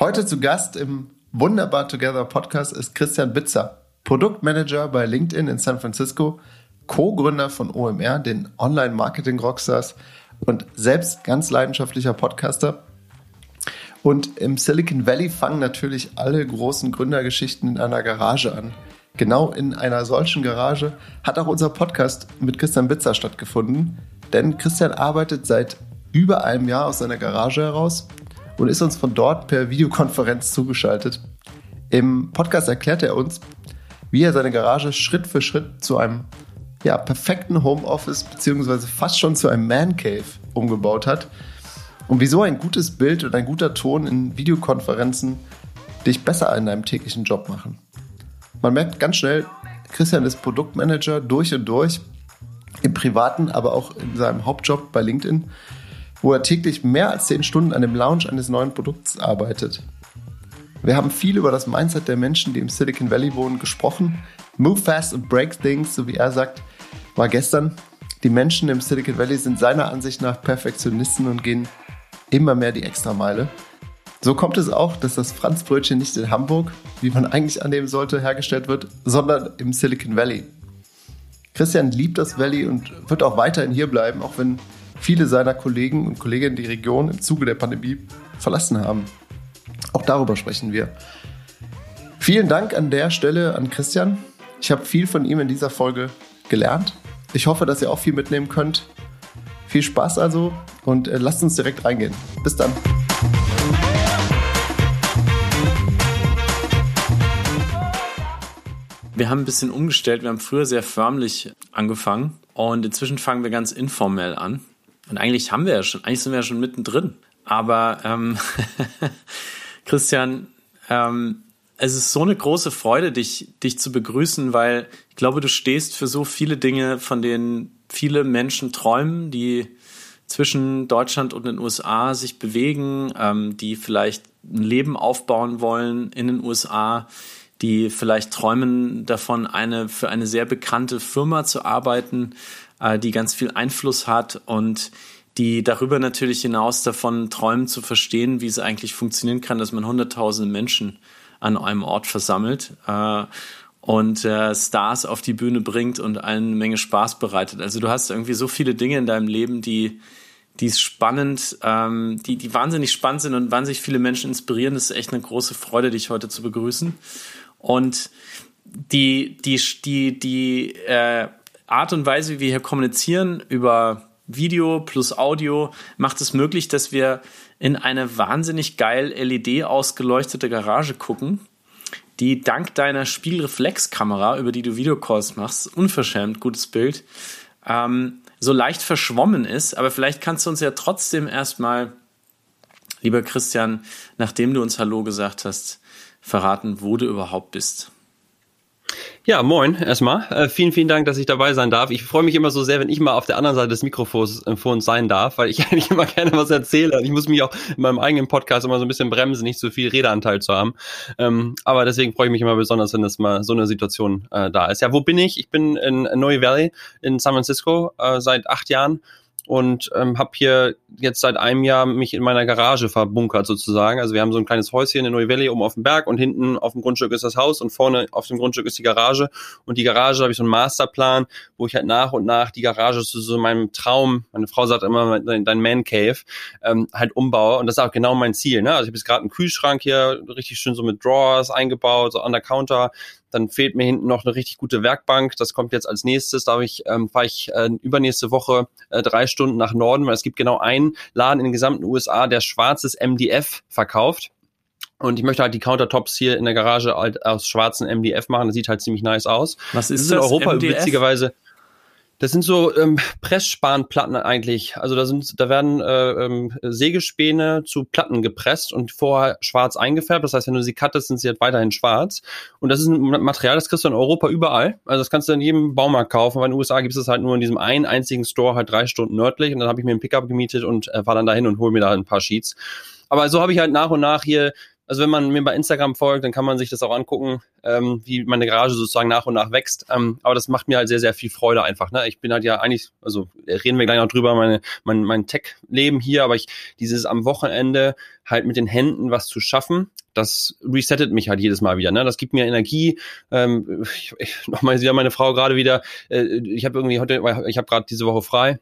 Heute zu Gast im Wunderbar Together Podcast ist Christian Bitzer, Produktmanager bei LinkedIn in San Francisco, Co-Gründer von OMR, den Online-Marketing-Rockstars und selbst ganz leidenschaftlicher Podcaster. Und im Silicon Valley fangen natürlich alle großen Gründergeschichten in einer Garage an. Genau in einer solchen Garage hat auch unser Podcast mit Christian Bitzer stattgefunden, denn Christian arbeitet seit über einem Jahr aus seiner Garage heraus und ist uns von dort per Videokonferenz zugeschaltet. Im Podcast erklärt er uns, wie er seine Garage Schritt für Schritt zu einem ja, perfekten Homeoffice beziehungsweise fast schon zu einem Man Cave umgebaut hat und wieso ein gutes Bild und ein guter Ton in Videokonferenzen dich besser in deinem täglichen Job machen. Man merkt ganz schnell, Christian ist Produktmanager durch und durch, im privaten, aber auch in seinem Hauptjob bei LinkedIn wo er täglich mehr als 10 Stunden an dem Launch eines neuen Produkts arbeitet. Wir haben viel über das Mindset der Menschen, die im Silicon Valley wohnen, gesprochen. Move fast and break things, so wie er sagt, war gestern. Die Menschen im Silicon Valley sind seiner Ansicht nach Perfektionisten und gehen immer mehr die Extrameile. So kommt es auch, dass das Franzbrötchen nicht in Hamburg, wie man eigentlich annehmen sollte, hergestellt wird, sondern im Silicon Valley. Christian liebt das Valley und wird auch weiterhin hier bleiben, auch wenn viele seiner Kollegen und Kolleginnen die Region im Zuge der Pandemie verlassen haben. Auch darüber sprechen wir. Vielen Dank an der Stelle an Christian. Ich habe viel von ihm in dieser Folge gelernt. Ich hoffe, dass ihr auch viel mitnehmen könnt. Viel Spaß also und äh, lasst uns direkt reingehen. Bis dann. Wir haben ein bisschen umgestellt. Wir haben früher sehr förmlich angefangen und inzwischen fangen wir ganz informell an. Und eigentlich haben wir ja schon, eigentlich sind wir ja schon mittendrin. Aber ähm, Christian, ähm, es ist so eine große Freude, dich, dich zu begrüßen, weil ich glaube, du stehst für so viele Dinge, von denen viele Menschen träumen, die zwischen Deutschland und den USA sich bewegen, ähm, die vielleicht ein Leben aufbauen wollen in den USA, die vielleicht träumen davon, eine für eine sehr bekannte Firma zu arbeiten äh, die ganz viel Einfluss hat und die darüber natürlich hinaus davon träumen zu verstehen, wie es eigentlich funktionieren kann, dass man hunderttausende Menschen an einem Ort versammelt äh, und äh, Stars auf die Bühne bringt und eine Menge Spaß bereitet. Also du hast irgendwie so viele Dinge in deinem Leben, die die spannend, ähm, die, die wahnsinnig spannend sind und wahnsinnig viele Menschen inspirieren. Das ist echt eine große Freude, dich heute zu begrüßen. Und die, die, die, die äh, Art und Weise, wie wir hier kommunizieren über Video plus Audio, macht es möglich, dass wir in eine wahnsinnig geil LED ausgeleuchtete Garage gucken, die dank deiner Spielreflexkamera, über die du Videocalls machst, unverschämt gutes Bild, ähm, so leicht verschwommen ist. Aber vielleicht kannst du uns ja trotzdem erstmal, lieber Christian, nachdem du uns Hallo gesagt hast, verraten, wo du überhaupt bist. Ja, moin erstmal. Äh, vielen, vielen Dank, dass ich dabei sein darf. Ich freue mich immer so sehr, wenn ich mal auf der anderen Seite des Mikrofons äh, sein darf, weil ich eigentlich immer gerne was erzähle. Ich muss mich auch in meinem eigenen Podcast immer so ein bisschen bremsen, nicht so viel Redeanteil zu haben. Ähm, aber deswegen freue ich mich immer besonders, wenn das mal so eine Situation äh, da ist. Ja, wo bin ich? Ich bin in Noe Valley in San Francisco äh, seit acht Jahren und ähm, habe hier jetzt seit einem Jahr mich in meiner Garage verbunkert sozusagen. Also wir haben so ein kleines Häuschen in Neue Valley oben auf dem Berg und hinten auf dem Grundstück ist das Haus und vorne auf dem Grundstück ist die Garage. Und die Garage habe ich so einen Masterplan, wo ich halt nach und nach die Garage zu so meinem Traum, meine Frau sagt immer, dein Man Cave, ähm, halt umbaue. Und das ist auch genau mein Ziel. Ne? Also ich habe jetzt gerade einen Kühlschrank hier richtig schön so mit Drawers eingebaut, so an der Counter dann fehlt mir hinten noch eine richtig gute Werkbank. Das kommt jetzt als nächstes. Da ich, ähm, fahre ich äh, übernächste Woche äh, drei Stunden nach Norden, weil es gibt genau einen Laden in den gesamten USA, der schwarzes MDF verkauft. Und ich möchte halt die Countertops hier in der Garage halt aus schwarzen MDF machen. Das sieht halt ziemlich nice aus. Was ist das? Ist in Europa MDF? witzigerweise das sind so ähm, Pressspanplatten eigentlich. Also da sind, da werden äh, ähm, Sägespäne zu Platten gepresst und vorher schwarz eingefärbt. Das heißt, wenn du sie cuttest, sind sie halt weiterhin schwarz. Und das ist ein Material, das kriegst du in Europa überall. Also das kannst du in jedem Baumarkt kaufen. Aber in den USA gibt es halt nur in diesem einen einzigen Store halt drei Stunden nördlich. Und dann habe ich mir ein Pickup gemietet und äh, war dann dahin und hol mir da ein paar Sheets. Aber so habe ich halt nach und nach hier Also wenn man mir bei Instagram folgt, dann kann man sich das auch angucken, ähm, wie meine Garage sozusagen nach und nach wächst. Ähm, aber das macht mir halt sehr, sehr viel Freude einfach. Ne? Ich bin halt ja eigentlich, also reden wir gleich noch drüber, meine, mein, mein Tech-Leben hier, aber ich dieses am Wochenende halt mit den Händen was zu schaffen, das resettet mich halt jedes Mal wieder. Ne? Das gibt mir Energie. Ähm, ich, ich, nochmal wieder meine Frau gerade wieder. Äh, ich habe irgendwie heute, ich habe gerade diese Woche frei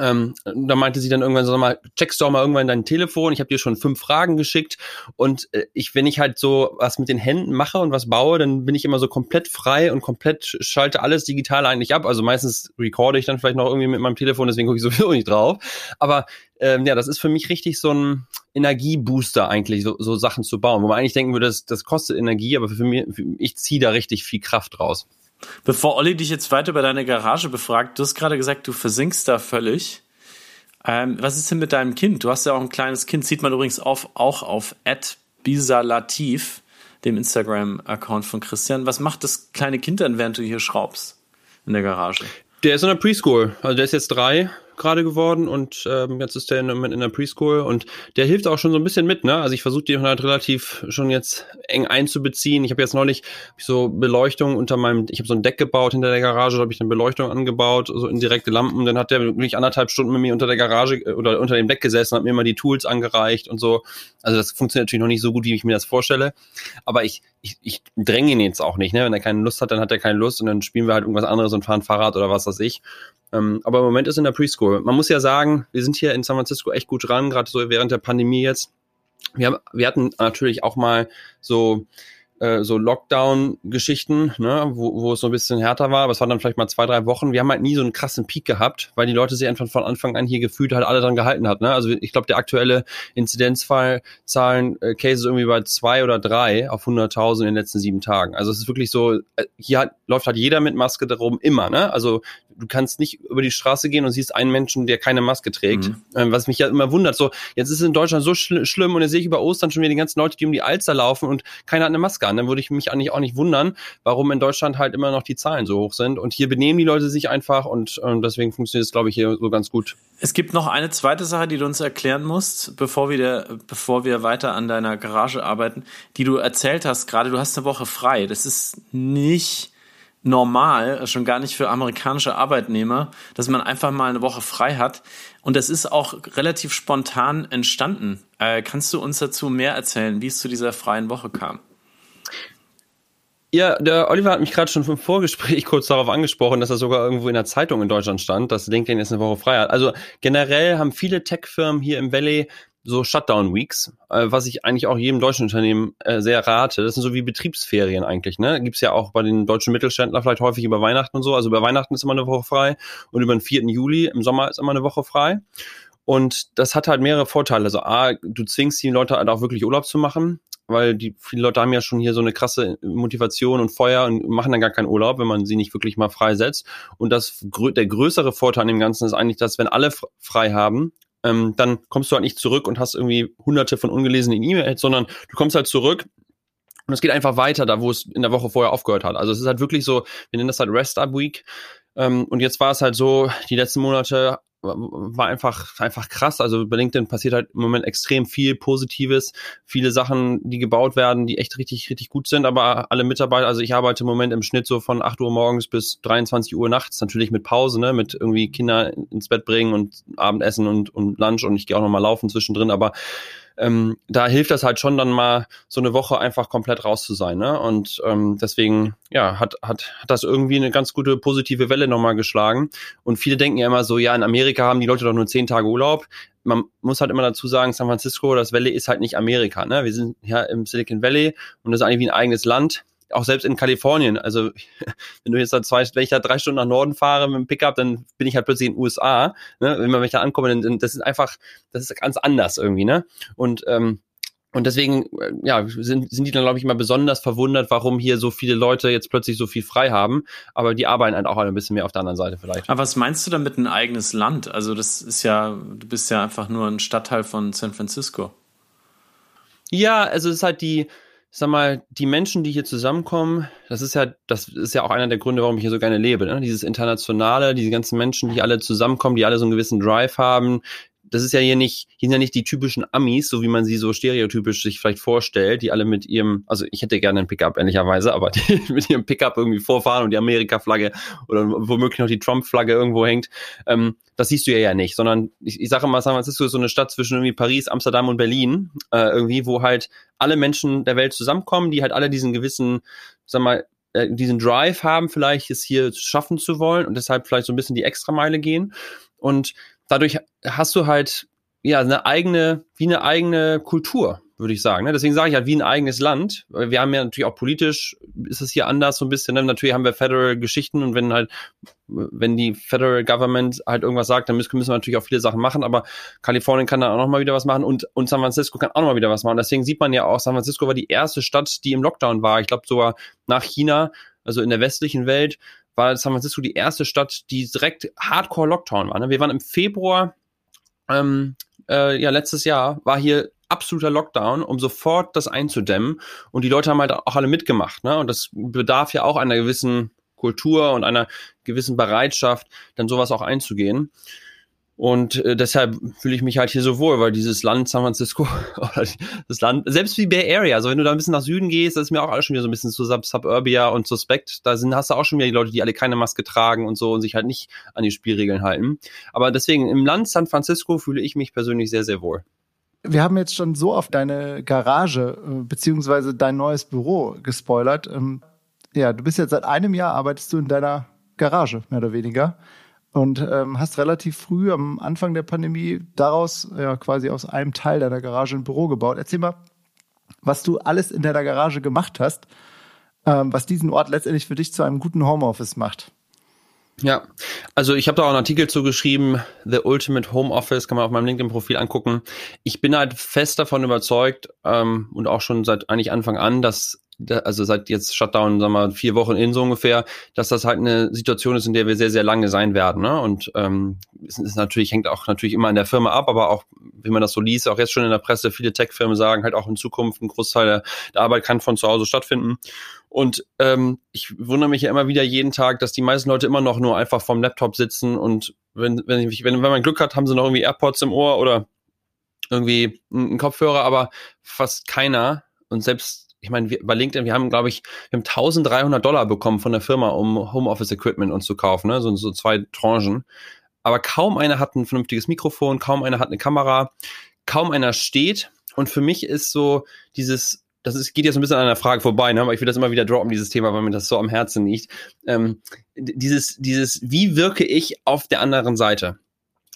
ähm, da meinte sie dann irgendwann so, mal, checkst du auch mal irgendwann dein Telefon, ich habe dir schon fünf Fragen geschickt und äh, ich, wenn ich halt so was mit den Händen mache und was baue, dann bin ich immer so komplett frei und komplett schalte alles digital eigentlich ab. Also meistens recorde ich dann vielleicht noch irgendwie mit meinem Telefon, deswegen gucke ich sowieso nicht drauf. Aber ähm, ja, das ist für mich richtig so ein Energiebooster eigentlich, so, so Sachen zu bauen, wo man eigentlich denken würde, das, das kostet Energie, aber für mich, für, ich ziehe da richtig viel Kraft raus. Bevor Olli dich jetzt weiter über deine Garage befragt, du hast gerade gesagt, du versinkst da völlig. Ähm, was ist denn mit deinem Kind? Du hast ja auch ein kleines Kind, sieht man übrigens auf, auch auf bisalativ, dem Instagram-Account von Christian. Was macht das kleine Kind dann, während du hier schraubst in der Garage? Der ist in der Preschool, also der ist jetzt drei gerade geworden und ähm, jetzt ist der in, in der Preschool und der hilft auch schon so ein bisschen mit, ne? Also ich versuche die halt relativ schon jetzt eng einzubeziehen. Ich habe jetzt neulich so Beleuchtung unter meinem, ich habe so ein Deck gebaut hinter der Garage, da habe ich dann Beleuchtung angebaut, so indirekte Lampen. Dann hat der wirklich anderthalb Stunden mit mir unter der Garage äh, oder unter dem Deck gesessen, hat mir immer die Tools angereicht und so. Also das funktioniert natürlich noch nicht so gut, wie ich mir das vorstelle. Aber ich, ich, ich dränge ihn jetzt auch nicht, ne? Wenn er keine Lust hat, dann hat er keine Lust und dann spielen wir halt irgendwas anderes und fahren Fahrrad oder was weiß ich. Ähm, aber im Moment ist in der Preschool. Man muss ja sagen, wir sind hier in San Francisco echt gut dran, gerade so während der Pandemie jetzt. Wir, haben, wir hatten natürlich auch mal so äh, so Lockdown-Geschichten, ne, wo, wo es so ein bisschen härter war, aber es waren dann vielleicht mal zwei, drei Wochen. Wir haben halt nie so einen krassen Peak gehabt, weil die Leute sich einfach von Anfang an hier gefühlt halt alle dran gehalten hat. Ne? Also ich glaube, der aktuelle Inzidenzfallzahlen äh, Case ist irgendwie bei zwei oder drei auf 100.000 in den letzten sieben Tagen. Also es ist wirklich so, äh, hier hat, läuft halt jeder mit Maske darum immer. Ne? Also du kannst nicht über die Straße gehen und siehst einen Menschen, der keine Maske trägt. Mhm. Ähm, was mich ja immer wundert. So, jetzt ist es in Deutschland so schl schlimm und jetzt sehe ich über Ostern schon wieder die ganzen Leute, die um die Alster laufen und keiner hat eine Maske an. Dann würde ich mich eigentlich auch nicht wundern, warum in Deutschland halt immer noch die Zahlen so hoch sind. Und hier benehmen die Leute sich einfach und ähm, deswegen funktioniert es, glaube ich, hier so ganz gut. Es gibt noch eine zweite Sache, die du uns erklären musst, bevor wir, bevor wir weiter an deiner Garage arbeiten, die du erzählt hast gerade, du hast eine Woche frei. Das ist nicht normal, schon gar nicht für amerikanische Arbeitnehmer, dass man einfach mal eine Woche frei hat. Und das ist auch relativ spontan entstanden. Äh, kannst du uns dazu mehr erzählen, wie es zu dieser freien Woche kam? Ja, der Oliver hat mich gerade schon im Vorgespräch kurz darauf angesprochen, dass er sogar irgendwo in der Zeitung in Deutschland stand, dass LinkedIn jetzt eine Woche frei hat. Also generell haben viele Tech-Firmen hier im Valley so Shutdown-Weeks, äh, was ich eigentlich auch jedem deutschen Unternehmen äh, sehr rate. Das sind so wie Betriebsferien eigentlich. Ne? Gibt's ja auch bei den deutschen Mittelständlern vielleicht häufig über Weihnachten und so. Also über Weihnachten ist immer eine Woche frei und über den 4. Juli im Sommer ist immer eine Woche frei. Und das hat halt mehrere Vorteile. Also A, du zwingst die Leute halt auch wirklich Urlaub zu machen, weil die viele Leute haben ja schon hier so eine krasse Motivation und Feuer und machen dann gar keinen Urlaub, wenn man sie nicht wirklich mal freisetzt. Und das der größere Vorteil an dem Ganzen ist eigentlich, dass wenn alle frei haben ähm, dann kommst du halt nicht zurück und hast irgendwie hunderte von ungelesenen E-Mails, sondern du kommst halt zurück und es geht einfach weiter, da wo es in der Woche vorher aufgehört hat. Also es ist halt wirklich so, wir nennen das halt Rest-Up-Week. Ähm, und jetzt war es halt so, die letzten Monate war einfach, einfach krass. Also bei LinkedIn passiert halt im Moment extrem viel Positives, viele Sachen, die gebaut werden, die echt richtig, richtig gut sind, aber alle Mitarbeiter, also ich arbeite im Moment im Schnitt so von 8 Uhr morgens bis 23 Uhr nachts, natürlich mit Pause, ne, mit irgendwie Kinder ins Bett bringen und Abendessen und, und Lunch und ich gehe auch nochmal laufen zwischendrin, aber ähm, da hilft das halt schon dann mal so eine Woche einfach komplett raus zu sein. Ne? Und ähm, deswegen, ja, hat, hat, hat das irgendwie eine ganz gute positive Welle nochmal geschlagen. Und viele denken ja immer so, ja, in Amerika haben die Leute doch nur zehn Tage Urlaub. Man muss halt immer dazu sagen, San Francisco, das Valley ist halt nicht Amerika. Ne? Wir sind ja im Silicon Valley und das ist eigentlich wie ein eigenes Land auch selbst in Kalifornien, also wenn du jetzt da zwei, wenn ich da drei Stunden nach Norden fahre mit dem Pickup, dann bin ich halt plötzlich in den USA. Ne? Wenn man mich da ankomme, dann, dann das ist einfach, das ist ganz anders irgendwie, ne? Und ähm, und deswegen, äh, ja, sind, sind die dann, glaube ich, immer besonders verwundert, warum hier so viele Leute jetzt plötzlich so viel frei haben. Aber die arbeiten halt auch ein bisschen mehr auf der anderen Seite vielleicht. Aber was meinst du damit ein eigenes Land? Also das ist ja, du bist ja einfach nur ein Stadtteil von San Francisco. Ja, also es ist halt die, sag mal, die Menschen, die hier zusammenkommen, das ist ja, das ist ja auch einer der Gründe, warum ich hier so gerne lebe. Ne? Dieses Internationale, diese ganzen Menschen, die alle zusammenkommen, die alle so einen gewissen Drive haben, das ist ja hier nicht, hier sind ja nicht die typischen Amis, so wie man sie so stereotypisch sich vielleicht vorstellt, die alle mit ihrem, also ich hätte gerne einen Pickup, ehrlicherweise, aber die mit ihrem Pickup irgendwie vorfahren und die Amerika-Flagge oder womöglich noch die Trump-Flagge irgendwo hängt. Ähm, das siehst du ja ja nicht, sondern ich, ich sage immer, San Francisco ist so eine Stadt zwischen irgendwie Paris, Amsterdam und Berlin, äh, irgendwie, wo halt alle Menschen der Welt zusammenkommen, die halt alle diesen gewissen, sag mal, äh, diesen Drive haben, vielleicht es hier schaffen zu wollen und deshalb vielleicht so ein bisschen die Extrameile gehen. Und dadurch hast du halt ja eine eigene, wie eine eigene Kultur, würde ich sagen. Ne? Deswegen sage ich halt wie ein eigenes Land. Wir haben ja natürlich auch politisch ist es hier anders so ein bisschen. Ne? Natürlich haben wir Federal Geschichten und wenn halt wenn die Federal Government halt irgendwas sagt, dann müssen, müssen wir natürlich auch viele Sachen machen. Aber Kalifornien kann da auch noch mal wieder was machen und und San Francisco kann auch noch mal wieder was machen. Deswegen sieht man ja auch, San Francisco war die erste Stadt, die im Lockdown war. Ich glaube sogar nach China, also in der westlichen Welt, war San Francisco die erste Stadt, die direkt Hardcore Lockdown war. Ne? Wir waren im Februar, ähm, äh, ja, letztes Jahr war hier absoluter Lockdown, um sofort das einzudämmen. Und die Leute haben halt auch alle mitgemacht. Ne? Und das bedarf ja auch einer gewissen Kultur und einer gewissen Bereitschaft, dann sowas auch einzugehen. Und äh, deshalb fühle ich mich halt hier so wohl, weil dieses Land San Francisco, das Land, selbst wie Bay Area, also wenn du da ein bisschen nach Süden gehst, das ist mir auch alles schon wieder so ein bisschen zu Sub Suburbia und Suspekt. Da sind, hast du auch schon wieder die Leute, die alle keine Maske tragen und so und sich halt nicht an die Spielregeln halten. Aber deswegen, im Land San Francisco fühle ich mich persönlich sehr, sehr wohl. Wir haben jetzt schon so auf deine Garage äh, beziehungsweise dein neues Büro gespoilert. Ähm, ja, du bist jetzt seit einem Jahr, arbeitest du in deiner Garage, mehr oder weniger und ähm, hast relativ früh am Anfang der Pandemie daraus ja quasi aus einem Teil deiner Garage ein Büro gebaut. Erzähl mal, was du alles in deiner Garage gemacht hast, ähm, was diesen Ort letztendlich für dich zu einem guten Homeoffice macht. Ja, also ich habe da auch einen Artikel zu geschrieben, The Ultimate Home Office, kann man auf meinem LinkedIn-Profil angucken. Ich bin halt fest davon überzeugt ähm, und auch schon seit eigentlich Anfang an, dass also seit jetzt Shutdown, sagen wir mal, vier Wochen in so ungefähr, dass das halt eine Situation ist, in der wir sehr, sehr lange sein werden. Ne? Und ähm, es ist natürlich, hängt auch natürlich immer an der Firma ab, aber auch, wie man das so liest, auch jetzt schon in der Presse, viele Tech-Firmen sagen halt auch in Zukunft, ein Großteil der, der Arbeit kann von zu Hause stattfinden. Und ähm, ich wundere mich ja immer wieder jeden Tag, dass die meisten Leute immer noch nur einfach vom Laptop sitzen und wenn, wenn, ich, wenn, wenn man Glück hat, haben sie noch irgendwie AirPods im Ohr oder irgendwie einen Kopfhörer, aber fast keiner und selbst ich meine, wir, bei LinkedIn, wir haben, glaube ich, wir haben 1300 Dollar bekommen von der Firma, um Homeoffice-Equipment uns zu kaufen, ne? so, so zwei Tranchen. Aber kaum einer hat ein vernünftiges Mikrofon, kaum einer hat eine Kamera, kaum einer steht. Und für mich ist so dieses, das ist, geht jetzt ein bisschen an der Frage vorbei, ne? aber ich will das immer wieder droppen, dieses Thema, weil mir das so am Herzen liegt. Ähm, dieses, dieses, wie wirke ich auf der anderen Seite?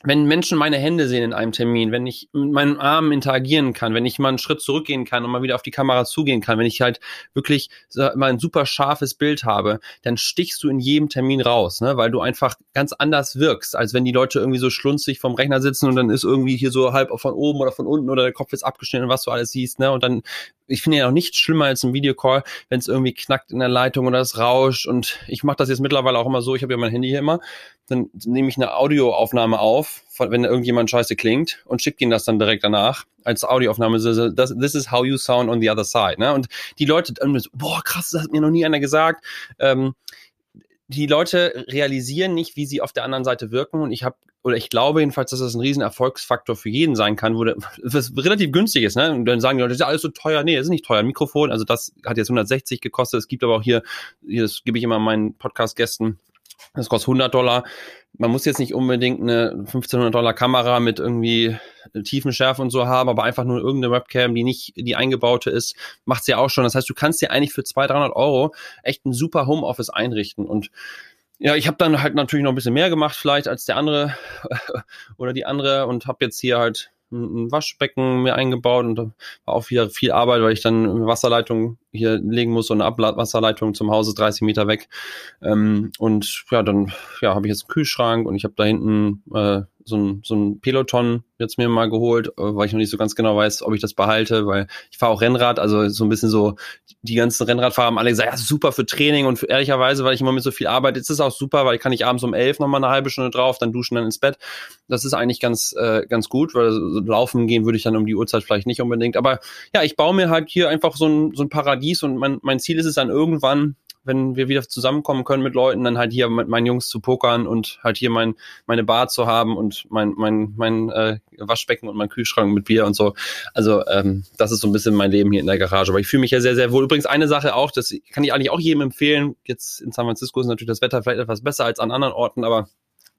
Wenn Menschen meine Hände sehen in einem Termin, wenn ich mit meinen Armen interagieren kann, wenn ich mal einen Schritt zurückgehen kann und mal wieder auf die Kamera zugehen kann, wenn ich halt wirklich mal ein super scharfes Bild habe, dann stichst du in jedem Termin raus, ne? weil du einfach ganz anders wirkst, als wenn die Leute irgendwie so schlunzig vom Rechner sitzen und dann ist irgendwie hier so halb von oben oder von unten oder der Kopf ist abgeschnitten, was du alles siehst, ne? Und dann ich finde ja noch nichts schlimmer als ein Videocall, wenn es irgendwie knackt in der Leitung oder es rauscht. Und ich mache das jetzt mittlerweile auch immer so, ich habe ja mein Handy hier immer, dann nehme ich eine Audioaufnahme auf, wenn irgendjemand scheiße klingt und schicke ihnen das dann direkt danach als Audioaufnahme. Das, this is how you sound on the other side. Ne? Und die Leute, boah, krass, das hat mir noch nie einer gesagt. Ähm, die Leute realisieren nicht, wie sie auf der anderen Seite wirken. Und ich habe, oder ich glaube jedenfalls, dass das ein riesen Erfolgsfaktor für jeden sein kann, wo das relativ günstig ist. Ne? Und dann sagen die Leute, das ist ja alles so teuer. Nee, das ist nicht teuer. Ein Mikrofon, also das hat jetzt 160 gekostet. Es gibt aber auch hier, hier das gebe ich immer meinen Podcast-Gästen, das kostet 100 Dollar. Man muss jetzt nicht unbedingt eine 1500 Dollar Kamera mit irgendwie Tiefenschärfe und so haben, aber einfach nur irgendeine Webcam, die nicht die eingebaute ist, macht's ja auch schon. Das heißt, du kannst dir eigentlich für 200, 300 Euro echt ein super Homeoffice einrichten und ja, ich habe dann halt natürlich noch ein bisschen mehr gemacht vielleicht als der andere oder die andere und habe jetzt hier halt ein Waschbecken mir eingebaut und war auch wieder viel Arbeit, weil ich dann eine Wasserleitung hier legen muss und eine Abwasserleitung zum Hause 30 Meter weg. Ähm, und ja, dann ja, habe ich jetzt einen Kühlschrank und ich habe da hinten äh, so ein, so ein Peloton jetzt mir mal geholt, äh, weil ich noch nicht so ganz genau weiß, ob ich das behalte, weil ich fahre auch Rennrad, also so ein bisschen so, die ganzen Rennradfahrer haben alle gesagt, ja, super für Training und für, ehrlicherweise, weil ich immer mit so viel arbeite, ist es auch super, weil ich kann ich abends um elf nochmal eine halbe Stunde drauf, dann duschen, dann ins Bett. Das ist eigentlich ganz, äh, ganz gut, weil so laufen gehen würde ich dann um die Uhrzeit vielleicht nicht unbedingt. Aber ja, ich baue mir halt hier einfach so ein, so ein Paradies und mein, mein Ziel ist es dann irgendwann, wenn wir wieder zusammenkommen können mit Leuten, dann halt hier mit meinen Jungs zu pokern und halt hier mein, meine Bar zu haben und mein, mein, mein äh, Waschbecken und mein Kühlschrank mit Bier und so. Also ähm, das ist so ein bisschen mein Leben hier in der Garage. Aber ich fühle mich ja sehr, sehr wohl. Übrigens eine Sache auch, das kann ich eigentlich auch jedem empfehlen. Jetzt in San Francisco ist natürlich das Wetter vielleicht etwas besser als an anderen Orten, aber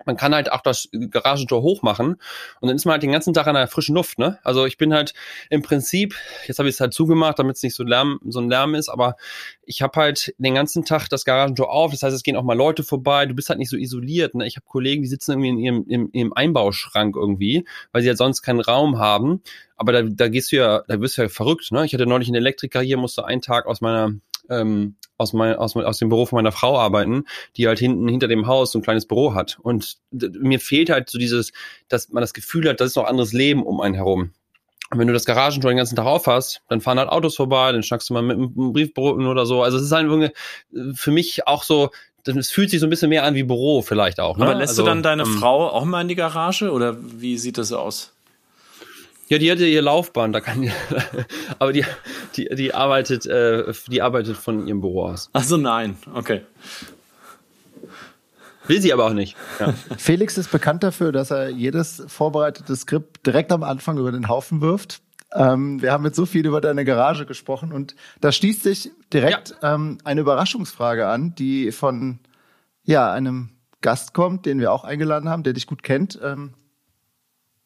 man kann halt auch das Garagentor hochmachen und dann ist man halt den ganzen Tag an der frischen Luft, ne? Also ich bin halt im Prinzip, jetzt habe ich es halt zugemacht, damit es nicht so Lärm, so ein Lärm ist, aber ich habe halt den ganzen Tag das Garagentor auf, das heißt, es gehen auch mal Leute vorbei, du bist halt nicht so isoliert, ne? Ich habe Kollegen, die sitzen irgendwie in ihrem, im, im Einbauschrank irgendwie, weil sie ja halt sonst keinen Raum haben, aber da, da gehst du ja, da wirst du ja verrückt, ne? Ich hatte neulich einen Elektriker hier, musste einen Tag aus meiner ähm, aus, mein, aus, aus dem Büro von meiner Frau arbeiten, die halt hinten hinter dem Haus so ein kleines Büro hat. Und mir fehlt halt so dieses, dass man das Gefühl hat, das ist noch anderes Leben um einen herum. Und wenn du das Garagentor den ganzen Tag auf hast, dann fahren halt Autos vorbei, dann schnackst du mal mit einem Briefboten oder so. Also es ist halt irgendwie für mich auch so, es fühlt sich so ein bisschen mehr an wie Büro vielleicht auch. Ne? Aber lässt also, du dann deine ähm, Frau auch mal in die Garage oder wie sieht das aus? Ja, die hatte ihr Laufbahn, da kann die, aber die, die, die arbeitet, äh, die arbeitet von ihrem Büro aus. Ach so, nein, okay. Will sie aber auch nicht. Ja. Felix ist bekannt dafür, dass er jedes vorbereitete Skript direkt am Anfang über den Haufen wirft. Ähm, wir haben jetzt so viel über deine Garage gesprochen und da schließt sich direkt ja. ähm, eine Überraschungsfrage an, die von ja einem Gast kommt, den wir auch eingeladen haben, der dich gut kennt. Ähm,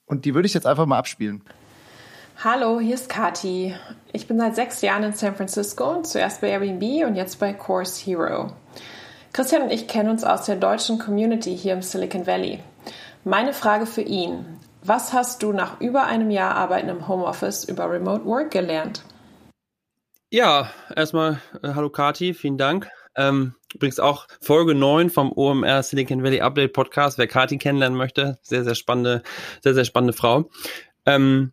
und die würde ich jetzt einfach mal abspielen. Hallo, hier ist Kati. Ich bin seit sechs Jahren in San Francisco, zuerst bei Airbnb und jetzt bei Course Hero. Christian und ich kennen uns aus der deutschen Community hier im Silicon Valley. Meine Frage für ihn. Was hast du nach über einem Jahr Arbeiten im Homeoffice über Remote Work gelernt? Ja, erstmal äh, hallo Kati, vielen Dank. Ähm, übrigens auch Folge 9 vom OMR Silicon Valley Update Podcast, wer Kati kennenlernen möchte. Sehr, sehr spannende, sehr, sehr spannende Frau. Ähm,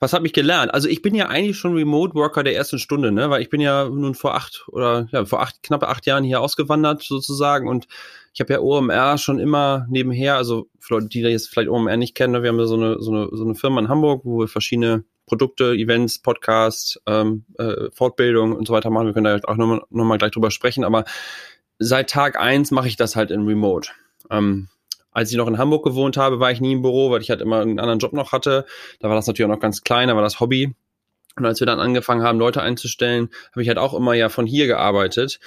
was habe ich gelernt? Also ich bin ja eigentlich schon Remote Worker der ersten Stunde, ne? Weil ich bin ja nun vor acht oder ja vor acht knappe acht Jahren hier ausgewandert sozusagen und ich habe ja OMR schon immer nebenher, also für Leute, die jetzt vielleicht OMR nicht kennen, ne? wir haben ja so eine so eine so eine Firma in Hamburg, wo wir verschiedene Produkte, Events, Podcasts, ähm, äh, Fortbildung und so weiter machen. Wir können da auch nochmal noch mal gleich drüber sprechen, aber seit Tag eins mache ich das halt in Remote. Ähm, als ich noch in Hamburg gewohnt habe, war ich nie im Büro, weil ich halt immer einen anderen Job noch hatte. Da war das natürlich auch noch ganz klein, da war das Hobby. Und als wir dann angefangen haben, Leute einzustellen, habe ich halt auch immer ja von hier gearbeitet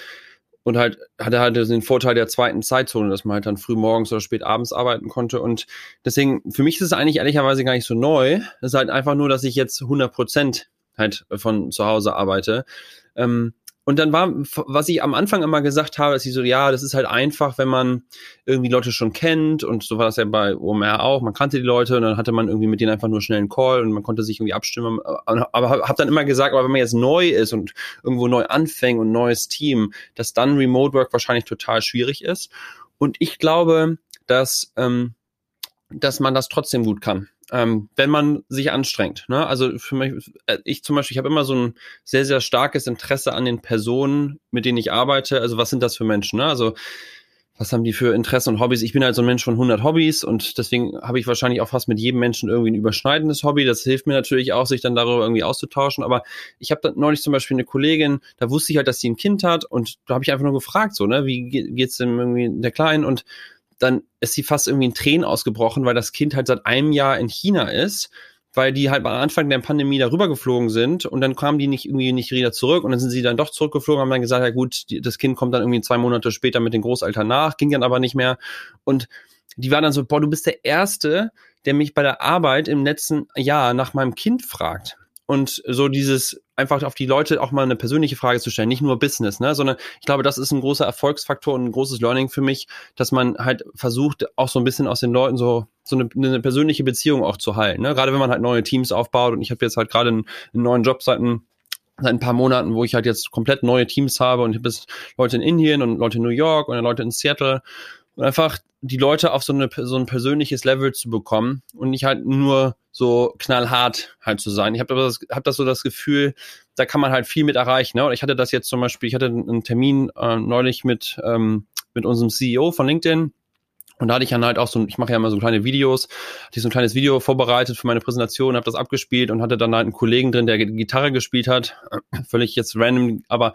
und halt hatte halt den Vorteil der zweiten Zeitzone, dass man halt dann früh morgens oder spät abends arbeiten konnte und deswegen für mich ist es eigentlich ehrlicherweise gar nicht so neu. Es ist halt einfach nur, dass ich jetzt 100 Prozent halt von zu Hause arbeite. Ähm, und dann war, was ich am Anfang immer gesagt habe, dass ich so, ja, das ist halt einfach, wenn man irgendwie Leute schon kennt. Und so war das ja bei OMR auch, man kannte die Leute und dann hatte man irgendwie mit denen einfach nur schnell einen Call und man konnte sich irgendwie abstimmen, aber habe dann immer gesagt, aber wenn man jetzt neu ist und irgendwo neu anfängt und neues Team, dass dann Remote Work wahrscheinlich total schwierig ist. Und ich glaube, dass, ähm, dass man das trotzdem gut kann ähm, wenn man sich anstrengt. Ne? Also für mich, äh, ich zum Beispiel, ich habe immer so ein sehr, sehr starkes Interesse an den Personen, mit denen ich arbeite. Also was sind das für Menschen? Ne? Also was haben die für Interessen und Hobbys? Ich bin halt so ein Mensch von 100 Hobbys und deswegen habe ich wahrscheinlich auch fast mit jedem Menschen irgendwie ein überschneidendes Hobby. Das hilft mir natürlich auch, sich dann darüber irgendwie auszutauschen. Aber ich habe neulich zum Beispiel eine Kollegin, da wusste ich halt, dass sie ein Kind hat und da habe ich einfach nur gefragt, so, ne, wie geht's denn irgendwie der Kleinen? Und dann ist sie fast irgendwie in Tränen ausgebrochen, weil das Kind halt seit einem Jahr in China ist, weil die halt am Anfang der Pandemie darüber geflogen sind und dann kamen die nicht irgendwie nicht wieder zurück und dann sind sie dann doch zurückgeflogen, haben dann gesagt, ja gut, die, das Kind kommt dann irgendwie zwei Monate später mit den Großeltern nach, ging dann aber nicht mehr. Und die war dann so, boah, du bist der Erste, der mich bei der Arbeit im letzten Jahr nach meinem Kind fragt. Und so dieses einfach auf die Leute auch mal eine persönliche Frage zu stellen, nicht nur Business, ne, sondern ich glaube, das ist ein großer Erfolgsfaktor und ein großes Learning für mich, dass man halt versucht, auch so ein bisschen aus den Leuten so so eine, eine persönliche Beziehung auch zu halten, ne? Gerade wenn man halt neue Teams aufbaut und ich habe jetzt halt gerade einen, einen neuen Job seit ein seit ein paar Monaten, wo ich halt jetzt komplett neue Teams habe und ich habe jetzt Leute in Indien und Leute in New York und Leute in Seattle und einfach die Leute auf so, eine, so ein persönliches Level zu bekommen und nicht halt nur so knallhart halt zu sein. Ich habe das, hab das so das Gefühl, da kann man halt viel mit erreichen. Ne? Und ich hatte das jetzt zum Beispiel, ich hatte einen Termin äh, neulich mit, ähm, mit unserem CEO von LinkedIn und da hatte ich dann halt auch so, ich mache ja immer so kleine Videos, hatte ich so ein kleines Video vorbereitet für meine Präsentation, habe das abgespielt und hatte dann halt einen Kollegen drin, der Gitarre gespielt hat, völlig jetzt random, aber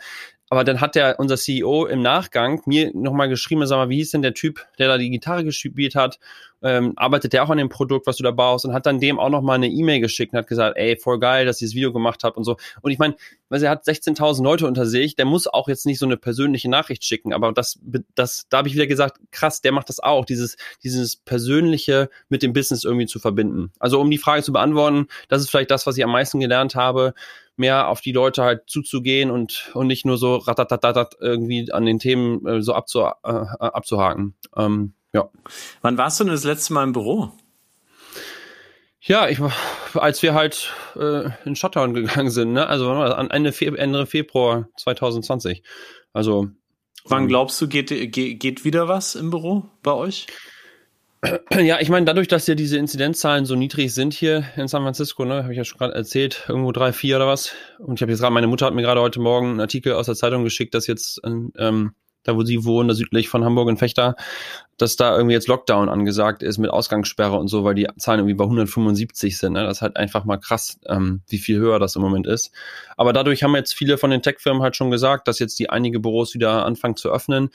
aber dann hat der, unser CEO im Nachgang mir nochmal geschrieben, sag mal, wie hieß denn der Typ, der da die Gitarre gespielt hat? Ähm, arbeitet der auch an dem Produkt, was du da baust? Und hat dann dem auch nochmal eine E-Mail geschickt und hat gesagt, ey, voll geil, dass ihr das Video gemacht habt und so. Und ich meine, weil er hat 16.000 Leute unter sich, der muss auch jetzt nicht so eine persönliche Nachricht schicken, aber das, das, da habe ich wieder gesagt, krass, der macht das auch, dieses, dieses Persönliche mit dem Business irgendwie zu verbinden. Also um die Frage zu beantworten, das ist vielleicht das, was ich am meisten gelernt habe, mehr auf die Leute halt zuzugehen und, und nicht nur so ratatatatat irgendwie an den Themen äh, so abzu, äh, abzuhaken. Ähm, ja. Wann warst du denn das letzte Mal im Büro? Ja, ich, als wir halt äh, in Shutdown gegangen sind, ne? Also Ende, Fe Ende Februar 2020. Also. Wann ähm, glaubst du, geht, geht, geht wieder was im Büro bei euch? Ja, ich meine, dadurch, dass ja diese Inzidenzzahlen so niedrig sind hier in San Francisco, ne, habe ich ja schon gerade erzählt, irgendwo drei, vier oder was. Und ich habe jetzt gerade, meine Mutter hat mir gerade heute Morgen einen Artikel aus der Zeitung geschickt, dass jetzt ähm, da wo sie wohnen, da südlich von Hamburg in Fechter, dass da irgendwie jetzt Lockdown angesagt ist mit Ausgangssperre und so, weil die Zahlen irgendwie bei 175 sind. Ne? Das ist halt einfach mal krass, ähm, wie viel höher das im Moment ist. Aber dadurch haben jetzt viele von den Tech-Firmen halt schon gesagt, dass jetzt die einige Büros wieder anfangen zu öffnen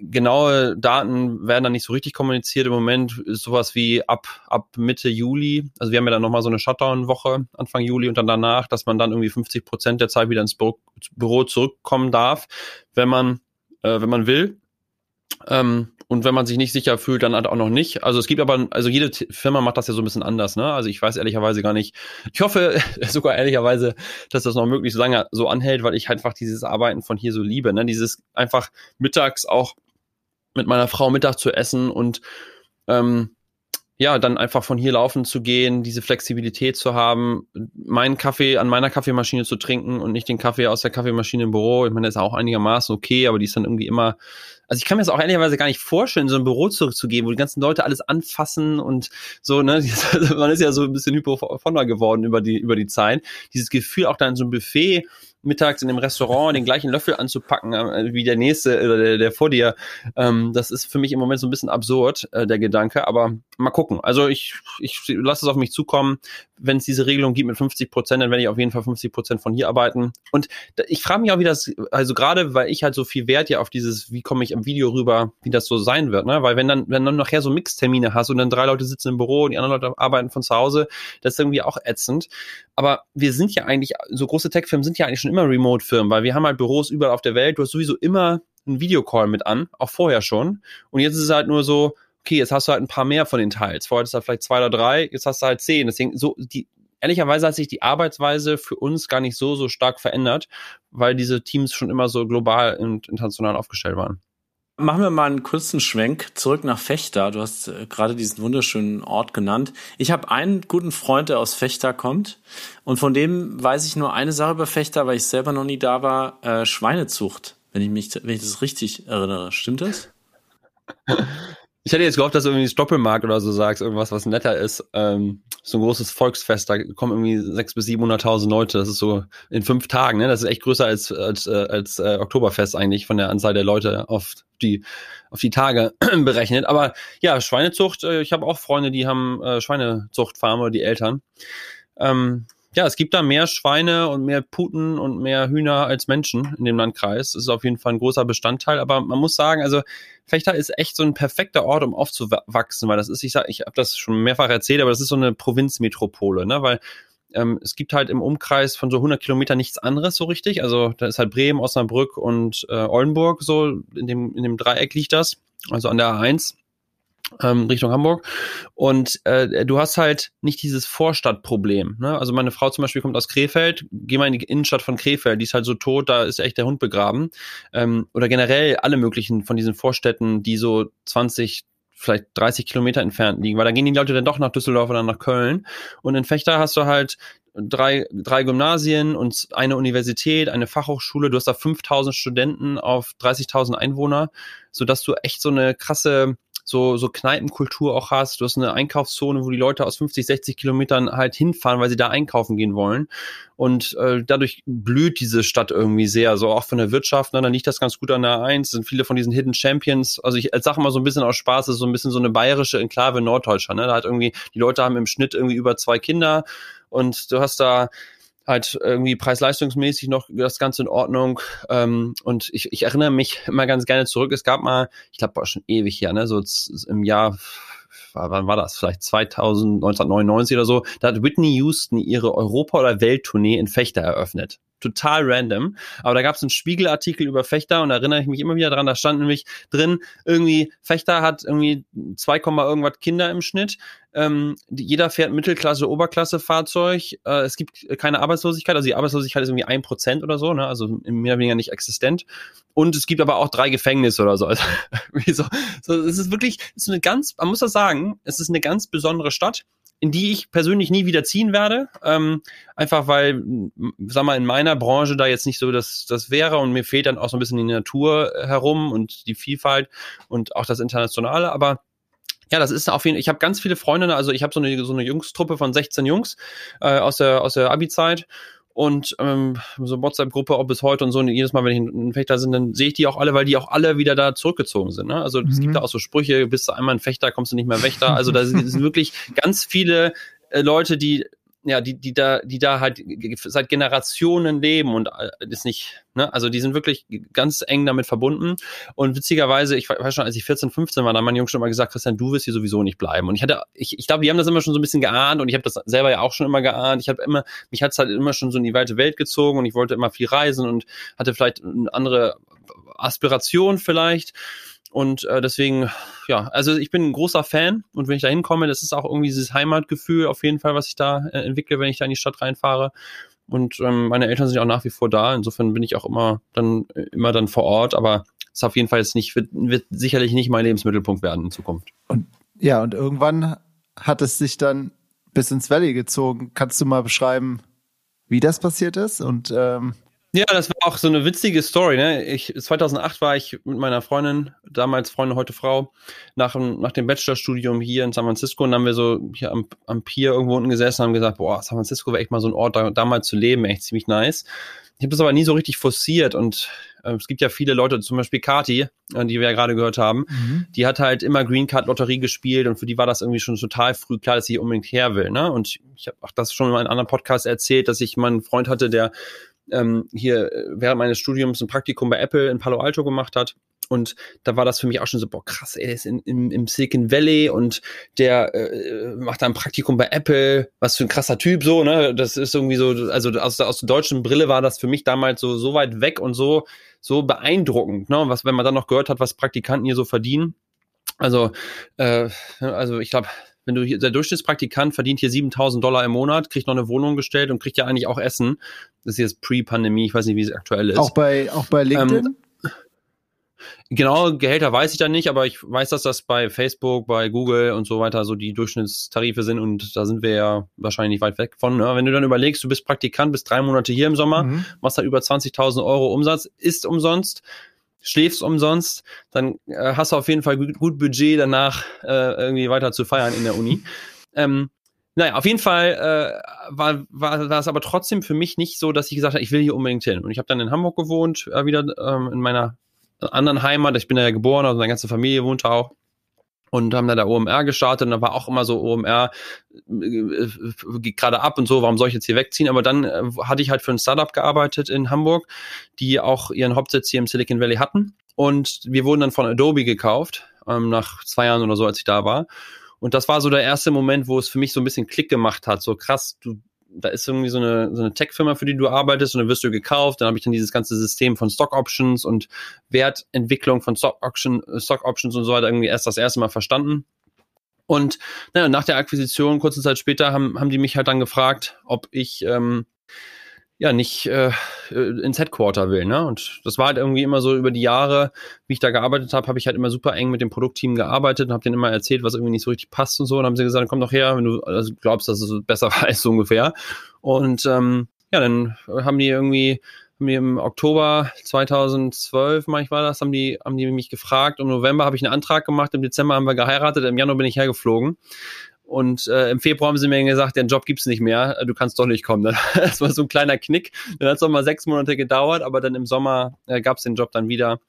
genaue Daten werden dann nicht so richtig kommuniziert. Im Moment ist sowas wie ab, ab Mitte Juli. Also wir haben ja dann nochmal so eine Shutdown-Woche Anfang Juli und dann danach, dass man dann irgendwie 50 Prozent der Zeit wieder ins Büro, zurückkommen darf, wenn man, äh, wenn man will. Ähm, und wenn man sich nicht sicher fühlt, dann halt auch noch nicht. Also es gibt aber, also jede Firma macht das ja so ein bisschen anders, ne? Also ich weiß ehrlicherweise gar nicht. Ich hoffe sogar ehrlicherweise, dass das noch möglichst lange so anhält, weil ich einfach dieses Arbeiten von hier so liebe, ne? Dieses einfach mittags auch mit meiner Frau Mittag zu essen und ähm, ja, dann einfach von hier laufen zu gehen, diese Flexibilität zu haben, meinen Kaffee an meiner Kaffeemaschine zu trinken und nicht den Kaffee aus der Kaffeemaschine im Büro. Ich meine, das ist auch einigermaßen okay, aber die ist dann irgendwie immer also ich kann mir das auch ehrlicherweise gar nicht vorstellen, so ein Büro zurückzugeben, wo die ganzen Leute alles anfassen und so, ne? Man ist ja so ein bisschen hypochonder geworden über die, über die Zeit. Dieses Gefühl, auch dann so ein Buffet mittags in dem Restaurant den gleichen Löffel anzupacken äh, wie der nächste oder der, der vor dir, ähm, das ist für mich im Moment so ein bisschen absurd, äh, der Gedanke. Aber mal gucken. Also ich, ich lasse es auf mich zukommen. Wenn es diese Regelung gibt mit 50 Prozent, dann werde ich auf jeden Fall 50 Prozent von hier arbeiten. Und ich frage mich auch, wie das, also gerade weil ich halt so viel Wert ja auf dieses, wie komme ich im Video rüber, wie das so sein wird, ne? Weil wenn dann, wenn dann nachher so Mixtermine hast und dann drei Leute sitzen im Büro und die anderen Leute arbeiten von zu Hause, das ist irgendwie auch ätzend. Aber wir sind ja eigentlich, so große Tech-Firmen sind ja eigentlich schon immer Remote-Firmen, weil wir haben halt Büros überall auf der Welt. Du hast sowieso immer einen Videocall mit an, auch vorher schon. Und jetzt ist es halt nur so, okay, jetzt hast du halt ein paar mehr von den Teils. Vorher du halt vielleicht zwei oder drei, jetzt hast du halt zehn. Deswegen, so, die, ehrlicherweise hat sich die Arbeitsweise für uns gar nicht so, so stark verändert, weil diese Teams schon immer so global und international aufgestellt waren. Machen wir mal einen kurzen Schwenk zurück nach Fechter. Du hast äh, gerade diesen wunderschönen Ort genannt. Ich habe einen guten Freund, der aus Fechter kommt. Und von dem weiß ich nur eine Sache über Fechter, weil ich selber noch nie da war. Äh, Schweinezucht, wenn ich mich, wenn ich das richtig erinnere. Stimmt das? Ich hätte jetzt gehofft, dass du irgendwie Stoppelmarkt oder so sagst, irgendwas, was netter ist. Ähm, so ein großes Volksfest, da kommen irgendwie sechs bis 700.000 Leute. Das ist so in fünf Tagen, ne? Das ist echt größer als, als, äh, als äh, Oktoberfest eigentlich von der Anzahl der Leute auf die, auf die Tage berechnet. Aber ja, Schweinezucht, äh, ich habe auch Freunde, die haben äh, Schweinezuchtfarme, die Eltern. Ähm, ja, es gibt da mehr Schweine und mehr Puten und mehr Hühner als Menschen in dem Landkreis. Das ist auf jeden Fall ein großer Bestandteil. Aber man muss sagen, also Fechter ist echt so ein perfekter Ort, um aufzuwachsen, weil das ist, ich sag, ich habe das schon mehrfach erzählt, aber das ist so eine Provinzmetropole, ne? Weil ähm, es gibt halt im Umkreis von so 100 Kilometern nichts anderes so richtig. Also da ist halt Bremen, Osnabrück und äh, Oldenburg so in dem in dem Dreieck liegt das, also an der A1 ähm, Richtung Hamburg. Und äh, du hast halt nicht dieses Vorstadtproblem. Ne? Also meine Frau zum Beispiel kommt aus Krefeld, geh mal in die Innenstadt von Krefeld, die ist halt so tot, da ist echt der Hund begraben. Ähm, oder generell alle möglichen von diesen Vorstädten, die so 20, vielleicht 30 Kilometer entfernt liegen, weil da gehen die Leute dann doch nach Düsseldorf oder nach Köln. Und in Fechter hast du halt drei, drei Gymnasien und eine Universität, eine Fachhochschule. Du hast da 5000 Studenten auf 30.000 Einwohner, sodass du echt so eine krasse so, so Kneipenkultur auch hast. Du hast eine Einkaufszone, wo die Leute aus 50, 60 Kilometern halt hinfahren, weil sie da einkaufen gehen wollen. Und äh, dadurch blüht diese Stadt irgendwie sehr, so auch von der Wirtschaft. Ne? Dann liegt das ganz gut an der A1. sind viele von diesen Hidden Champions. Also ich sage mal so ein bisschen aus Spaß, das ist so ein bisschen so eine bayerische Enklave Norddeutschland. Ne? Da hat irgendwie, die Leute haben im Schnitt irgendwie über zwei Kinder und du hast da halt irgendwie preis-leistungsmäßig noch das Ganze in Ordnung. Ähm, und ich, ich erinnere mich immer ganz gerne zurück. Es gab mal, ich glaube schon ewig her, ne, so im Jahr wann war das? Vielleicht 2000, 1999 oder so. Da hat Whitney Houston ihre Europa- oder Welttournee in Fechter eröffnet total random. Aber da gab es einen Spiegelartikel über Fechter und da erinnere ich mich immer wieder dran, da stand nämlich drin, irgendwie, Fechter hat irgendwie 2, irgendwas Kinder im Schnitt. Ähm, jeder fährt Mittelklasse, Oberklasse Fahrzeug. Äh, es gibt keine Arbeitslosigkeit, also die Arbeitslosigkeit ist irgendwie ein Prozent oder so, ne? also mehr oder weniger nicht existent. Und es gibt aber auch drei Gefängnisse oder so. Also, so, so, es ist wirklich, es ist eine ganz, man muss das sagen, es ist eine ganz besondere Stadt in die ich persönlich nie wieder ziehen werde. Ähm, einfach weil, sag mal, in meiner Branche da jetzt nicht so das, das wäre und mir fehlt dann auch so ein bisschen die Natur herum und die Vielfalt und auch das Internationale. Aber ja, das ist auf jeden Fall, ich habe ganz viele Freunde, also ich habe so eine, so eine Jungstruppe von 16 Jungs äh, aus der, aus der Abi-Zeit und ähm, so WhatsApp-Gruppe auch bis heute und so. Und jedes Mal, wenn ich ein Fechter sind, dann sehe ich die auch alle, weil die auch alle wieder da zurückgezogen sind. Ne? Also mhm. es gibt da auch so Sprüche, bist du einmal ein Fechter, kommst du nicht mehr Wächter. Also da sind wirklich ganz viele äh, Leute, die ja, die, die da, die da halt seit Generationen leben und äh, ist nicht, ne, also die sind wirklich ganz eng damit verbunden. Und witzigerweise, ich weiß schon, als ich 14, 15 war, da haben meine Jungs schon mal gesagt, Christian, du wirst hier sowieso nicht bleiben. Und ich hatte, ich, ich glaube, die haben das immer schon so ein bisschen geahnt und ich habe das selber ja auch schon immer geahnt. Ich habe immer, mich hat's halt immer schon so in die weite Welt gezogen und ich wollte immer viel reisen und hatte vielleicht eine andere Aspiration vielleicht. Und äh, deswegen, ja, also ich bin ein großer Fan und wenn ich da hinkomme, das ist auch irgendwie dieses Heimatgefühl auf jeden Fall, was ich da äh, entwickle, wenn ich da in die Stadt reinfahre. Und ähm, meine Eltern sind auch nach wie vor da. Insofern bin ich auch immer dann immer dann vor Ort, aber es ist auf jeden Fall jetzt nicht, wird, wird sicherlich nicht mein Lebensmittelpunkt werden in Zukunft. Und ja, und irgendwann hat es sich dann bis ins Valley gezogen. Kannst du mal beschreiben, wie das passiert ist und ähm, ja, das war auch so eine witzige Story. Ne? Ich, 2008 war ich mit meiner Freundin, damals Freundin, heute Frau, nach, nach dem Bachelorstudium hier in San Francisco und dann haben wir so hier am, am Pier irgendwo unten gesessen und haben gesagt, boah, San Francisco wäre echt mal so ein Ort, da, da mal zu leben, echt ziemlich nice. Ich habe das aber nie so richtig forciert und äh, es gibt ja viele Leute, zum Beispiel Kati, äh, die wir ja gerade gehört haben, mhm. die hat halt immer Green Card Lotterie gespielt und für die war das irgendwie schon total früh klar, dass sie unbedingt her will. Ne? Und ich habe auch das schon in einem anderen Podcast erzählt, dass ich meinen Freund hatte, der ähm, hier äh, während meines Studiums ein Praktikum bei Apple in Palo Alto gemacht hat. Und da war das für mich auch schon so, boah, krass, der ist in, in, im Silicon Valley und der äh, macht da ein Praktikum bei Apple, was für ein krasser Typ, so, ne? Das ist irgendwie so, also aus aus der deutschen Brille war das für mich damals so, so weit weg und so, so beeindruckend, ne? Was, wenn man dann noch gehört hat, was Praktikanten hier so verdienen. Also, äh, also ich glaube, wenn du hier, der Durchschnittspraktikant verdient hier 7000 Dollar im Monat, kriegt noch eine Wohnung gestellt und kriegt ja eigentlich auch Essen. Das ist jetzt Pre-Pandemie, ich weiß nicht, wie es aktuell ist. Auch bei, auch bei LinkedIn? Ähm, Genau, Gehälter weiß ich da nicht, aber ich weiß, dass das bei Facebook, bei Google und so weiter so die Durchschnittstarife sind und da sind wir ja wahrscheinlich nicht weit weg von. Ne? Wenn du dann überlegst, du bist Praktikant, bist drei Monate hier im Sommer, mhm. machst da über 20.000 Euro Umsatz, ist umsonst, schläfst umsonst, dann äh, hast du auf jeden Fall gut, gut Budget danach äh, irgendwie weiter zu feiern in der Uni. Ähm, naja, auf jeden Fall äh, war, war, war es aber trotzdem für mich nicht so, dass ich gesagt habe, ich will hier unbedingt hin. Und ich habe dann in Hamburg gewohnt, äh, wieder ähm, in meiner anderen Heimat. Ich bin da ja geboren, also meine ganze Familie wohnt da auch und haben dann da OMR gestartet und da war auch immer so OMR äh, geht gerade ab und so, warum soll ich jetzt hier wegziehen? Aber dann äh, hatte ich halt für ein Startup gearbeitet in Hamburg, die auch ihren Hauptsitz hier im Silicon Valley hatten und wir wurden dann von Adobe gekauft, ähm, nach zwei Jahren oder so, als ich da war. Und das war so der erste Moment, wo es für mich so ein bisschen Klick gemacht hat. So krass, du da ist irgendwie so eine, so eine Tech-Firma, für die du arbeitest und dann wirst du gekauft. Dann habe ich dann dieses ganze System von Stock Options und Wertentwicklung von Stock, Option, Stock Options und so weiter irgendwie erst das erste Mal verstanden. Und naja, nach der Akquisition, kurze Zeit später, haben, haben die mich halt dann gefragt, ob ich ähm, ja nicht äh, äh, ins Headquarter will. Ne? Und das war halt irgendwie immer so über die Jahre, wie ich da gearbeitet habe, habe ich halt immer super eng mit dem Produktteam gearbeitet und habe denen immer erzählt, was irgendwie nicht so richtig passt und so. Und haben sie gesagt, komm doch her, wenn du also glaubst, dass es besser weiß, so ungefähr. Und ähm, ja, dann haben die irgendwie haben die im Oktober 2012, ich war das, haben die, haben die mich gefragt. Im November habe ich einen Antrag gemacht, im Dezember haben wir geheiratet, im Januar bin ich hergeflogen. Und äh, im Februar haben sie mir gesagt, den Job gibt's nicht mehr, du kannst doch nicht kommen. Das war so ein kleiner Knick. Dann hat es noch mal sechs Monate gedauert, aber dann im Sommer äh, gab's den Job dann wieder.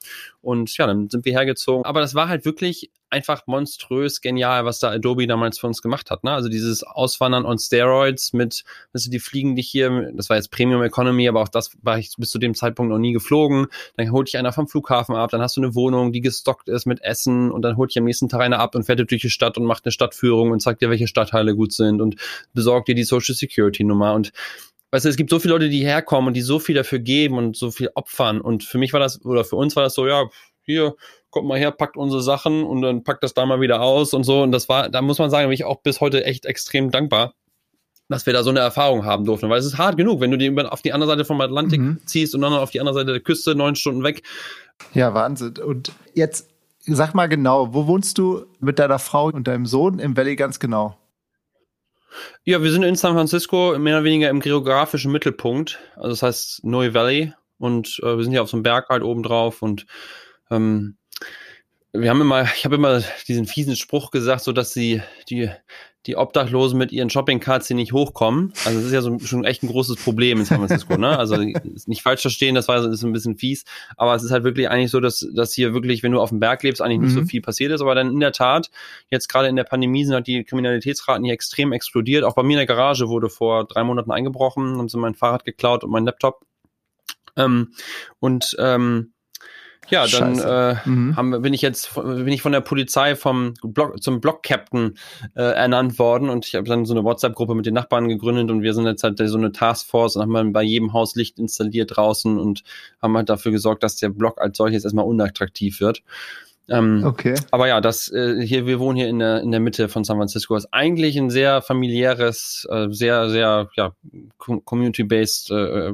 Und ja, dann sind wir hergezogen. Aber das war halt wirklich einfach monströs genial, was da Adobe damals für uns gemacht hat. Ne? Also dieses Auswandern on Steroids mit, weißt du, die fliegen dich hier, das war jetzt Premium Economy, aber auch das war ich bis zu dem Zeitpunkt noch nie geflogen. Dann holt dich einer vom Flughafen ab, dann hast du eine Wohnung, die gestockt ist mit Essen und dann holt dich am nächsten Tag einer ab und fährt durch die Stadt und macht eine Stadtführung und zeigt dir, welche Stadtteile gut sind und besorgt dir die Social Security Nummer und weißt du, es gibt so viele Leute, die herkommen und die so viel dafür geben und so viel opfern. Und für mich war das, oder für uns war das so, ja, hier, kommt mal her, packt unsere Sachen und dann packt das da mal wieder aus und so. Und das war, da muss man sagen, bin ich auch bis heute echt extrem dankbar, dass wir da so eine Erfahrung haben durften. Weil es ist hart genug, wenn du die auf die andere Seite vom Atlantik mhm. ziehst und dann auf die andere Seite der Küste neun Stunden weg. Ja, Wahnsinn. Und jetzt sag mal genau, wo wohnst du mit deiner Frau und deinem Sohn im Valley ganz genau? Ja, wir sind in San Francisco, mehr oder weniger im geografischen Mittelpunkt. Also das heißt Noe Valley. Und äh, wir sind hier auf so einem Berg halt oben drauf und ähm, wir haben immer, ich habe immer diesen fiesen Spruch gesagt, so dass sie die die Obdachlosen mit ihren Shoppingcards hier nicht hochkommen. Also das ist ja so schon echt ein großes Problem in San Francisco, ne? Also nicht falsch verstehen, das war ist ein bisschen fies, aber es ist halt wirklich eigentlich so, dass dass hier wirklich, wenn du auf dem Berg lebst, eigentlich nicht mhm. so viel passiert ist, aber dann in der Tat jetzt gerade in der Pandemie sind halt die Kriminalitätsraten hier extrem explodiert. Auch bei mir in der Garage wurde vor drei Monaten eingebrochen, haben sie mein Fahrrad geklaut und mein Laptop. Ähm, und ähm, ja, dann äh, mhm. haben, bin ich jetzt bin ich von der Polizei vom Block, zum Block-Captain äh, ernannt worden und ich habe dann so eine WhatsApp-Gruppe mit den Nachbarn gegründet und wir sind jetzt halt so eine Taskforce und haben bei jedem Haus Licht installiert draußen und haben halt dafür gesorgt, dass der Block als solches erstmal unattraktiv wird. Ähm, okay. Aber ja, das äh, hier, wir wohnen hier in der in der Mitte von San Francisco. Ist eigentlich ein sehr familiäres, äh, sehr sehr ja community-based äh,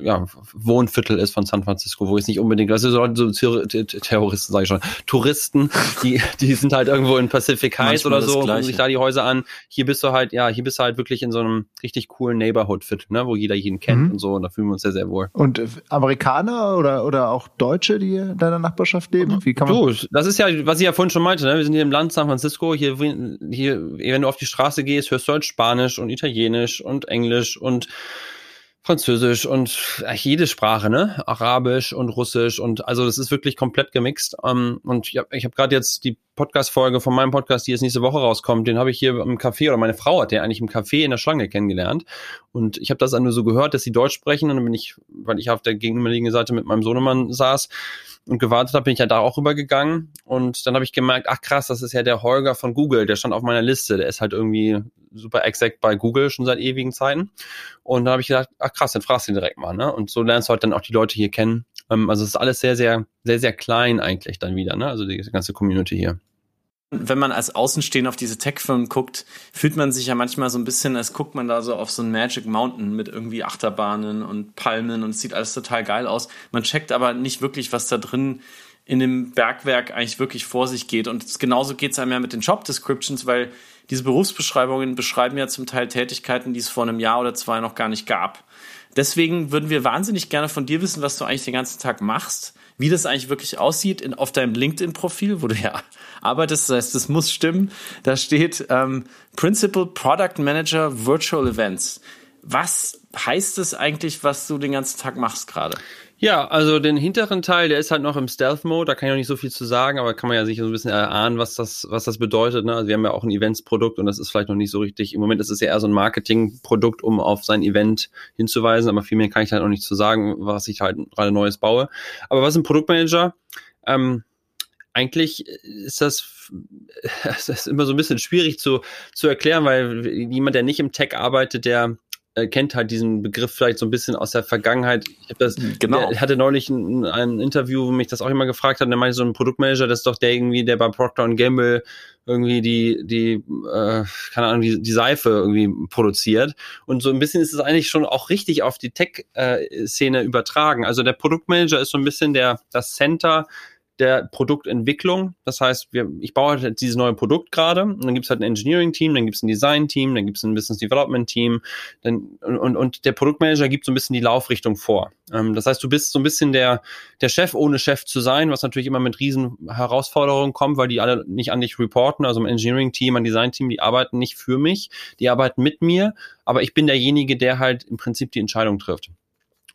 ja Wohnviertel ist von San Francisco, wo es nicht unbedingt, das ist so, so Terroristen sage ich schon, Touristen, die die sind halt irgendwo in Pacific Heights oder so, gucken sich da die Häuser an. Hier bist du halt, ja, hier bist du halt wirklich in so einem richtig coolen Neighborhood-Viertel, ne, wo jeder jeden kennt mhm. und so. Und da fühlen wir uns sehr sehr wohl. Und Amerikaner oder oder auch Deutsche, die in deiner Nachbarschaft leben? Wie kann man? Du, das ist ja, was ich ja vorhin schon meinte, ne? wir sind hier im Land San Francisco, hier, hier, wenn du auf die Straße gehst, hörst du halt Spanisch und Italienisch und Englisch und Französisch und äh, jede Sprache, ne? Arabisch und Russisch und also das ist wirklich komplett gemixt. Ähm, und ich habe hab gerade jetzt die Podcast-Folge von meinem Podcast, die jetzt nächste Woche rauskommt, den habe ich hier im Café oder meine Frau hat den eigentlich im Café in der Schlange kennengelernt. Und ich habe das dann nur so gehört, dass sie Deutsch sprechen und dann bin ich, weil ich auf der gegenüberliegenden Seite mit meinem Sohnemann saß, und gewartet habe, bin ich ja da auch rübergegangen und dann habe ich gemerkt, ach krass, das ist ja der Holger von Google, der stand auf meiner Liste, der ist halt irgendwie super exakt bei Google schon seit ewigen Zeiten und dann habe ich gedacht, ach krass, dann fragst du ihn direkt mal, ne? Und so lernst du halt dann auch die Leute hier kennen. Ähm, also es ist alles sehr, sehr, sehr, sehr klein eigentlich dann wieder, ne? Also die ganze Community hier wenn man als Außenstehender auf diese Tech-Firmen guckt, fühlt man sich ja manchmal so ein bisschen, als guckt man da so auf so ein Magic Mountain mit irgendwie Achterbahnen und Palmen und es sieht alles total geil aus. Man checkt aber nicht wirklich, was da drin in dem Bergwerk eigentlich wirklich vor sich geht. Und genauso geht es einem ja mit den Job Descriptions, weil diese Berufsbeschreibungen beschreiben ja zum Teil Tätigkeiten, die es vor einem Jahr oder zwei noch gar nicht gab. Deswegen würden wir wahnsinnig gerne von dir wissen, was du eigentlich den ganzen Tag machst wie das eigentlich wirklich aussieht in, auf deinem LinkedIn-Profil, wo du ja arbeitest. Das heißt, das muss stimmen. Da steht ähm, Principal Product Manager Virtual Events. Was heißt es eigentlich, was du den ganzen Tag machst gerade? Ja, also den hinteren Teil, der ist halt noch im Stealth-Mode, da kann ich noch nicht so viel zu sagen, aber kann man ja sich so ein bisschen erahnen, was das, was das bedeutet. Ne? Also wir haben ja auch ein Events-Produkt und das ist vielleicht noch nicht so richtig. Im Moment ist es ja eher so ein Marketing-Produkt, um auf sein Event hinzuweisen, aber viel mehr kann ich halt noch nicht zu sagen, was ich halt gerade Neues baue. Aber was ein Produktmanager? Ähm, eigentlich ist das, das ist immer so ein bisschen schwierig zu, zu erklären, weil jemand, der nicht im Tech arbeitet, der äh, kennt halt diesen Begriff vielleicht so ein bisschen aus der Vergangenheit. Ich das, genau. Der, hatte neulich ein, ein, Interview, wo mich das auch immer gefragt hat, und der meinte so ein Produktmanager, das ist doch der irgendwie, der bei Procter Gamble irgendwie die, die, äh, keine Ahnung, die, die Seife irgendwie produziert. Und so ein bisschen ist es eigentlich schon auch richtig auf die Tech-Szene äh, übertragen. Also der Produktmanager ist so ein bisschen der, das Center der Produktentwicklung. Das heißt, wir, ich baue halt dieses neue Produkt gerade und dann gibt es halt ein Engineering-Team, dann gibt es ein Design-Team, dann gibt es ein Business Development-Team und, und, und der Produktmanager gibt so ein bisschen die Laufrichtung vor. Ähm, das heißt, du bist so ein bisschen der, der Chef, ohne Chef zu sein, was natürlich immer mit riesen Herausforderungen kommt, weil die alle nicht an dich reporten, also im Engineering-Team, ein Design-Team, die arbeiten nicht für mich, die arbeiten mit mir, aber ich bin derjenige, der halt im Prinzip die Entscheidung trifft.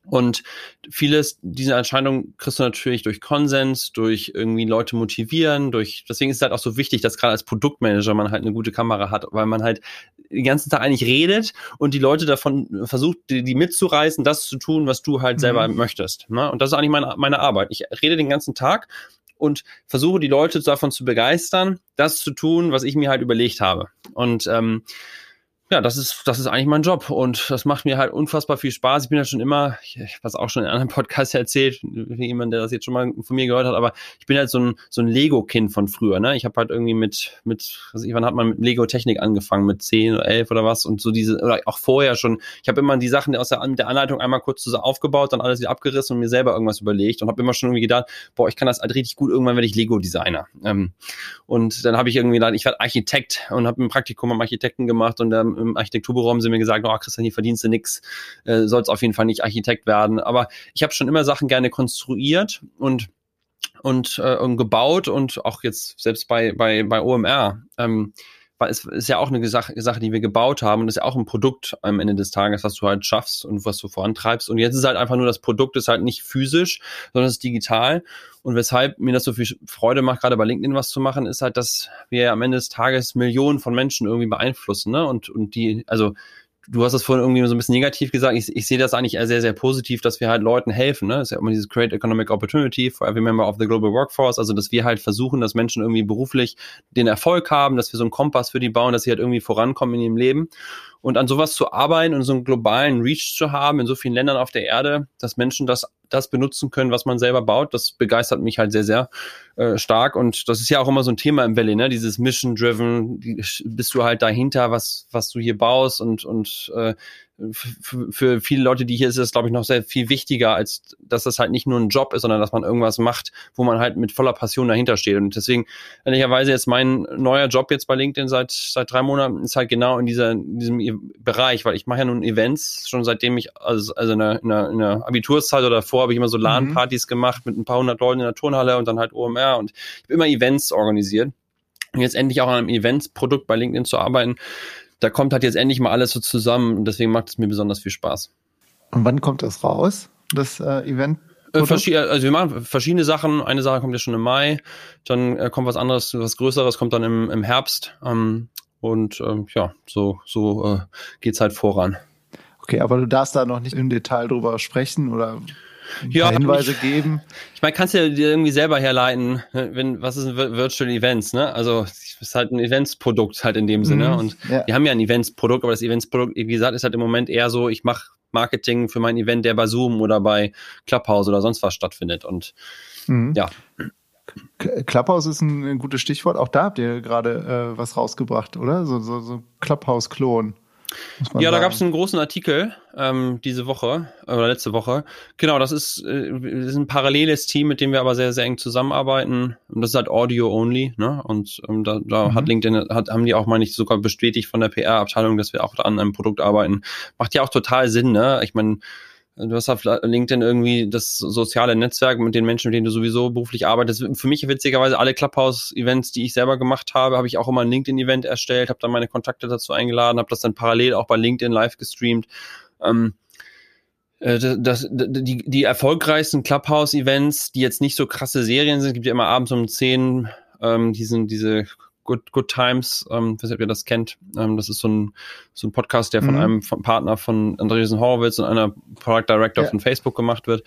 Und vieles dieser Entscheidungen kriegst du natürlich durch Konsens, durch irgendwie Leute motivieren, durch, deswegen ist es halt auch so wichtig, dass gerade als Produktmanager man halt eine gute Kamera hat, weil man halt den ganzen Tag eigentlich redet und die Leute davon versucht, die, die mitzureißen, das zu tun, was du halt selber mhm. möchtest. Ne? Und das ist eigentlich meine, meine Arbeit. Ich rede den ganzen Tag und versuche die Leute davon zu begeistern, das zu tun, was ich mir halt überlegt habe. Und ähm, ja, das ist, das ist eigentlich mein Job und das macht mir halt unfassbar viel Spaß. Ich bin ja schon immer, ich habe es auch schon in anderen Podcasts erzählt, wie jemand, der das jetzt schon mal von mir gehört hat, aber ich bin halt so ein, so ein Lego-Kind von früher. Ne? Ich habe halt irgendwie mit, mit, was ich, wann hat man mit Lego-Technik angefangen, mit zehn oder elf oder was und so diese, oder auch vorher schon. Ich habe immer die Sachen aus der, der Anleitung einmal kurz so aufgebaut, dann alles wieder abgerissen und mir selber irgendwas überlegt und habe immer schon irgendwie gedacht, boah, ich kann das halt richtig gut, irgendwann werde ich Lego-Designer. Ähm, und dann habe ich irgendwie gedacht, ich werde Architekt und habe ein Praktikum am Architekten gemacht und ähm, im Architekturbüro haben sie mir gesagt, oh Christian, hier verdienst du nix, äh, sollst auf jeden Fall nicht Architekt werden. Aber ich habe schon immer Sachen gerne konstruiert und und, äh, und gebaut und auch jetzt selbst bei bei bei OMR ähm, es ist ja auch eine Sache, Sache, die wir gebaut haben und ist ja auch ein Produkt am Ende des Tages, was du halt schaffst und was du vorantreibst. Und jetzt ist halt einfach nur das Produkt ist halt nicht physisch, sondern es ist digital. Und weshalb mir das so viel Freude macht, gerade bei LinkedIn was zu machen, ist halt, dass wir am Ende des Tages Millionen von Menschen irgendwie beeinflussen, ne? Und, und die, also du hast das vorhin irgendwie so ein bisschen negativ gesagt. Ich, ich sehe das eigentlich sehr, sehr positiv, dass wir halt Leuten helfen. Ne? Das ist ja immer dieses Create Economic Opportunity for every member of the global workforce. Also, dass wir halt versuchen, dass Menschen irgendwie beruflich den Erfolg haben, dass wir so einen Kompass für die bauen, dass sie halt irgendwie vorankommen in ihrem Leben. Und an sowas zu arbeiten und so einen globalen Reach zu haben in so vielen Ländern auf der Erde, dass Menschen das, das benutzen können, was man selber baut, das begeistert mich halt sehr, sehr äh, stark. Und das ist ja auch immer so ein Thema im Valley, ne? Dieses Mission-Driven, bist du halt dahinter, was, was du hier baust und, und äh, für viele Leute, die hier ist, ist es, glaube ich, noch sehr viel wichtiger, als dass das halt nicht nur ein Job ist, sondern dass man irgendwas macht, wo man halt mit voller Passion dahinter steht. Und deswegen, ehrlicherweise, jetzt mein neuer Job jetzt bei LinkedIn seit seit drei Monaten ist halt genau in, dieser, in diesem Bereich, weil ich mache ja nun Events, schon seitdem ich, also, also in, der, in, der, in der Abiturszeit oder davor habe ich immer so LAN-Partys mhm. gemacht mit ein paar hundert Leuten in der Turnhalle und dann halt OMR und ich habe immer Events organisiert. Und jetzt endlich auch an einem Events-Produkt bei LinkedIn zu arbeiten, da kommt halt jetzt endlich mal alles so zusammen und deswegen macht es mir besonders viel Spaß. Und wann kommt das raus, das äh, Event? Äh, also wir machen verschiedene Sachen. Eine Sache kommt ja schon im Mai, dann äh, kommt was anderes, was Größeres kommt dann im, im Herbst. Ähm, und ähm, ja, so, so äh, geht's halt voran. Okay, aber du darfst da noch nicht im Detail drüber sprechen oder ja, Hinweise ich, geben. Ich meine, kannst du dir irgendwie selber herleiten, ne, wenn, was ist ein Virtual Events, ne? Also, es ist halt ein Events-Produkt halt in dem Sinne. Mhm, und ja. wir haben ja ein Events-Produkt, aber das Events-Produkt, wie gesagt, ist halt im Moment eher so, ich mache Marketing für mein Event, der bei Zoom oder bei Clubhouse oder sonst was stattfindet. Und mhm. ja. Clubhouse ist ein, ein, gutes Stichwort. Auch da habt ihr gerade äh, was rausgebracht, oder? So, so, so Clubhouse-Klon. Ja, da gab es einen großen Artikel ähm, diese Woche oder letzte Woche. Genau, das ist, äh, das ist ein paralleles Team, mit dem wir aber sehr, sehr eng zusammenarbeiten. Und das ist halt Audio only, ne? Und ähm, da, da mhm. hat LinkedIn, hat, haben die auch, meine ich, sogar bestätigt von der PR-Abteilung, dass wir auch an einem Produkt arbeiten. Macht ja auch total Sinn, ne? Ich meine, Du hast auf LinkedIn irgendwie das soziale Netzwerk mit den Menschen, mit denen du sowieso beruflich arbeitest. Für mich witzigerweise alle Clubhouse-Events, die ich selber gemacht habe, habe ich auch immer ein LinkedIn-Event erstellt, habe dann meine Kontakte dazu eingeladen, habe das dann parallel auch bei LinkedIn live gestreamt. Ähm, äh, das, die, die erfolgreichsten Clubhouse-Events, die jetzt nicht so krasse Serien sind, gibt ja immer abends um 10 ähm, diesen, diese Good, Good Times, ähm, ich weiß nicht, ob ihr das kennt. Ähm, das ist so ein, so ein Podcast, der von mhm. einem von Partner von Andreessen Horowitz und einer Product Director ja. von Facebook gemacht wird.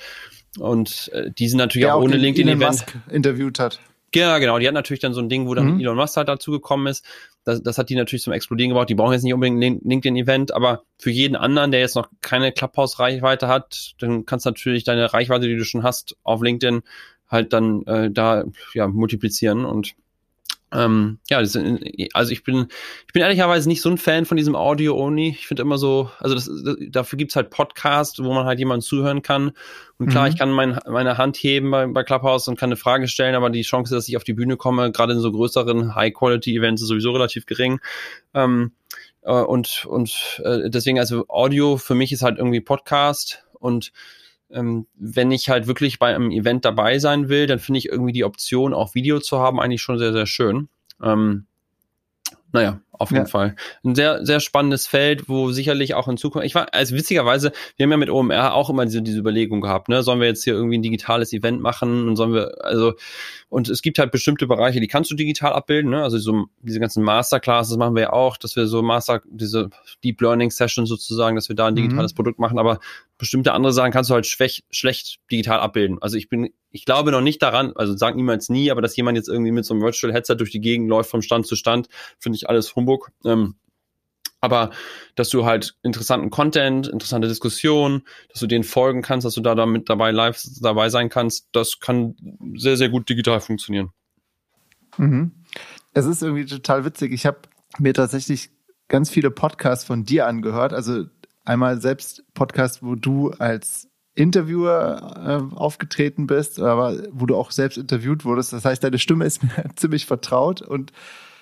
Und äh, die sind natürlich der auch, ohne LinkedIn-Event. interviewt hat. Ja, genau. Die hat natürlich dann so ein Ding, wo dann mhm. Elon Musk halt dazu gekommen ist. Das, das hat die natürlich zum Explodieren gebraucht. Die brauchen jetzt nicht unbedingt ein LinkedIn-Event, aber für jeden anderen, der jetzt noch keine Clubhouse-Reichweite hat, dann kannst du natürlich deine Reichweite, die du schon hast, auf LinkedIn halt dann äh, da ja multiplizieren und ähm, ja, also ich bin, ich bin ehrlicherweise nicht so ein Fan von diesem Audio-Only. Ich finde immer so, also das, das, dafür gibt's halt Podcasts, wo man halt jemandem zuhören kann. Und klar, mhm. ich kann mein, meine Hand heben bei, bei Clubhouse und kann eine Frage stellen, aber die Chance, dass ich auf die Bühne komme, gerade in so größeren High-Quality-Events, ist sowieso relativ gering. Ähm, äh, und und äh, deswegen, also Audio für mich ist halt irgendwie Podcast und ähm, wenn ich halt wirklich bei einem Event dabei sein will, dann finde ich irgendwie die Option, auch Video zu haben, eigentlich schon sehr, sehr schön. Ähm, naja, auf jeden ja. Fall. Ein sehr, sehr spannendes Feld, wo sicherlich auch in Zukunft, ich war, also witzigerweise, wir haben ja mit OMR auch immer diese, diese Überlegung gehabt, ne, sollen wir jetzt hier irgendwie ein digitales Event machen und sollen wir, also, und es gibt halt bestimmte Bereiche, die kannst du digital abbilden, ne, also so, diese ganzen Masterclasses machen wir ja auch, dass wir so Master, diese Deep Learning Session sozusagen, dass wir da ein mhm. digitales mhm. Produkt machen, aber bestimmte andere Sachen kannst du halt schwäch, schlecht digital abbilden. Also ich bin, ich glaube noch nicht daran, also sag niemals nie, aber dass jemand jetzt irgendwie mit so einem Virtual Headset durch die Gegend läuft vom Stand zu Stand, finde ich alles Humbug. Ähm, aber dass du halt interessanten Content, interessante Diskussionen, dass du denen folgen kannst, dass du da damit dabei live dabei sein kannst, das kann sehr, sehr gut digital funktionieren. Mhm. Es ist irgendwie total witzig. Ich habe mir tatsächlich ganz viele Podcasts von dir angehört. Also einmal selbst Podcast, wo du als Interviewer äh, aufgetreten bist, aber wo du auch selbst interviewt wurdest. Das heißt, deine Stimme ist mir ziemlich vertraut und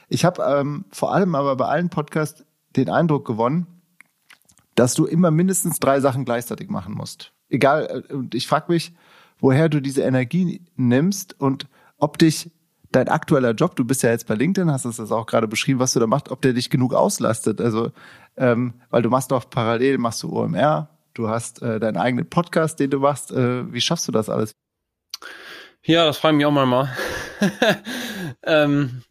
ich habe ähm, vor allem aber bei allen Podcasts den Eindruck gewonnen, dass du immer mindestens drei Sachen gleichzeitig machen musst. Egal, äh, und ich frage mich, woher du diese Energie nimmst und ob dich dein aktueller Job, du bist ja jetzt bei LinkedIn, hast es das auch gerade beschrieben, was du da machst, ob der dich genug auslastet. Also, ähm, weil du machst doch parallel, machst du OMR, du hast äh, deinen eigenen Podcast, den du machst. Äh, wie schaffst du das alles? Ja, das frage ich mich auch mal mal. ähm,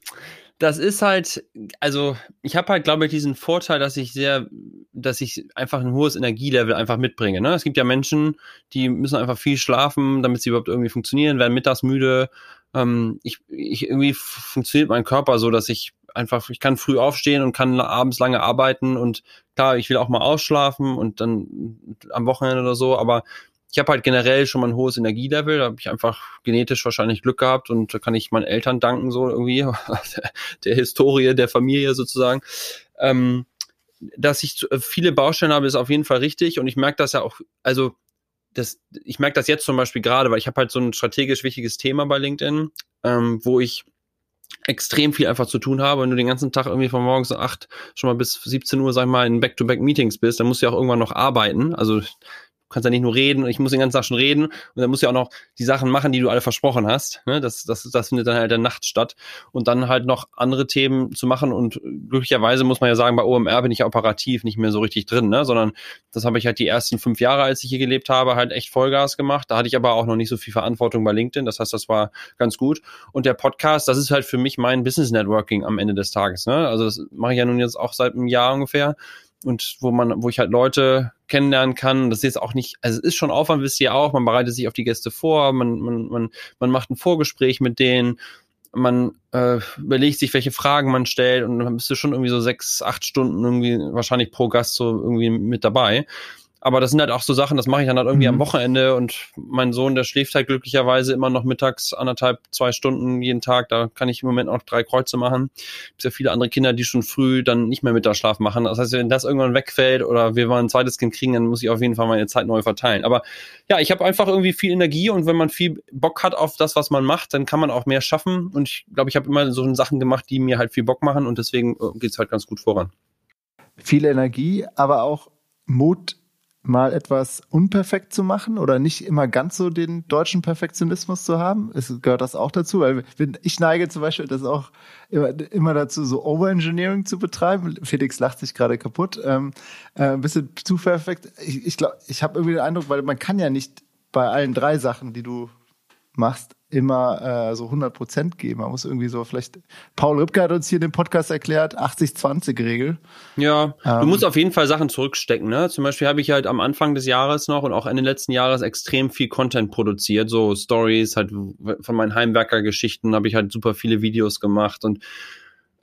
das ist halt, also ich habe halt, glaube ich, diesen Vorteil, dass ich sehr, dass ich einfach ein hohes Energielevel einfach mitbringe. Ne? Es gibt ja Menschen, die müssen einfach viel schlafen, damit sie überhaupt irgendwie funktionieren, werden mittags müde, ähm, ich, ich irgendwie funktioniert mein Körper so, dass ich einfach, ich kann früh aufstehen und kann abends lange arbeiten und klar, ich will auch mal ausschlafen und dann am Wochenende oder so, aber ich habe halt generell schon mal ein hohes Energielevel, da habe ich einfach genetisch wahrscheinlich Glück gehabt und da kann ich meinen Eltern danken, so irgendwie, der, Historie der Familie sozusagen. Ähm, dass ich viele Baustellen habe, ist auf jeden Fall richtig und ich merke das ja auch, also das, ich merke das jetzt zum Beispiel gerade, weil ich habe halt so ein strategisch wichtiges Thema bei LinkedIn, ähm, wo ich extrem viel einfach zu tun habe. Wenn du den ganzen Tag irgendwie von morgens acht schon mal bis 17 Uhr, sag ich mal, in Back-to-Back-Meetings bist, dann musst du ja auch irgendwann noch arbeiten. Also kannst ja nicht nur reden, ich muss den ganzen Tag schon reden und dann musst du ja auch noch die Sachen machen, die du alle versprochen hast. Ne? Das, das, das findet dann halt der Nacht statt. Und dann halt noch andere Themen zu machen und glücklicherweise muss man ja sagen, bei OMR bin ich ja operativ nicht mehr so richtig drin, ne? sondern das habe ich halt die ersten fünf Jahre, als ich hier gelebt habe, halt echt Vollgas gemacht. Da hatte ich aber auch noch nicht so viel Verantwortung bei LinkedIn. Das heißt, das war ganz gut. Und der Podcast, das ist halt für mich mein Business Networking am Ende des Tages. Ne? Also das mache ich ja nun jetzt auch seit einem Jahr ungefähr und wo man, wo ich halt Leute kennenlernen kann. Das ist jetzt auch nicht, also es ist schon Aufwand, wisst ihr auch, man bereitet sich auf die Gäste vor, man, man, man, man macht ein Vorgespräch mit denen, man äh, überlegt sich, welche Fragen man stellt und dann bist du schon irgendwie so sechs, acht Stunden irgendwie wahrscheinlich pro Gast so irgendwie mit dabei. Aber das sind halt auch so Sachen, das mache ich dann halt irgendwie mhm. am Wochenende und mein Sohn, der schläft halt glücklicherweise immer noch mittags anderthalb, zwei Stunden jeden Tag. Da kann ich im Moment auch drei Kreuze machen. Es ja viele andere Kinder, die schon früh dann nicht mehr Mittagsschlaf machen. Das heißt, wenn das irgendwann wegfällt oder wir mal ein zweites Kind kriegen, dann muss ich auf jeden Fall meine Zeit neu verteilen. Aber ja, ich habe einfach irgendwie viel Energie und wenn man viel Bock hat auf das, was man macht, dann kann man auch mehr schaffen. Und ich glaube, ich habe immer so Sachen gemacht, die mir halt viel Bock machen und deswegen äh, geht's halt ganz gut voran. Viel Energie, aber auch Mut mal etwas unperfekt zu machen oder nicht immer ganz so den deutschen Perfektionismus zu haben? Es gehört das auch dazu, weil ich neige zum Beispiel das auch immer, immer dazu, so Overengineering zu betreiben. Felix lacht sich gerade kaputt. Ähm, äh, ein bisschen zu perfekt. Ich, ich glaube, ich habe irgendwie den Eindruck, weil man kann ja nicht bei allen drei Sachen, die du machst, immer äh, so 100 Prozent geben. Man muss irgendwie so vielleicht, Paul Ripke hat uns hier in dem Podcast erklärt, 80-20-Regel. Ja, ähm, du musst auf jeden Fall Sachen zurückstecken. Ne? Zum Beispiel habe ich halt am Anfang des Jahres noch und auch Ende letzten Jahres extrem viel Content produziert, so Stories, halt von meinen Heimwerker-Geschichten habe ich halt super viele Videos gemacht und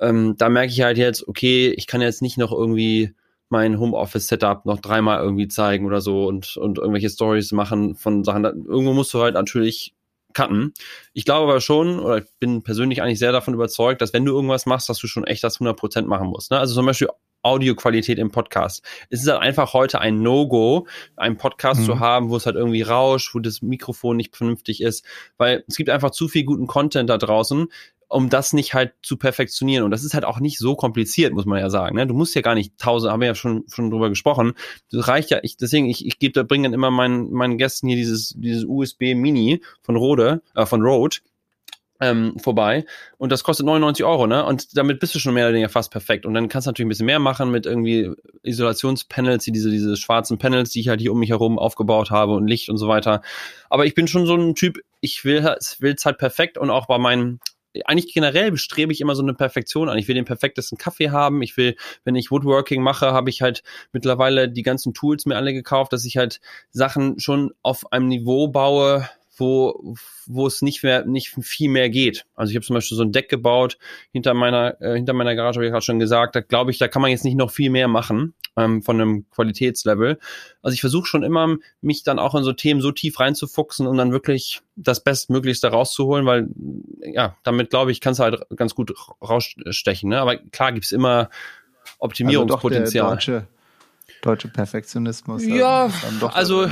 ähm, da merke ich halt jetzt, okay, ich kann jetzt nicht noch irgendwie mein Homeoffice-Setup noch dreimal irgendwie zeigen oder so und, und irgendwelche Stories machen von Sachen. Irgendwo musst du halt natürlich cutten. Ich glaube aber schon, oder ich bin persönlich eigentlich sehr davon überzeugt, dass wenn du irgendwas machst, dass du schon echt das 100% machen musst. Ne? Also zum Beispiel Audioqualität im Podcast. Es ist halt einfach heute ein No-Go, einen Podcast mhm. zu haben, wo es halt irgendwie rauscht, wo das Mikrofon nicht vernünftig ist, weil es gibt einfach zu viel guten Content da draußen, um das nicht halt zu perfektionieren. Und das ist halt auch nicht so kompliziert, muss man ja sagen. Ne? Du musst ja gar nicht tausend, haben wir ja schon, schon drüber gesprochen. Das reicht ja, ich, deswegen, ich, ich gebe da, bringe dann immer meinen, meinen Gästen hier dieses, dieses USB Mini von Rode, äh, von Rode ähm, vorbei und das kostet 99 Euro, ne? Und damit bist du schon mehr oder weniger fast perfekt. Und dann kannst du natürlich ein bisschen mehr machen mit irgendwie Isolationspanels, die diese, diese schwarzen Panels, die ich halt hier um mich herum aufgebaut habe und Licht und so weiter. Aber ich bin schon so ein Typ, ich will es halt perfekt und auch bei meinen eigentlich generell bestrebe ich immer so eine Perfektion an. Ich will den perfektesten Kaffee haben. Ich will, wenn ich Woodworking mache, habe ich halt mittlerweile die ganzen Tools mir alle gekauft, dass ich halt Sachen schon auf einem Niveau baue, wo, wo es nicht mehr, nicht viel mehr geht. Also ich habe zum Beispiel so ein Deck gebaut hinter meiner, äh, hinter meiner Garage, habe ich gerade schon gesagt. Da glaube ich, da kann man jetzt nicht noch viel mehr machen ähm, von einem Qualitätslevel. Also ich versuche schon immer, mich dann auch in so Themen so tief reinzufuchsen, um dann wirklich das Bestmöglichste rauszuholen, weil ja, damit glaube ich, kannst du halt ganz gut rausstechen. Ne? Aber klar gibt's immer Optimierungspotenzial. Also deutsche, deutsche Perfektionismus. Ja, also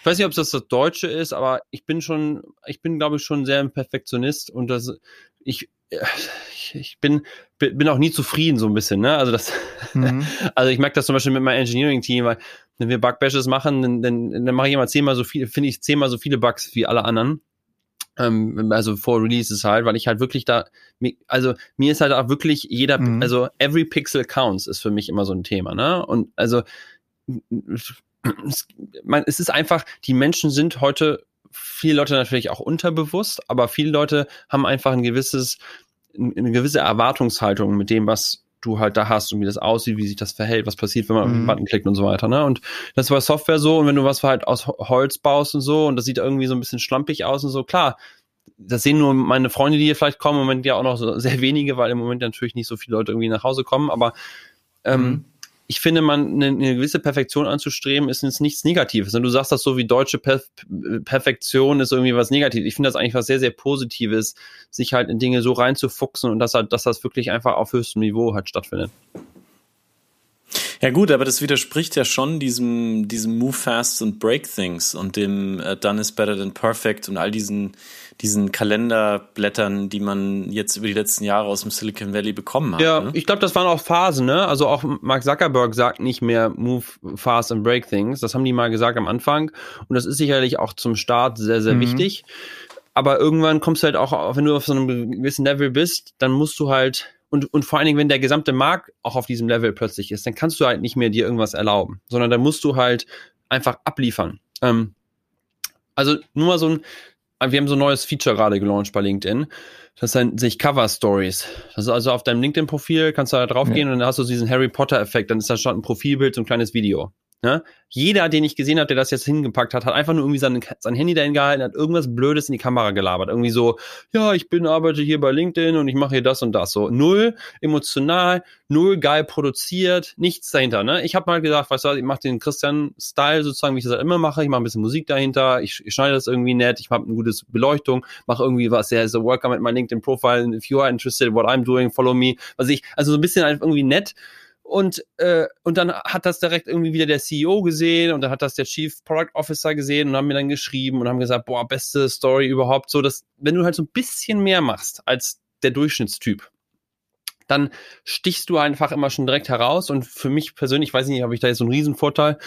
ich weiß nicht, ob das das Deutsche ist, aber ich bin schon, ich bin, glaube ich, schon sehr ein Perfektionist und das, ich, ich bin, bin auch nie zufrieden so ein bisschen, ne? Also das, mhm. also ich merke das zum Beispiel mit meinem Engineering-Team, weil wenn wir Bug-Bashes machen, dann, dann, dann mache ich immer zehnmal so viel, finde ich zehnmal so viele Bugs wie alle anderen. Ähm, also vor Releases halt, weil ich halt wirklich da, also mir ist halt auch wirklich jeder, mhm. also every pixel counts ist für mich immer so ein Thema, ne? Und also es, man, es ist einfach, die Menschen sind heute, viele Leute natürlich auch unterbewusst, aber viele Leute haben einfach ein gewisses, eine gewisse Erwartungshaltung mit dem, was du halt da hast und wie das aussieht, wie sich das verhält, was passiert, wenn man mhm. auf den mhm. Button klickt und so weiter. Ne? Und das war Software so und wenn du was halt aus Holz baust und so und das sieht irgendwie so ein bisschen schlampig aus und so, klar, das sehen nur meine Freunde, die hier vielleicht kommen, im Moment ja auch noch so sehr wenige, weil im Moment natürlich nicht so viele Leute irgendwie nach Hause kommen, aber ähm, mhm ich finde, man eine, eine, gewisse Perfektion anzustreben, ist jetzt nichts Negatives. Und du sagst das so wie deutsche Perf Perfektion ist irgendwie was Negatives. Ich finde das eigentlich was sehr, sehr Positives, sich halt in Dinge so reinzufuchsen und dass halt, dass das wirklich einfach auf höchstem Niveau halt stattfindet. Ja gut, aber das widerspricht ja schon diesem, diesem Move Fast und Break Things und dem uh, Done is Better than Perfect und all diesen diesen Kalenderblättern, die man jetzt über die letzten Jahre aus dem Silicon Valley bekommen hat. Ja, ne? ich glaube, das waren auch Phasen, ne? Also auch Mark Zuckerberg sagt nicht mehr Move fast and break things. Das haben die mal gesagt am Anfang. Und das ist sicherlich auch zum Start sehr, sehr mhm. wichtig. Aber irgendwann kommst du halt auch, wenn du auf so einem gewissen Level bist, dann musst du halt und, und vor allen Dingen, wenn der gesamte Markt auch auf diesem Level plötzlich ist, dann kannst du halt nicht mehr dir irgendwas erlauben, sondern dann musst du halt einfach abliefern. Ähm, also nur mal so ein, wir haben so ein neues Feature gerade gelauncht bei LinkedIn. Das nennt sich Cover Stories. Das ist also auf deinem LinkedIn-Profil, kannst du da draufgehen ja. und dann hast du diesen Harry Potter-Effekt. Dann ist da schon ein Profilbild, so ein kleines Video. Ne? Jeder, den ich gesehen habe, der das jetzt hingepackt hat, hat einfach nur irgendwie sein, sein Handy dahin gehalten, hat irgendwas Blödes in die Kamera gelabert. Irgendwie so, ja, ich bin, arbeite hier bei LinkedIn und ich mache hier das und das. So null emotional, null geil produziert, nichts dahinter. Ne? Ich habe mal gesagt, weißt du, ich mache den Christian-Style sozusagen, wie ich das halt immer mache. Ich mache ein bisschen Musik dahinter, ich, ich schneide das irgendwie nett, ich habe eine gute Beleuchtung, mache irgendwie was, ja, so welcome at my LinkedIn-Profile, if you are interested in what I'm doing, follow me. Was ich, also so ein bisschen einfach irgendwie nett und, äh, und dann hat das direkt irgendwie wieder der CEO gesehen und dann hat das der Chief Product Officer gesehen und haben mir dann geschrieben und haben gesagt, boah, beste Story überhaupt. So, dass, wenn du halt so ein bisschen mehr machst als der Durchschnittstyp, dann stichst du einfach immer schon direkt heraus. Und für mich persönlich, weiß ich nicht, ob ich da jetzt so einen Riesenvorteil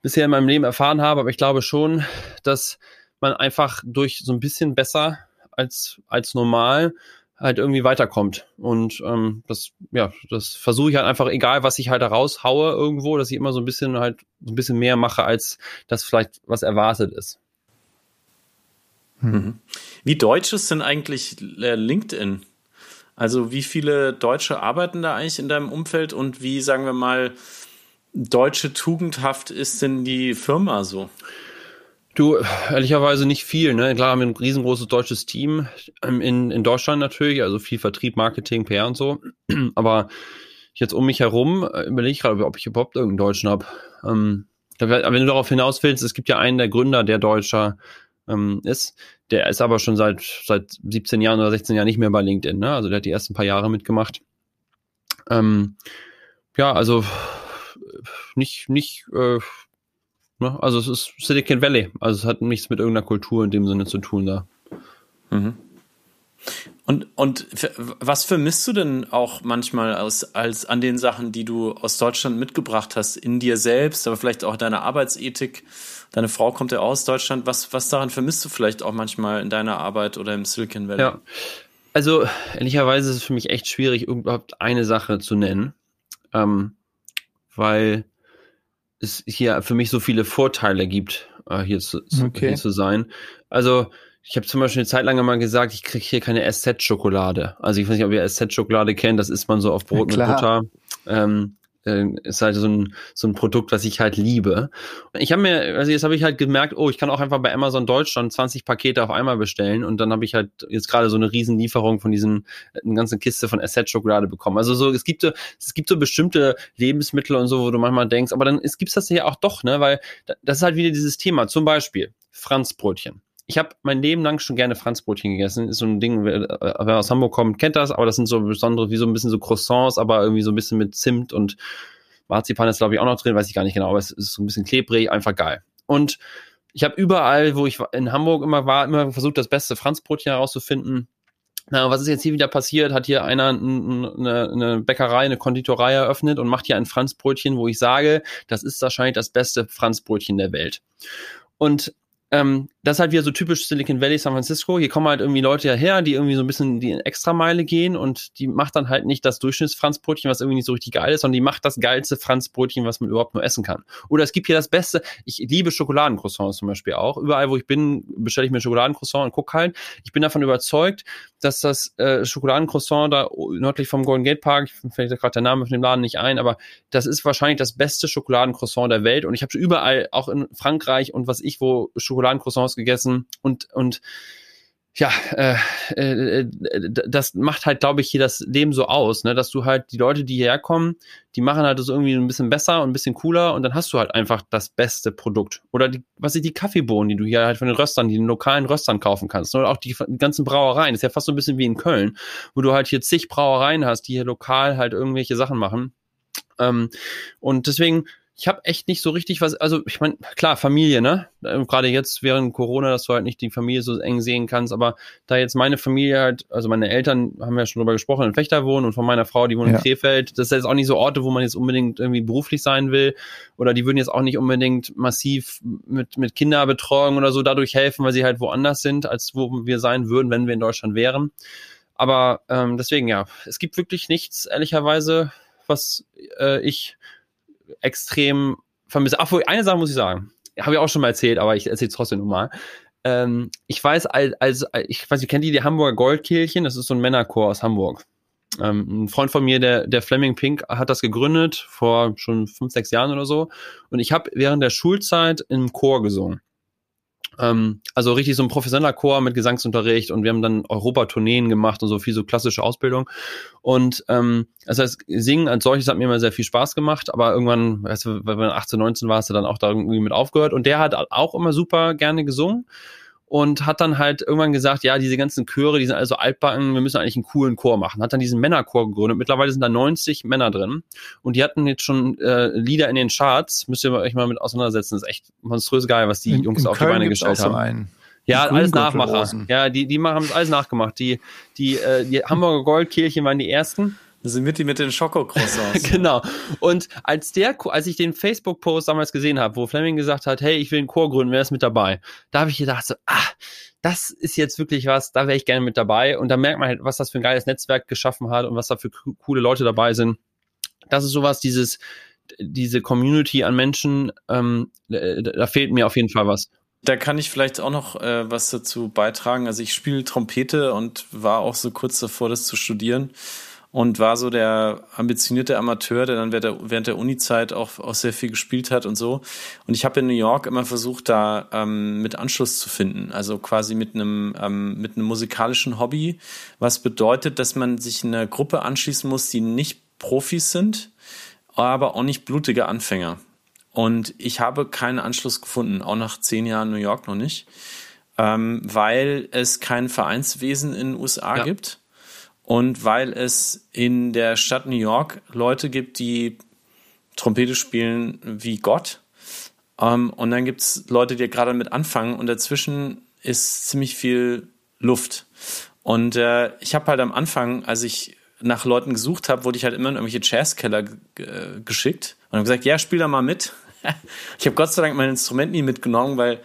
bisher in meinem Leben erfahren habe, aber ich glaube schon, dass man einfach durch so ein bisschen besser als, als normal halt irgendwie weiterkommt. Und ähm, das, ja, das versuche ich halt einfach, egal was ich halt da raushaue irgendwo, dass ich immer so ein bisschen halt so ein bisschen mehr mache, als das vielleicht was erwartet ist. Mhm. Wie deutsch ist denn eigentlich äh, LinkedIn? Also wie viele Deutsche arbeiten da eigentlich in deinem Umfeld und wie, sagen wir mal, deutsche tugendhaft ist denn die Firma so? Du, ehrlicherweise nicht viel, ne? Klar haben wir ein riesengroßes deutsches Team ähm, in, in Deutschland natürlich, also viel Vertrieb, Marketing, PR und so. Aber jetzt um mich herum äh, überlege ich gerade, ob ich überhaupt irgendeinen Deutschen habe. Ähm, wenn du darauf hinaus willst, es gibt ja einen der Gründer, der Deutscher ähm, ist. Der ist aber schon seit, seit 17 Jahren oder 16 Jahren nicht mehr bei LinkedIn, ne? Also der hat die ersten paar Jahre mitgemacht. Ähm, ja, also nicht, nicht, äh, Ne? Also es ist Silicon Valley. Also es hat nichts mit irgendeiner Kultur in dem Sinne zu tun da. Mhm. Und, und was vermisst du denn auch manchmal aus, als an den Sachen, die du aus Deutschland mitgebracht hast, in dir selbst, aber vielleicht auch deiner Arbeitsethik, deine Frau kommt ja aus Deutschland. Was, was daran vermisst du vielleicht auch manchmal in deiner Arbeit oder im Silicon Valley? Ja. Also, ehrlicherweise ist es für mich echt schwierig, überhaupt eine Sache zu nennen. Ähm, weil es hier für mich so viele Vorteile gibt, äh, hier, zu, okay. hier zu sein. Also, ich habe zum Beispiel eine Zeit lang mal gesagt, ich kriege hier keine SZ-Schokolade. Also ich weiß nicht, ob ihr SZ-Schokolade kennt, das isst man so auf Brot ja, mit Butter. Ähm, äh, ist halt so ein, so ein Produkt, was ich halt liebe. Ich habe mir, also jetzt habe ich halt gemerkt, oh, ich kann auch einfach bei Amazon Deutschland 20 Pakete auf einmal bestellen und dann habe ich halt jetzt gerade so eine Riesenlieferung von diesen, eine ganze Kiste von Asset-Schokolade bekommen. Also so, es gibt so, es gibt so bestimmte Lebensmittel und so, wo du manchmal denkst, aber dann es gibt's das ja auch doch, ne, weil das ist halt wieder dieses Thema. Zum Beispiel Franzbrötchen ich habe mein Leben lang schon gerne Franzbrötchen gegessen. Ist so ein Ding, wer, wer, aus Hamburg kommt, kennt das, aber das sind so besondere, wie so ein bisschen so Croissants, aber irgendwie so ein bisschen mit Zimt und Marzipan ist, glaube ich, auch noch drin, weiß ich gar nicht genau, aber es ist so ein bisschen klebrig, einfach geil. Und ich habe überall, wo ich in Hamburg immer war, immer versucht, das beste Franzbrötchen herauszufinden. Na, was ist jetzt hier wieder passiert? Hat hier einer eine, eine Bäckerei, eine Konditorei eröffnet und macht hier ein Franzbrötchen, wo ich sage, das ist wahrscheinlich das beste Franzbrötchen der Welt. Und ähm, das ist halt wieder so typisch Silicon Valley, San Francisco. Hier kommen halt irgendwie Leute her, die irgendwie so ein bisschen die Extrameile gehen und die macht dann halt nicht das Durchschnittsfranzbrötchen, was irgendwie nicht so richtig geil ist, sondern die macht das geilste Franzbrötchen, was man überhaupt nur essen kann. Oder es gibt hier das Beste, ich liebe Schokoladencroissants zum Beispiel auch. Überall, wo ich bin, bestelle ich mir Schokoladencroissant und gucke halt. Ich bin davon überzeugt, dass das äh, Schokoladencroissant da nördlich vom Golden Gate Park, fällt gerade der Name von dem Laden nicht ein, aber das ist wahrscheinlich das beste Schokoladencroissant der Welt und ich habe überall, auch in Frankreich und was ich, wo Schokoladencroissants gegessen und, und ja, äh, äh, das macht halt, glaube ich, hier das Leben so aus, ne, dass du halt die Leute, die hierher kommen, die machen halt das irgendwie ein bisschen besser und ein bisschen cooler und dann hast du halt einfach das beste Produkt. Oder die, was ist die Kaffeebohnen, die du hier halt von den Röstern, die den lokalen Röstern kaufen kannst. Oder auch die, die ganzen Brauereien. Das ist ja fast so ein bisschen wie in Köln, wo du halt hier zig Brauereien hast, die hier lokal halt irgendwelche Sachen machen. Ähm, und deswegen, ich habe echt nicht so richtig was, also ich meine, klar, Familie, ne? Ähm, gerade jetzt während Corona, dass du halt nicht die Familie so eng sehen kannst, aber da jetzt meine Familie halt, also meine Eltern haben ja schon drüber gesprochen, in Fechter wohnen und von meiner Frau, die wohnt ja. in Krefeld, das ist jetzt auch nicht so Orte, wo man jetzt unbedingt irgendwie beruflich sein will oder die würden jetzt auch nicht unbedingt massiv mit, mit Kinderbetreuung oder so dadurch helfen, weil sie halt woanders sind, als wo wir sein würden, wenn wir in Deutschland wären. Aber ähm, deswegen ja, es gibt wirklich nichts, ehrlicherweise, was äh, ich extrem vermisse. Ach, eine Sache muss ich sagen. Habe ich auch schon mal erzählt, aber ich erzähle es trotzdem nochmal. Ähm, ich weiß, als, als, ich weiß, ihr kennt die, die Hamburger Goldkehlchen? Das ist so ein Männerchor aus Hamburg. Ähm, ein Freund von mir, der, der Fleming Pink, hat das gegründet vor schon fünf, sechs Jahren oder so. Und ich habe während der Schulzeit im Chor gesungen. Ähm, also richtig so ein professioneller Chor mit Gesangsunterricht und wir haben dann Europatourneen gemacht und so viel so klassische Ausbildung. Und ähm, das heißt, Singen als solches hat mir immer sehr viel Spaß gemacht, aber irgendwann, weißt du, wenn man 18, 19 war, hast du dann auch da irgendwie mit aufgehört. Und der hat auch immer super gerne gesungen und hat dann halt irgendwann gesagt, ja, diese ganzen Chöre, die sind also altbacken, wir müssen eigentlich einen coolen Chor machen. Hat dann diesen Männerchor gegründet. Mittlerweile sind da 90 Männer drin und die hatten jetzt schon äh, Lieder in den Charts. Müsst ihr euch mal mit auseinandersetzen. Das ist echt monströs geil, was die in, Jungs in auf Köln die Beine gestellt haben. So einen. Ja, alles Nachmacher. Ja, die, die haben alles nachgemacht. Die, die, äh, die Hamburger Goldkirchen waren die ersten. Das sind mit die mit den Schokocroissants. genau. Und als der, als ich den Facebook-Post damals gesehen habe, wo Fleming gesagt hat, hey, ich will einen Chor gründen, wer ist mit dabei? Da habe ich gedacht so, ah, das ist jetzt wirklich was, da wäre ich gerne mit dabei. Und da merkt man halt, was das für ein geiles Netzwerk geschaffen hat und was da für coole Leute dabei sind. Das ist sowas, dieses, diese Community an Menschen, ähm, da fehlt mir auf jeden Fall was. Da kann ich vielleicht auch noch äh, was dazu beitragen. Also ich spiele Trompete und war auch so kurz davor, das zu studieren und war so der ambitionierte Amateur, der dann während der, während der Uni-Zeit auch, auch sehr viel gespielt hat und so. Und ich habe in New York immer versucht, da ähm, mit Anschluss zu finden, also quasi mit einem ähm, mit einem musikalischen Hobby, was bedeutet, dass man sich in eine Gruppe anschließen muss, die nicht Profis sind, aber auch nicht blutige Anfänger. Und ich habe keinen Anschluss gefunden, auch nach zehn Jahren New York noch nicht, ähm, weil es kein Vereinswesen in den USA ja. gibt und weil es in der Stadt New York Leute gibt, die Trompete spielen wie Gott. Ähm, und dann gibt es Leute, die gerade mit anfangen und dazwischen ist ziemlich viel Luft. Und äh, ich habe halt am Anfang, als ich nach Leuten gesucht habe, wurde ich halt immer in irgendwelche Jazzkeller geschickt und habe gesagt, ja, spiel da mal mit. ich habe Gott sei Dank mein Instrument nie mitgenommen, weil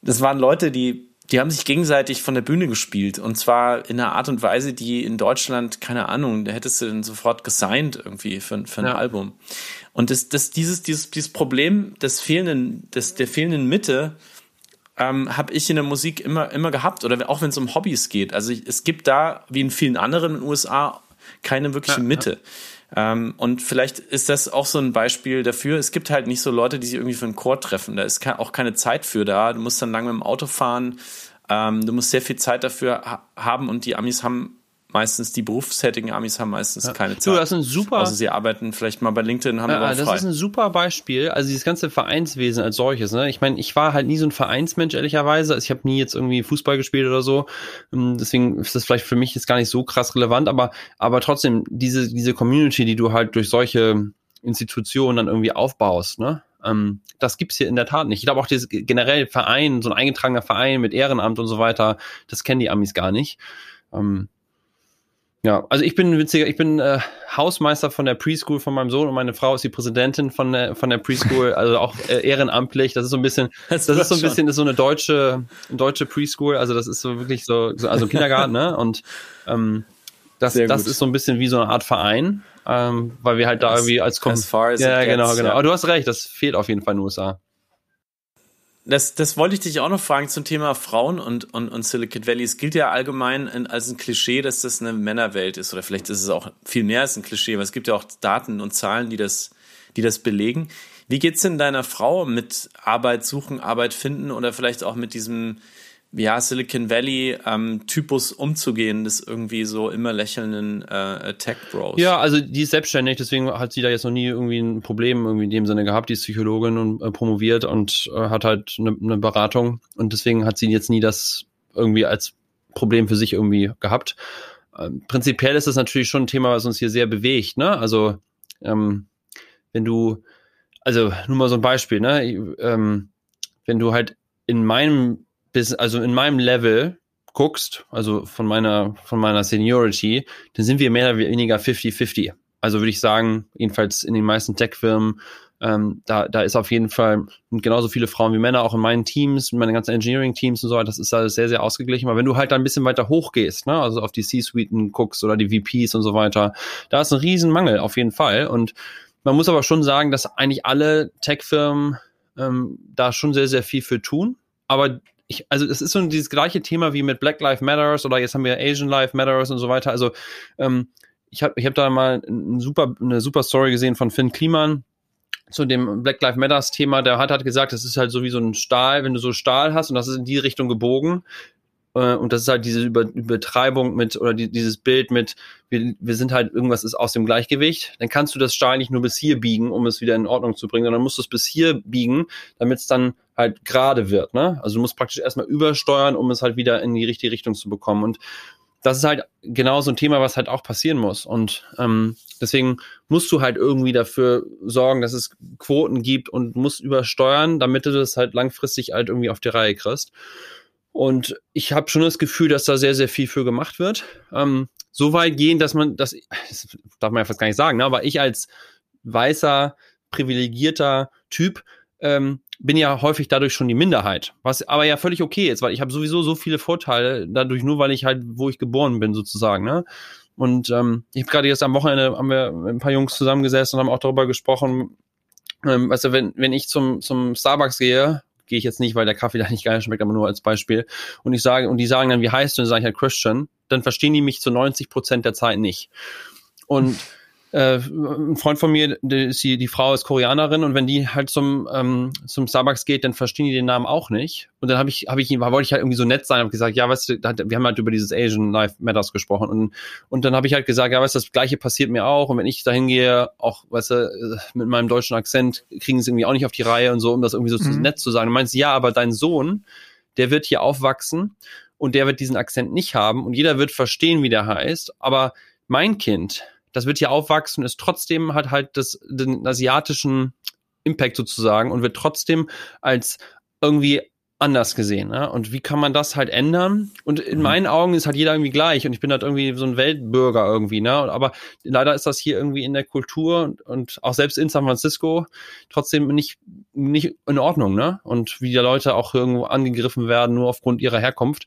das waren Leute, die die haben sich gegenseitig von der Bühne gespielt und zwar in einer Art und Weise, die in Deutschland, keine Ahnung, da hättest du dann sofort gesigned irgendwie für, für ein ja. Album. Und das, das, dieses, dieses, dieses Problem des fehlenden, des, der fehlenden Mitte ähm, habe ich in der Musik immer, immer gehabt oder auch wenn es um Hobbys geht. Also ich, es gibt da, wie in vielen anderen in den USA, keine wirkliche ja, Mitte. Ja. Ähm, und vielleicht ist das auch so ein Beispiel dafür. Es gibt halt nicht so Leute, die sich irgendwie für einen Chor treffen. Da ist auch keine Zeit für da. Du musst dann lange mit dem Auto fahren. Ähm, du musst sehr viel Zeit dafür ha haben und die Amis haben meistens die berufstätigen Amis haben meistens ja. keine Zeit. Du, das ist ein super. Also sie arbeiten vielleicht mal bei LinkedIn, haben ja, aber Das ist ein super Beispiel. Also dieses ganze Vereinswesen als solches. Ne? Ich meine, ich war halt nie so ein Vereinsmensch ehrlicherweise. Also ich habe nie jetzt irgendwie Fußball gespielt oder so. Ähm, deswegen ist das vielleicht für mich jetzt gar nicht so krass relevant. Aber aber trotzdem diese diese Community, die du halt durch solche Institutionen dann irgendwie aufbaust, ne? Ähm, das gibt's hier in der Tat nicht. Ich glaube auch dieses generell Verein, so ein eingetragener Verein mit Ehrenamt und so weiter, das kennen die Amis gar nicht. Ähm, ja, also ich bin witziger, ich bin äh, Hausmeister von der Preschool von meinem Sohn und meine Frau ist die Präsidentin von der von der Preschool, also auch äh, ehrenamtlich. Das ist so ein bisschen, das, das ist so ein bisschen, ist so eine deutsche deutsche Preschool, also das ist so wirklich so, so also Kindergarten, ne? Und ähm, das das ist so ein bisschen wie so eine Art Verein, ähm, weil wir halt da irgendwie als As far as ja genau genau. Ja. Aber du hast recht, das fehlt auf jeden Fall in den USA das, das wollte ich dich auch noch fragen zum Thema Frauen und, und, und Silicon Valley. Es gilt ja allgemein als ein Klischee, dass das eine Männerwelt ist. Oder vielleicht ist es auch viel mehr als ein Klischee, aber es gibt ja auch Daten und Zahlen, die das, die das belegen. Wie geht's denn deiner Frau mit Arbeit suchen, Arbeit finden oder vielleicht auch mit diesem ja, Silicon Valley ähm, Typus umzugehen, des irgendwie so immer lächelnden äh, Tech Bros. Ja, also die ist selbstständig, deswegen hat sie da jetzt noch nie irgendwie ein Problem irgendwie in dem Sinne gehabt. Die ist Psychologin und äh, promoviert und äh, hat halt eine ne Beratung und deswegen hat sie jetzt nie das irgendwie als Problem für sich irgendwie gehabt. Ähm, prinzipiell ist das natürlich schon ein Thema, was uns hier sehr bewegt, ne? Also ähm, wenn du, also nur mal so ein Beispiel, ne? Ähm, wenn du halt in meinem bis, also in meinem Level guckst, also von meiner, von meiner Seniority, dann sind wir mehr oder weniger 50-50. Also würde ich sagen, jedenfalls in den meisten Tech-Firmen, ähm, da, da ist auf jeden Fall genauso viele Frauen wie Männer, auch in meinen Teams, in meinen ganzen Engineering-Teams und so, das ist alles sehr, sehr ausgeglichen. Aber wenn du halt da ein bisschen weiter hoch gehst, ne, also auf die C-Suiten guckst oder die VPs und so weiter, da ist ein Riesenmangel auf jeden Fall. Und man muss aber schon sagen, dass eigentlich alle Tech-Firmen ähm, da schon sehr, sehr viel für tun. Aber ich, also es ist so dieses gleiche Thema wie mit Black Lives Matters oder jetzt haben wir Asian Life Matters und so weiter. Also ähm, ich habe ich hab da mal ein super, eine super Story gesehen von Finn Kliman zu dem Black Lives Matters Thema. Der hat halt gesagt, das ist halt so wie so ein Stahl, wenn du so Stahl hast und das ist in die Richtung gebogen, und das ist halt diese Über Übertreibung mit, oder die, dieses Bild mit, wir, wir sind halt, irgendwas ist aus dem Gleichgewicht, dann kannst du das Stahl nicht nur bis hier biegen, um es wieder in Ordnung zu bringen, sondern musst du es bis hier biegen, damit es dann halt gerade wird. Ne? Also du musst praktisch erstmal übersteuern, um es halt wieder in die richtige Richtung zu bekommen. Und das ist halt genau so ein Thema, was halt auch passieren muss. Und ähm, deswegen musst du halt irgendwie dafür sorgen, dass es Quoten gibt und musst übersteuern, damit du das halt langfristig halt irgendwie auf die Reihe kriegst. Und ich habe schon das Gefühl, dass da sehr, sehr viel für gemacht wird. Ähm, so weit gehen, dass man, das, das darf man ja fast gar nicht sagen, ne? aber ich als weißer, privilegierter Typ ähm, bin ja häufig dadurch schon die Minderheit. Was aber ja völlig okay ist, weil ich habe sowieso so viele Vorteile dadurch, nur weil ich halt, wo ich geboren bin, sozusagen. Ne? Und ähm, ich habe gerade jetzt am Wochenende haben wir ein paar Jungs zusammengesessen und haben auch darüber gesprochen, ähm, weißt du, wenn, wenn ich zum, zum Starbucks gehe gehe ich jetzt nicht, weil der Kaffee da nicht geil schmeckt, aber nur als Beispiel. Und ich sage, und die sagen dann, wie heißt du? Und dann sage ich halt Christian, dann verstehen die mich zu 90 Prozent der Zeit nicht. Und äh, ein Freund von mir, die, die, die Frau ist Koreanerin und wenn die halt zum ähm, zum Starbucks geht, dann verstehen die den Namen auch nicht. Und dann habe ich habe ich ihn, wollte ich halt irgendwie so nett sein, habe gesagt, ja, weißt du, wir haben halt über dieses Asian Life Matters gesprochen und und dann habe ich halt gesagt, ja, weißt du, das Gleiche passiert mir auch und wenn ich dahin gehe, auch, weißt du, mit meinem deutschen Akzent kriegen sie irgendwie auch nicht auf die Reihe und so, um das irgendwie so mhm. nett zu sagen. Du meinst, ja, aber dein Sohn, der wird hier aufwachsen und der wird diesen Akzent nicht haben und jeder wird verstehen, wie der heißt, aber mein Kind, das wird hier aufwachsen, ist trotzdem hat halt das, den asiatischen Impact sozusagen und wird trotzdem als irgendwie anders gesehen. Ne? Und wie kann man das halt ändern? Und in mhm. meinen Augen ist halt jeder irgendwie gleich und ich bin halt irgendwie so ein Weltbürger irgendwie. Ne? Aber leider ist das hier irgendwie in der Kultur und, und auch selbst in San Francisco trotzdem nicht, nicht in Ordnung. Ne? Und wie die Leute auch irgendwo angegriffen werden, nur aufgrund ihrer Herkunft.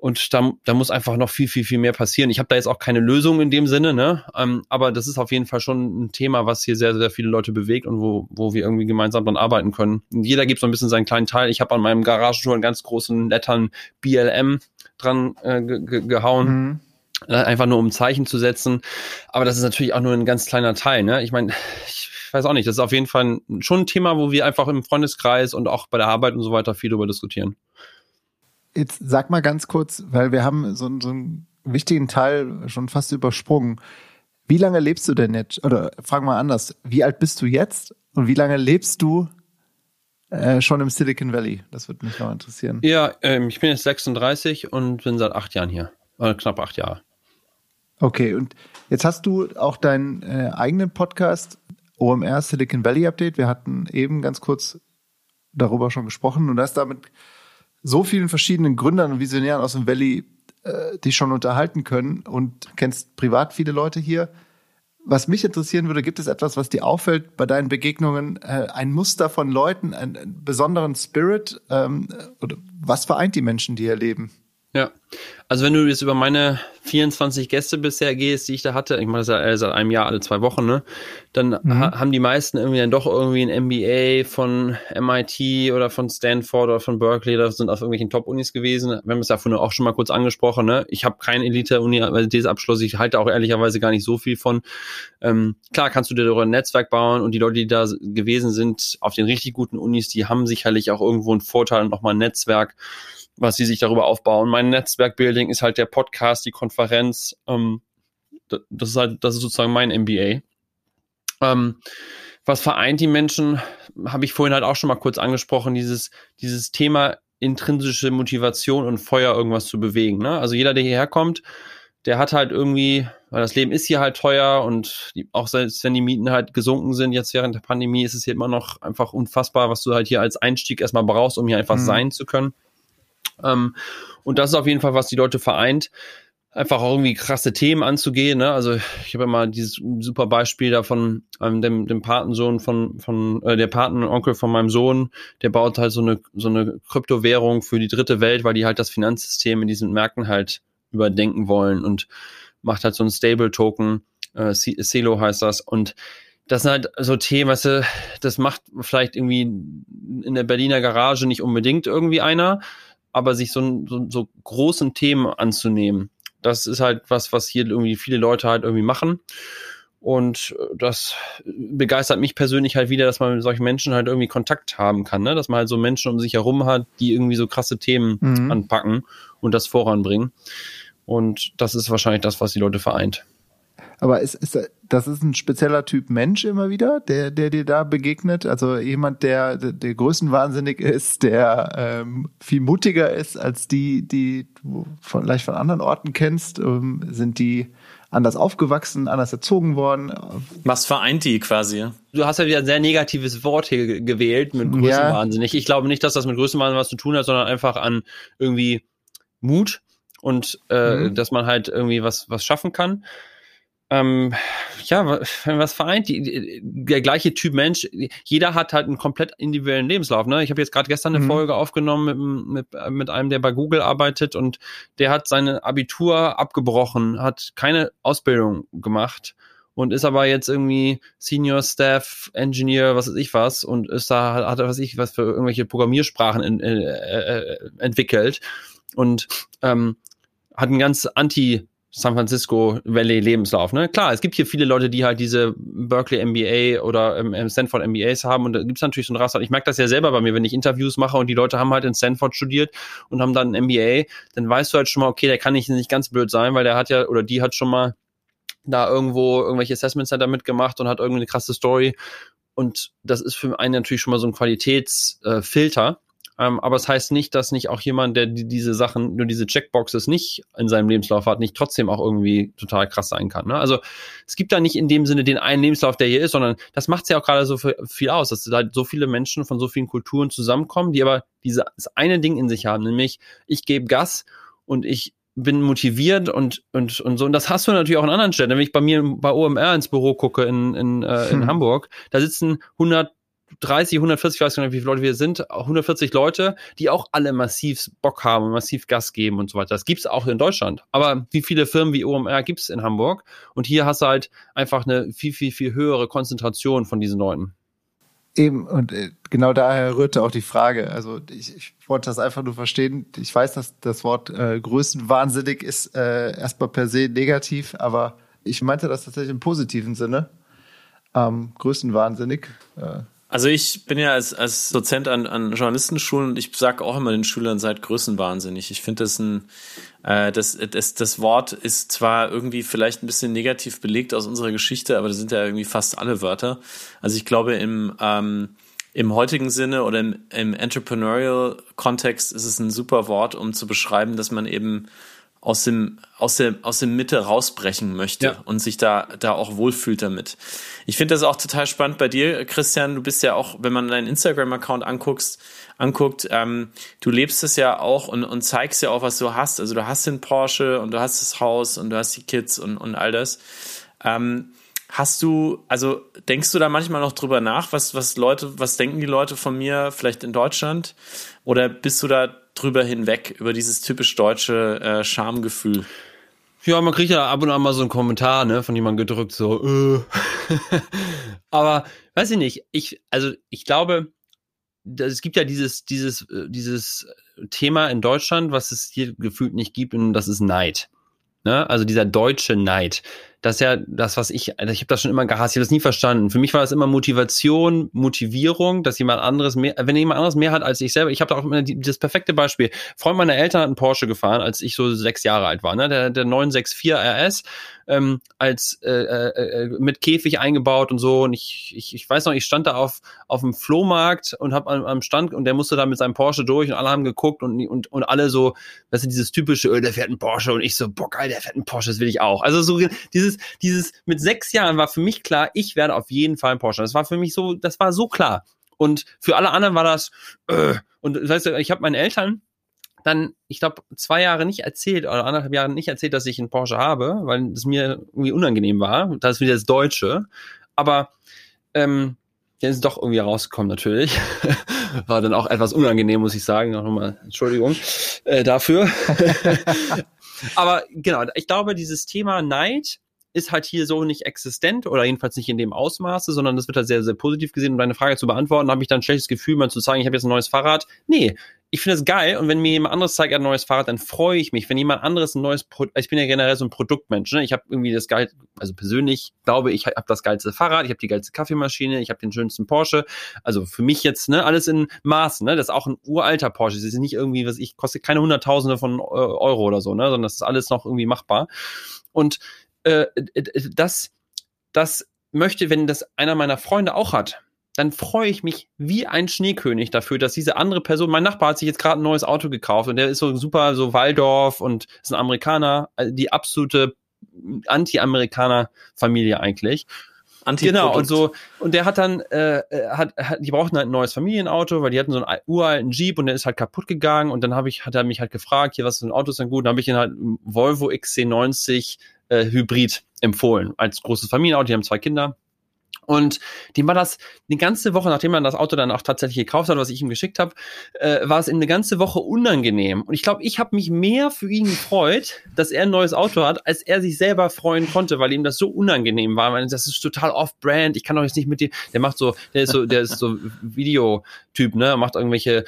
Und da, da muss einfach noch viel, viel, viel mehr passieren. Ich habe da jetzt auch keine Lösung in dem Sinne, ne? Ähm, aber das ist auf jeden Fall schon ein Thema, was hier sehr, sehr viele Leute bewegt und wo, wo wir irgendwie gemeinsam dran arbeiten können. Und jeder gibt so ein bisschen seinen kleinen Teil. Ich habe an meinem Garagentor einen ganz großen Lettern BLM dran äh, gehauen. Mhm. Äh, einfach nur um ein Zeichen zu setzen. Aber das ist natürlich auch nur ein ganz kleiner Teil, ne? Ich meine, ich weiß auch nicht, das ist auf jeden Fall schon ein Thema, wo wir einfach im Freundeskreis und auch bei der Arbeit und so weiter viel darüber diskutieren. Jetzt sag mal ganz kurz, weil wir haben so, so einen wichtigen Teil schon fast übersprungen. Wie lange lebst du denn jetzt? Oder frag mal anders, wie alt bist du jetzt und wie lange lebst du äh, schon im Silicon Valley? Das würde mich noch interessieren. Ja, ähm, ich bin jetzt 36 und bin seit acht Jahren hier. Oder knapp acht Jahre. Okay, und jetzt hast du auch deinen äh, eigenen Podcast, OMR Silicon Valley Update. Wir hatten eben ganz kurz darüber schon gesprochen und hast damit so vielen verschiedenen Gründern und Visionären aus dem Valley äh, dich schon unterhalten können und kennst privat viele Leute hier. Was mich interessieren würde, gibt es etwas, was dir auffällt bei deinen Begegnungen? Äh, ein Muster von Leuten, einen, einen besonderen Spirit? Ähm, oder was vereint die Menschen, die hier leben? Ja, also wenn du jetzt über meine 24 Gäste bisher gehst, die ich da hatte, ich mache das ja seit einem Jahr alle zwei Wochen, ne, dann mhm. ha haben die meisten irgendwie dann doch irgendwie ein MBA von MIT oder von Stanford oder von Berkeley, oder sind auf irgendwelchen Top-Unis gewesen. Wir haben es ja vorhin auch schon mal kurz angesprochen, ne. Ich habe keinen Elite-Universitätsabschluss, ich halte auch ehrlicherweise gar nicht so viel von. Ähm, klar kannst du dir darüber ein Netzwerk bauen und die Leute, die da gewesen sind, auf den richtig guten Unis, die haben sicherlich auch irgendwo einen Vorteil und nochmal ein Netzwerk was sie sich darüber aufbauen. Mein Netzwerkbuilding ist halt der Podcast, die Konferenz. Ähm, das ist halt, das ist sozusagen mein MBA. Ähm, was vereint die Menschen, habe ich vorhin halt auch schon mal kurz angesprochen, dieses, dieses Thema intrinsische Motivation und Feuer, irgendwas zu bewegen. Ne? Also jeder, der hierher kommt, der hat halt irgendwie, weil das Leben ist hier halt teuer und die, auch selbst wenn die Mieten halt gesunken sind, jetzt während der Pandemie, ist es hier immer noch einfach unfassbar, was du halt hier als Einstieg erstmal brauchst, um hier einfach mhm. sein zu können. Ähm, und das ist auf jeden Fall, was die Leute vereint einfach auch irgendwie krasse Themen anzugehen. Ne? Also ich habe immer dieses super Beispiel da von ähm, dem, dem Patensohn von, von äh, der Patenonkel von meinem Sohn, der baut halt so eine, so eine Kryptowährung für die dritte Welt, weil die halt das Finanzsystem in diesen Märkten halt überdenken wollen und macht halt so ein Stable-Token, äh, Celo heißt das. Und das sind halt so Themen, weißt du, das macht vielleicht irgendwie in der Berliner Garage nicht unbedingt irgendwie einer, aber sich so, so, so großen Themen anzunehmen, das ist halt was, was hier irgendwie viele Leute halt irgendwie machen. Und das begeistert mich persönlich halt wieder, dass man mit solchen Menschen halt irgendwie Kontakt haben kann, ne? dass man halt so Menschen um sich herum hat, die irgendwie so krasse Themen mhm. anpacken und das voranbringen. Und das ist wahrscheinlich das, was die Leute vereint. Aber ist, ist, das ist ein spezieller Typ Mensch immer wieder, der, der dir da begegnet? Also jemand, der, der größenwahnsinnig ist, der ähm, viel mutiger ist als die, die du vielleicht von anderen Orten kennst? Ähm, sind die anders aufgewachsen, anders erzogen worden? Was vereint die quasi? Du hast ja wieder ein sehr negatives Wort hier gewählt mit Größenwahnsinnig. Ja. Ich glaube nicht, dass das mit Größenwahnsinnig was zu tun hat, sondern einfach an irgendwie Mut und äh, mhm. dass man halt irgendwie was, was schaffen kann ähm, ja, was vereint die, die, der gleiche Typ Mensch. Jeder hat halt einen komplett individuellen Lebenslauf. Ne? Ich habe jetzt gerade gestern eine mhm. Folge aufgenommen mit, mit, mit einem, der bei Google arbeitet und der hat seine Abitur abgebrochen, hat keine Ausbildung gemacht und ist aber jetzt irgendwie Senior Staff Engineer, was weiß ich was und ist da hat er was ich was für irgendwelche Programmiersprachen in, äh, äh, entwickelt und ähm, hat ein ganz anti San Francisco Valley Lebenslauf. Ne? Klar, es gibt hier viele Leute, die halt diese Berkeley MBA oder ähm, Stanford MBAs haben und da gibt es natürlich so ein Raster. Ich merke das ja selber bei mir, wenn ich Interviews mache und die Leute haben halt in Stanford studiert und haben dann ein MBA, dann weißt du halt schon mal, okay, der kann nicht, nicht ganz blöd sein, weil der hat ja oder die hat schon mal da irgendwo irgendwelche Assessment Center mitgemacht und hat irgendwie eine krasse Story und das ist für einen natürlich schon mal so ein Qualitätsfilter. Äh, Ähm, aber es das heißt nicht, dass nicht auch jemand, der die, diese Sachen, nur diese Checkboxes nicht in seinem Lebenslauf hat, nicht trotzdem auch irgendwie total krass sein kann. Ne? Also es gibt da nicht in dem Sinne den einen Lebenslauf, der hier ist, sondern das macht es ja auch gerade so viel aus, dass da so viele Menschen von so vielen Kulturen zusammenkommen, die aber dieses eine Ding in sich haben, nämlich ich gebe Gas und ich bin motiviert und, und, und so. Und das hast du natürlich auch in anderen Städten. Wenn ich bei mir bei OMR ins Büro gucke in, in, äh, in hm. Hamburg, da sitzen 100 30, 140, ich weiß gar nicht, wie viele Leute wir sind, 140 Leute, die auch alle massiv Bock haben und massiv Gas geben und so weiter. Das gibt's auch in Deutschland. Aber wie viele Firmen wie OMR gibt's in Hamburg? Und hier hast du halt einfach eine viel, viel, viel höhere Konzentration von diesen Leuten. Eben, und äh, genau daher rührte auch die Frage. Also ich, ich wollte das einfach nur verstehen. Ich weiß, dass das Wort äh, größenwahnsinnig ist äh, erstmal per se negativ, aber ich meinte das tatsächlich im positiven Sinne. Ähm, größenwahnsinnig. Äh, also ich bin ja als, als Dozent an, an Journalistenschulen und ich sage auch immer den Schülern, seid größenwahnsinnig. Ich finde das ein, äh, das, das, das Wort ist zwar irgendwie vielleicht ein bisschen negativ belegt aus unserer Geschichte, aber das sind ja irgendwie fast alle Wörter. Also ich glaube im, ähm, im heutigen Sinne oder im, im Entrepreneurial-Kontext ist es ein super Wort, um zu beschreiben, dass man eben aus dem aus der aus der Mitte rausbrechen möchte ja. und sich da da auch wohlfühlt damit. Ich finde das auch total spannend bei dir, Christian. Du bist ja auch, wenn man deinen Instagram-Account anguckst, anguckt, ähm, du lebst es ja auch und und zeigst ja auch, was du hast. Also du hast den Porsche und du hast das Haus und du hast die Kids und und all das. Ähm, Hast du, also denkst du da manchmal noch drüber nach, was, was Leute, was denken die Leute von mir vielleicht in Deutschland? Oder bist du da drüber hinweg, über dieses typisch deutsche äh, Schamgefühl? Ja, man kriegt ja ab und an mal so einen Kommentar, ne, von jemandem gedrückt, so, äh. Aber, weiß ich nicht, ich, also ich glaube, es gibt ja dieses, dieses, äh, dieses Thema in Deutschland, was es hier gefühlt nicht gibt, und das ist Neid. Ne? Also dieser deutsche Neid das ist ja das, was ich, also ich habe das schon immer gehasst, ich habe das nie verstanden. Für mich war das immer Motivation, Motivierung, dass jemand anderes mehr, wenn jemand anderes mehr hat als ich selber. Ich habe da auch immer die, das perfekte Beispiel. Freund meiner Eltern hat einen Porsche gefahren, als ich so sechs Jahre alt war, ne? Der, der 964 RS ähm, als äh, äh, äh, mit Käfig eingebaut und so. Und ich, ich, ich weiß noch, ich stand da auf, auf dem Flohmarkt und hab am, am Stand und der musste da mit seinem Porsche durch und alle haben geguckt und, und, und alle so, weißt du, dieses typische, oh, der fährt einen Porsche und ich so, boah geil, der fährt einen Porsche, das will ich auch. Also so dieses, dieses mit sechs Jahren war für mich klar, ich werde auf jeden Fall einen Porsche. Das war für mich so, das war so klar. Und für alle anderen war das, äh, und weißt du, ich habe meinen Eltern dann, ich glaube, zwei Jahre nicht erzählt oder anderthalb Jahre nicht erzählt, dass ich einen Porsche habe, weil es mir irgendwie unangenehm war. Das ist wieder das Deutsche. Aber ähm, der ist doch irgendwie rausgekommen natürlich. War dann auch etwas unangenehm, muss ich sagen. Nochmal Entschuldigung äh, dafür. Aber genau, ich glaube, dieses Thema Neid ist halt hier so nicht existent oder jedenfalls nicht in dem Ausmaße, sondern das wird halt sehr, sehr positiv gesehen. Um deine Frage zu beantworten, habe ich dann ein schlechtes Gefühl, mal zu sagen, ich habe jetzt ein neues Fahrrad. Nee, ich finde es geil und wenn mir jemand anderes zeigt ein neues Fahrrad, dann freue ich mich. Wenn jemand anderes ein neues, Pro ich bin ja generell so ein Produktmensch. Ne? Ich habe irgendwie das geil, also persönlich glaube ich, habe das geilste Fahrrad, ich habe die geilste Kaffeemaschine, ich habe den schönsten Porsche. Also für mich jetzt ne alles in Maßen. Ne? Das ist auch ein uralter Porsche. Das ist nicht irgendwie, was ich kostet keine Hunderttausende von äh, Euro oder so, ne? sondern das ist alles noch irgendwie machbar. Und äh, das, das möchte, wenn das einer meiner Freunde auch hat, dann freue ich mich wie ein Schneekönig dafür, dass diese andere Person, mein Nachbar hat sich jetzt gerade ein neues Auto gekauft und der ist so super, so Waldorf und ist ein Amerikaner, also die absolute Anti-Amerikaner-Familie eigentlich. Genau, und so, und der hat dann, äh, hat, hat, die brauchten halt ein neues Familienauto, weil die hatten so einen uralten Jeep und der ist halt kaputt gegangen und dann habe ich, hat er mich halt gefragt, hier, was für ein Auto ist denn gut? Dann habe ich ihn halt Volvo XC90 äh, Hybrid empfohlen, als großes Familienauto, die haben zwei Kinder und dem war das eine ganze Woche, nachdem er das Auto dann auch tatsächlich gekauft hat, was ich ihm geschickt habe, äh, war es ihm eine ganze Woche unangenehm. Und ich glaube, ich habe mich mehr für ihn gefreut, dass er ein neues Auto hat, als er sich selber freuen konnte, weil ihm das so unangenehm war. Weil das ist total off-brand. Ich kann doch jetzt nicht mit dir. Der macht so, der ist so, der ist so Videotyp, ne? Macht irgendwelche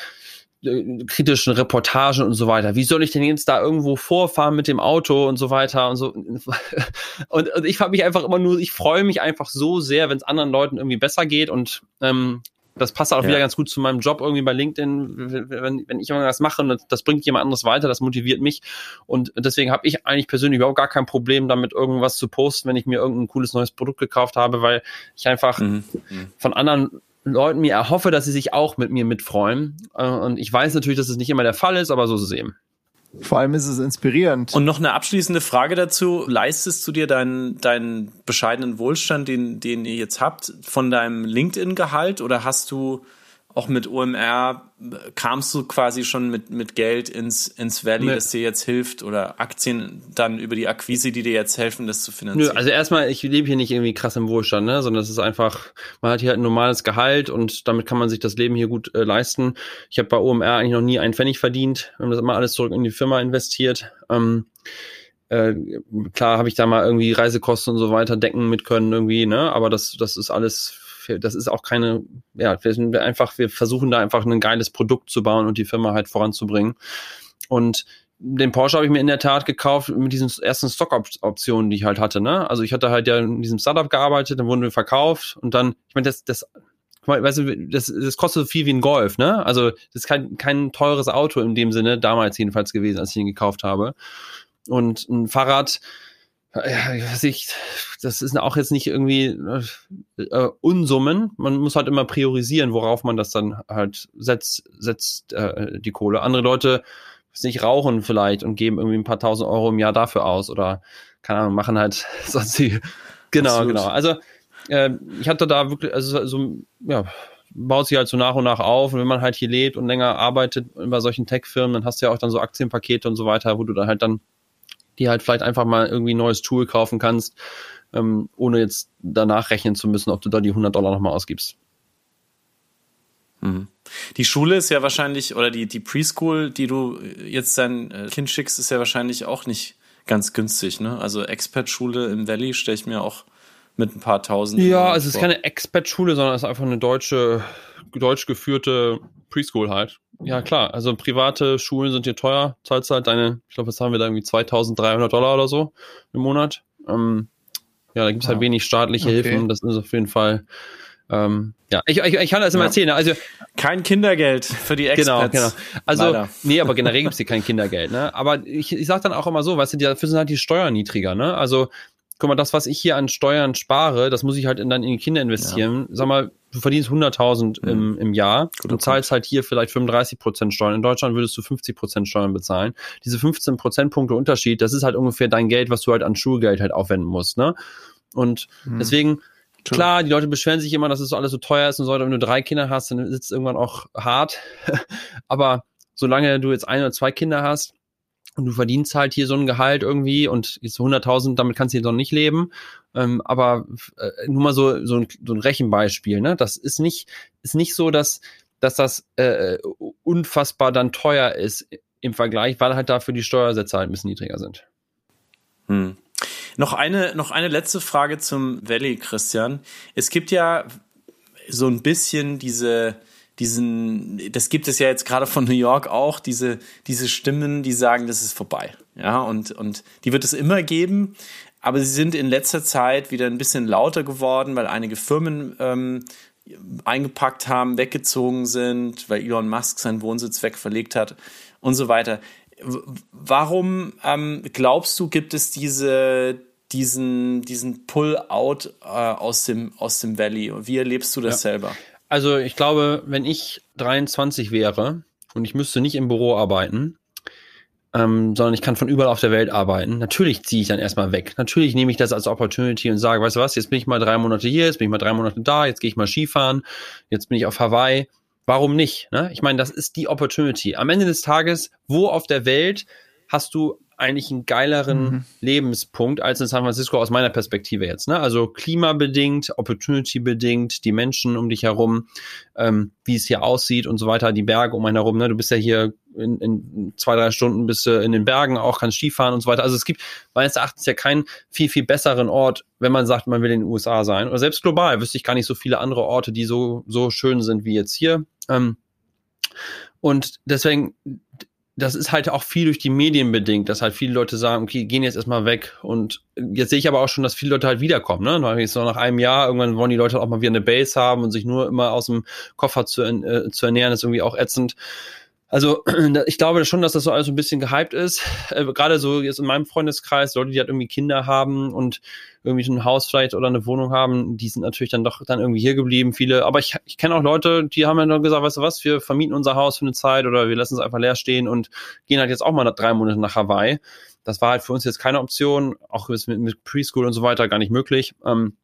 äh, kritischen Reportagen und so weiter. Wie soll ich denn jetzt da irgendwo vorfahren mit dem Auto und so weiter und so. Und, und ich frage mich einfach immer nur, ich freue mich einfach so sehr, wenn es anderen Leuten irgendwie besser geht und ähm, das passt auch ja. wieder ganz gut zu meinem Job irgendwie bei LinkedIn, wenn, wenn ich irgendwas mache und das, bringt jemand anderes weiter, das motiviert mich und deswegen habe ich eigentlich persönlich überhaupt gar kein Problem damit, irgendwas zu posten, wenn ich mir irgendein cooles neues Produkt gekauft habe, weil ich einfach mhm. von anderen Leuten mir erhoffe, dass sie sich auch mit mir mitfreuen. Äh, und ich weiß natürlich, dass es nicht immer der Fall ist, aber so ist es eben. Vor allem ist es inspirierend. Und noch eine abschließende Frage dazu. Leistest du dir deinen, deinen bescheidenen Wohlstand, den, den ihr jetzt habt, von deinem LinkedIn-Gehalt oder hast du auch mit OMR kamst du quasi schon mit, mit Geld ins, ins Valley, nee. das dir jetzt hilft oder Aktien dann über die Akquise, die dir jetzt helfen, das zu finanzieren? Nö, also erstmal, ich lebe hier nicht irgendwie krass im Wohlstand, ne, sondern es ist einfach, man hat hier halt ein normales Gehalt und damit kann man sich das Leben hier gut äh, leisten. Ich habe bei OMR eigentlich noch nie einen Pfennig verdient. Wir haben das immer alles zurück in die Firma investiert. Ähm, äh, klar habe ich da mal irgendwie Reisekosten und so weiter decken mit können irgendwie, ne, aber das, das ist alles das ist auch keine, ja, wir sind einfach, wir versuchen da einfach ein geiles Produkt zu bauen und die Firma halt voranzubringen. Und den Porsche habe ich mir in der Tat gekauft mit diesen ersten Stock-Optionen, die ich halt hatte. Ne? Also ich hatte halt ja in diesem Startup gearbeitet, dann wurden wir verkauft und dann, ich meine, das, das, weißt du, das, das kostet so viel wie ein Golf, ne? Also das ist kein, kein teures Auto in dem Sinne, damals jedenfalls gewesen, als ich ihn gekauft habe. Und ein Fahrrad, ich, das ist auch jetzt nicht irgendwie äh, Unsummen. Man muss halt immer priorisieren, worauf man das dann halt setzt, setzt äh, die Kohle. Andere Leute nicht rauchen vielleicht und geben irgendwie ein paar tausend Euro im Jahr dafür aus oder keine Ahnung, machen halt sonst die. Genau, Absolut. genau. Also äh, ich hatte da wirklich, also so, ja, baut sich halt so nach und nach auf. Und wenn man halt hier lebt und länger arbeitet bei solchen Tech-Firmen, dann hast du ja auch dann so Aktienpakete und so weiter, wo du dann halt dann die halt vielleicht einfach mal irgendwie ein neues Tool kaufen kannst, ähm, ohne jetzt danach rechnen zu müssen, ob du da die 100 Dollar nochmal ausgibst. Mhm. Die Schule ist ja wahrscheinlich, oder die, die Preschool, die du jetzt dein äh, Kind schickst, ist ja wahrscheinlich auch nicht ganz günstig, ne? Also Expert-Schule im Valley stelle ich mir auch mit ein paar tausend. Ja, also es ist keine Expert-Schule, sondern es ist einfach eine deutsche, deutsch geführte Preschool halt. Ja, klar. Also private Schulen sind hier teuer. Zahlst halt deine, ich glaube, was haben wir da irgendwie 2300 Dollar oder so im Monat. Ähm, ja, da gibt's halt wenig staatliche okay. Hilfen. Das ist auf jeden Fall. Ähm, ja, ich, ich, ich kann das immer ja. erzählen. Also kein Kindergeld für die Experts. Genau, genau. Also Leider. nee, aber generell gibt's hier kein Kindergeld. Ne? Aber ich, ich sag dann auch immer so, weißt du, dafür sind halt die Steuern niedriger. Ne? Also guck mal, das, was ich hier an Steuern spare, das muss ich halt in, dann in die Kinder investieren. Ja. Sag mal, du verdienst 100.000 mhm. im, im Jahr Gut, und zahlst halt hier vielleicht 35 Prozent Steuern. In Deutschland würdest du 50 Prozent Steuern bezahlen. Diese 15 Prozentpunkte Unterschied, das ist halt ungefähr dein Geld, was du halt an Schulgeld halt aufwenden musst, ne? Und mhm. deswegen, Klar, die Leute beschweren sich immer, dass es so alles so teuer ist und so, wenn du drei Kinder hast, dann sitzt es irgendwann auch hart. Aber solange du jetzt ein oder zwei Kinder hast, und du verdienst halt hier so ein Gehalt irgendwie und jetzt 100.000, damit kannst du hier noch nicht leben. Ähm, aber äh, nur mal so, so, ein, so ein Rechenbeispiel, ne? Das ist nicht, ist nicht so, dass, dass das äh, unfassbar dann teuer ist im Vergleich, weil halt dafür die Steuersätze halt ein bisschen niedriger sind. Hm. Noch eine, noch eine letzte Frage zum Valley, Christian. Es gibt ja so ein bisschen diese, diesen, das gibt es ja jetzt gerade von New York auch, diese, diese Stimmen, die sagen, das ist vorbei. Ja, und, und die wird es immer geben. Aber sie sind in letzter Zeit wieder ein bisschen lauter geworden, weil einige Firmen ähm, eingepackt haben, weggezogen sind, weil Elon Musk seinen Wohnsitz wegverlegt hat und so weiter. Warum ähm, glaubst du, gibt es diese, diesen, diesen Pull-out äh, aus, dem, aus dem Valley? Wie erlebst du das ja. selber? Also ich glaube, wenn ich 23 wäre und ich müsste nicht im Büro arbeiten, ähm, sondern ich kann von überall auf der Welt arbeiten. Natürlich ziehe ich dann erstmal weg. Natürlich nehme ich das als Opportunity und sage, weißt du was, jetzt bin ich mal drei Monate hier, jetzt bin ich mal drei Monate da, jetzt gehe ich mal Skifahren, jetzt bin ich auf Hawaii. Warum nicht? Ne? Ich meine, das ist die Opportunity. Am Ende des Tages, wo auf der Welt hast du eigentlich einen geileren mhm. Lebenspunkt als in San Francisco aus meiner Perspektive jetzt. Ne? Also klimabedingt, opportunity-bedingt, die Menschen um dich herum, ähm, wie es hier aussieht und so weiter, die Berge um einen herum. Ne? Du bist ja hier in, in zwei, drei Stunden bist du in den Bergen auch, kannst Skifahren und so weiter. Also es gibt meines Erachtens ja keinen viel, viel besseren Ort, wenn man sagt, man will in den USA sein. Oder selbst global wüsste ich gar nicht so viele andere Orte, die so, so schön sind wie jetzt hier. Ähm, und deswegen das ist halt auch viel durch die Medien bedingt, dass halt viele Leute sagen, okay, gehen jetzt erstmal weg. Und jetzt sehe ich aber auch schon, dass viele Leute halt wiederkommen. Ne? Jetzt noch nach einem Jahr, irgendwann wollen die Leute auch mal wieder eine Base haben und sich nur immer aus dem Koffer zu, äh, zu ernähren, ist irgendwie auch ätzend. Also ich glaube schon, dass das so alles so ein bisschen gehypt ist. Äh, Gerade so jetzt in meinem Freundeskreis, Leute, die halt irgendwie Kinder haben und irgendwie ein Haus vielleicht oder eine Wohnung haben, die sind natürlich dann doch dann irgendwie hier geblieben. Viele, aber ich, ich kenne auch Leute, die haben dann gesagt, weißt du was, wir vermieten unser Haus für eine Zeit oder wir lassen es einfach leer stehen und gehen halt jetzt auch mal drei Monate nach Hawaii. Das war halt für uns jetzt keine Option, auch mit, mit Preschool und so weiter gar nicht möglich. Ähm,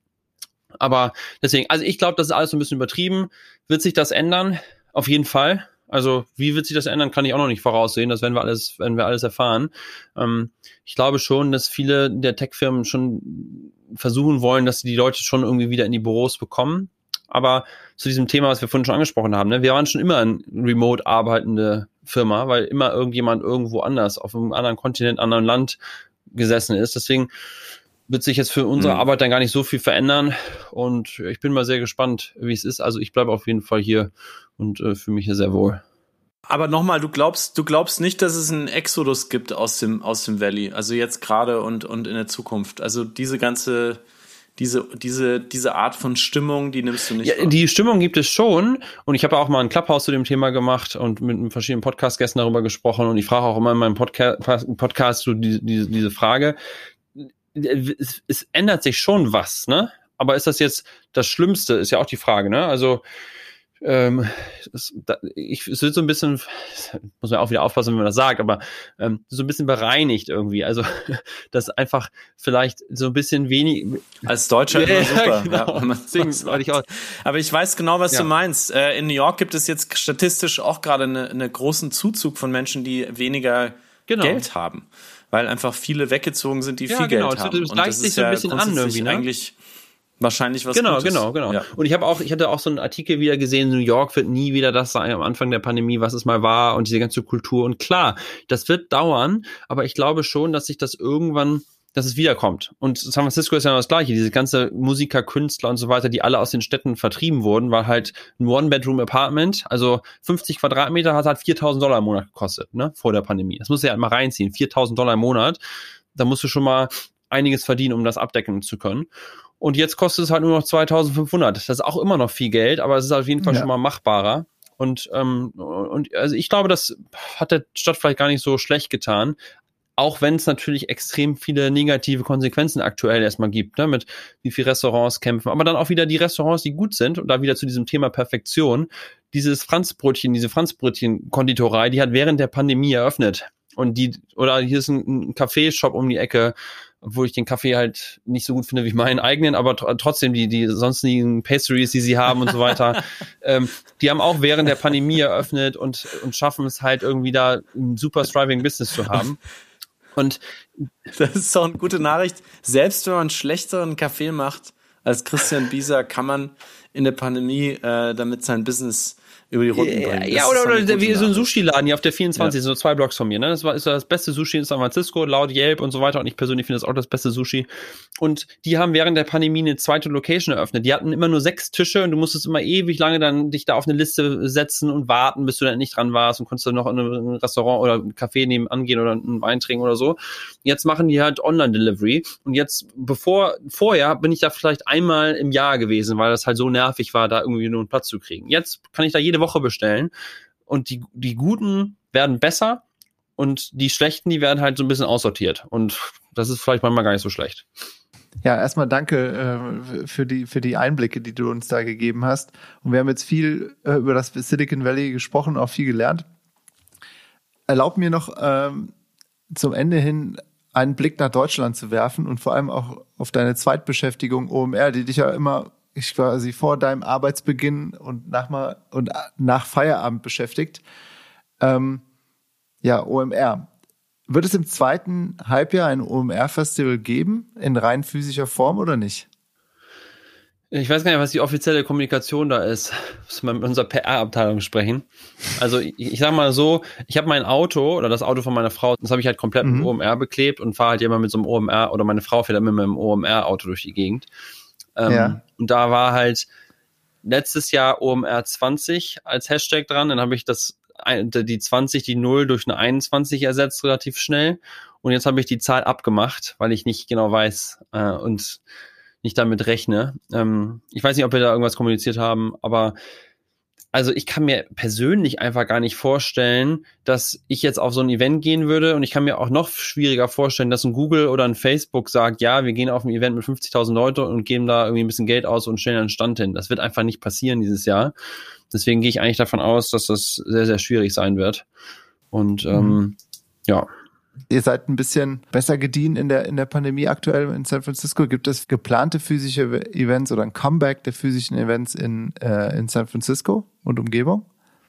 aber deswegen, also ich glaube, das ist alles so ein bisschen übertrieben. Wird sich das ändern? Auf jeden Fall. Also wie wird sich das ändern, kann ich auch noch nicht voraussehen. Das werden wir alles, werden wir alles erfahren. Ähm, ich glaube schon, dass viele der Tech-Firmen schon versuchen wollen, dass sie die Leute schon irgendwie wieder in die Büros bekommen. Aber zu diesem Thema, was wir vorhin schon angesprochen haben, ne, wir waren schon immer eine remote arbeitende Firma, weil immer irgendjemand irgendwo anders, auf einem anderen Kontinent, anderen Land gesessen ist. Deswegen wird sich jetzt für unsere mhm. Arbeit dann gar nicht so viel verändern. Und ich bin mal sehr gespannt, wie es ist. Also ich bleibe auf jeden Fall hier und äh, fühle mich hier sehr wohl. Aber nochmal, du glaubst, du glaubst nicht, dass es einen Exodus gibt aus dem, aus dem Valley, also jetzt gerade und, und in der Zukunft. Also diese ganze, diese, diese, diese Art von Stimmung, die nimmst du nicht. Ja, die Stimmung gibt es schon. Und ich habe auch mal ein Clubhouse zu dem Thema gemacht und mit verschiedenen Podcast-Gästen darüber gesprochen. Und ich frage auch immer in meinem Podca Podcast so die, die, diese Frage. Es, es ändert sich schon was, ne? Aber ist das jetzt das Schlimmste? Ist ja auch die Frage, ne? Also, ähm, das, da, ich, es wird so ein bisschen, muss man auch wieder aufpassen, wenn man das sagt, aber ähm, so ein bisschen bereinigt irgendwie. Also, das einfach vielleicht so ein bisschen wenig. Als Deutscher immer super. genau. ja, Deswegen, ich auch. Aber ich weiß genau, was ja. du meinst. Äh, in New York gibt es jetzt statistisch auch gerade einen eine großen Zuzug von Menschen, die weniger genau. Geld haben. Weil einfach viele weggezogen sind, die ja, viel genau. Geld haben. Das gleicht sich so ein bisschen an irgendwie, ne? eigentlich wahrscheinlich was genau, Gutes. Genau, genau, genau. Ja. Und ich habe auch, ich hatte auch so einen Artikel wieder gesehen, New York wird nie wieder das sein am Anfang der Pandemie, was es mal war und diese ganze Kultur. Und klar, das wird dauern, aber ich glaube schon, dass sich das irgendwann dass es wiederkommt. Und San Francisco ist ja das Gleiche. Diese ganze Musiker, Künstler und so weiter, die alle aus den Städten vertrieben wurden, war halt ein One-Bedroom-Apartment. Also 50 Quadratmeter hat halt 4000 Dollar im Monat gekostet, ne, vor der Pandemie. Das muss ja halt mal reinziehen. 4000 Dollar im Monat. Da musst du schon mal einiges verdienen, um das abdecken zu können. Und jetzt kostet es halt nur noch 2500. Das ist auch immer noch viel Geld, aber es ist auf jeden Fall ja. schon mal machbarer. Und, ähm, und also ich glaube, das hat der Stadt vielleicht gar nicht so schlecht getan. Auch wenn es natürlich extrem viele negative Konsequenzen aktuell erstmal gibt, ne, mit wie viel Restaurants kämpfen. Aber dann auch wieder die Restaurants, die gut sind, und da wieder zu diesem Thema Perfektion. Dieses Franzbrötchen, diese Franzbrötchen-Konditorei, die hat während der Pandemie eröffnet. Und die, oder hier ist ein, ein Kaffeeshop um die Ecke, obwohl ich den Kaffee halt nicht so gut finde wie meinen eigenen, aber trotzdem die, die sonstigen Pastries, die sie haben und so weiter, ähm, die haben auch während der Pandemie eröffnet und, und schaffen es halt irgendwie da ein super striving Business zu haben. Und das ist doch eine gute Nachricht. Selbst wenn man schlechteren Kaffee macht als Christian Bieser, kann man in der Pandemie äh, damit sein Business über die Runden bringen. Ja, oder, oder wie so ein Sushi-Laden hier auf der 24, ja. so zwei Blocks von mir. Ne? Das war ist das beste Sushi in San Francisco, laut Yelp und so weiter. Und ich persönlich finde das auch das beste Sushi. Und die haben während der Pandemie eine zweite Location eröffnet. Die hatten immer nur sechs Tische und du musstest immer ewig lange dann dich da auf eine Liste setzen und warten, bis du dann nicht dran warst und konntest dann noch in ein Restaurant oder ein Café nebenan gehen oder einen Wein trinken oder so. Jetzt machen die halt Online-Delivery. Und jetzt, bevor, vorher bin ich da vielleicht einmal im Jahr gewesen, weil das halt so nervig war, da irgendwie nur einen Platz zu kriegen. Jetzt kann ich da jede jede Woche bestellen. Und die, die guten werden besser und die schlechten, die werden halt so ein bisschen aussortiert. Und das ist vielleicht manchmal gar nicht so schlecht. Ja, erstmal danke äh, für, die, für die Einblicke, die du uns da gegeben hast. Und wir haben jetzt viel äh, über das Silicon Valley gesprochen, auch viel gelernt. Erlaub mir noch ähm, zum Ende hin einen Blick nach Deutschland zu werfen und vor allem auch auf deine Zweitbeschäftigung OMR, die dich ja immer ich quasi vor deinem Arbeitsbeginn und nach mal und nach Feierabend beschäftigt. Ähm, ja, OMR. Wird es im zweiten Halbjahr ein OMR-Festival geben, in rein physischer Form oder nicht? Ich weiß gar nicht, was die offizielle Kommunikation da ist. Muss man mit unserer PR-Abteilung sprechen. Also ich, ich sag mal so, ich habe mein Auto oder das Auto von meiner Frau, das habe ich halt komplett mhm. mit OMR beklebt und fahre halt immer mit so einem OMR oder meine Frau fährt immer mit einem OMR-Auto durch die Gegend. Ähm, ja. Und da war halt letztes Jahr OMR 20 als Hashtag dran. Dann habe ich das die 20, die 0 durch eine 21 ersetzt relativ schnell. Und jetzt habe ich die Zahl abgemacht, weil ich nicht genau weiß äh, und nicht damit rechne. Ähm, ich weiß nicht, ob wir da irgendwas kommuniziert haben, aber also ich kann mir persönlich einfach gar nicht vorstellen, dass ich jetzt auf so ein Event gehen würde und ich kann mir auch noch schwieriger vorstellen, dass ein Google oder ein Facebook sagt, ja, wir gehen auf ein Event mit 50.000 Leute und geben da irgendwie ein bisschen Geld aus und stellen einen Stand hin. Das wird einfach nicht passieren dieses Jahr. Deswegen gehe ich eigentlich davon aus, dass das sehr, sehr schwierig sein wird. Und ähm, mhm. ja, Ihr seid ein bisschen besser gedient in der, in der Pandemie aktuell in San Francisco. Gibt es geplante physische Events oder ein Comeback der physischen Events in, äh, in San Francisco und Umgebung?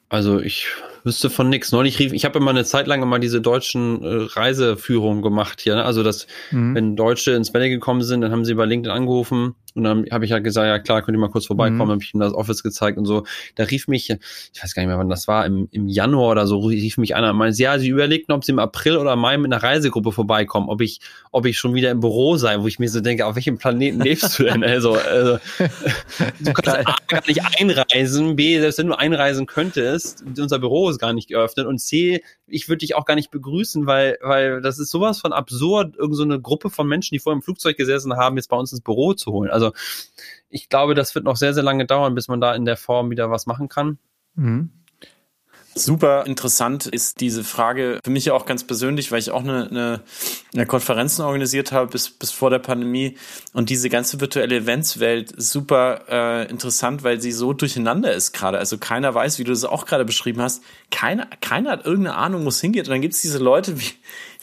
Also ich wüsste von nichts. Neulich rief, ich habe immer eine Zeit lang immer diese deutschen äh, Reiseführungen gemacht hier. Ne? Also dass, mhm. wenn Deutsche ins Valley gekommen sind, dann haben sie bei LinkedIn angerufen und dann habe ich halt gesagt, ja klar, könnt ihr mal kurz vorbeikommen, mhm. habe ich ihm das Office gezeigt und so. Da rief mich, ich weiß gar nicht mehr, wann das war, im, im Januar oder so, rief mich einer und meinte, ja, sie überlegten, ob sie im April oder Mai mit einer Reisegruppe vorbeikommen, ob ich, ob ich schon wieder im Büro sei, wo ich mir so denke, auf welchem Planeten lebst du denn? Also, also du kannst A, gar nicht einreisen, B, selbst wenn du einreisen könntest, unser Büro ist gar nicht geöffnet und C, ich würde dich auch gar nicht begrüßen, weil, weil das ist sowas von absurd, irgend so eine Gruppe von Menschen, die vor im Flugzeug gesessen haben, jetzt bei uns ins Büro zu holen. Also ich glaube, das wird noch sehr, sehr lange dauern, bis man da in der Form wieder was machen kann. Mhm. Super interessant ist diese Frage für mich ja auch ganz persönlich, weil ich auch eine, eine, eine Konferenzen organisiert habe bis, bis vor der Pandemie und diese ganze virtuelle Eventswelt super äh, interessant, weil sie so durcheinander ist gerade. Also keiner weiß, wie du das auch gerade beschrieben hast, keiner, keiner hat irgendeine Ahnung, wo es hingeht. Und dann gibt es diese Leute, wie,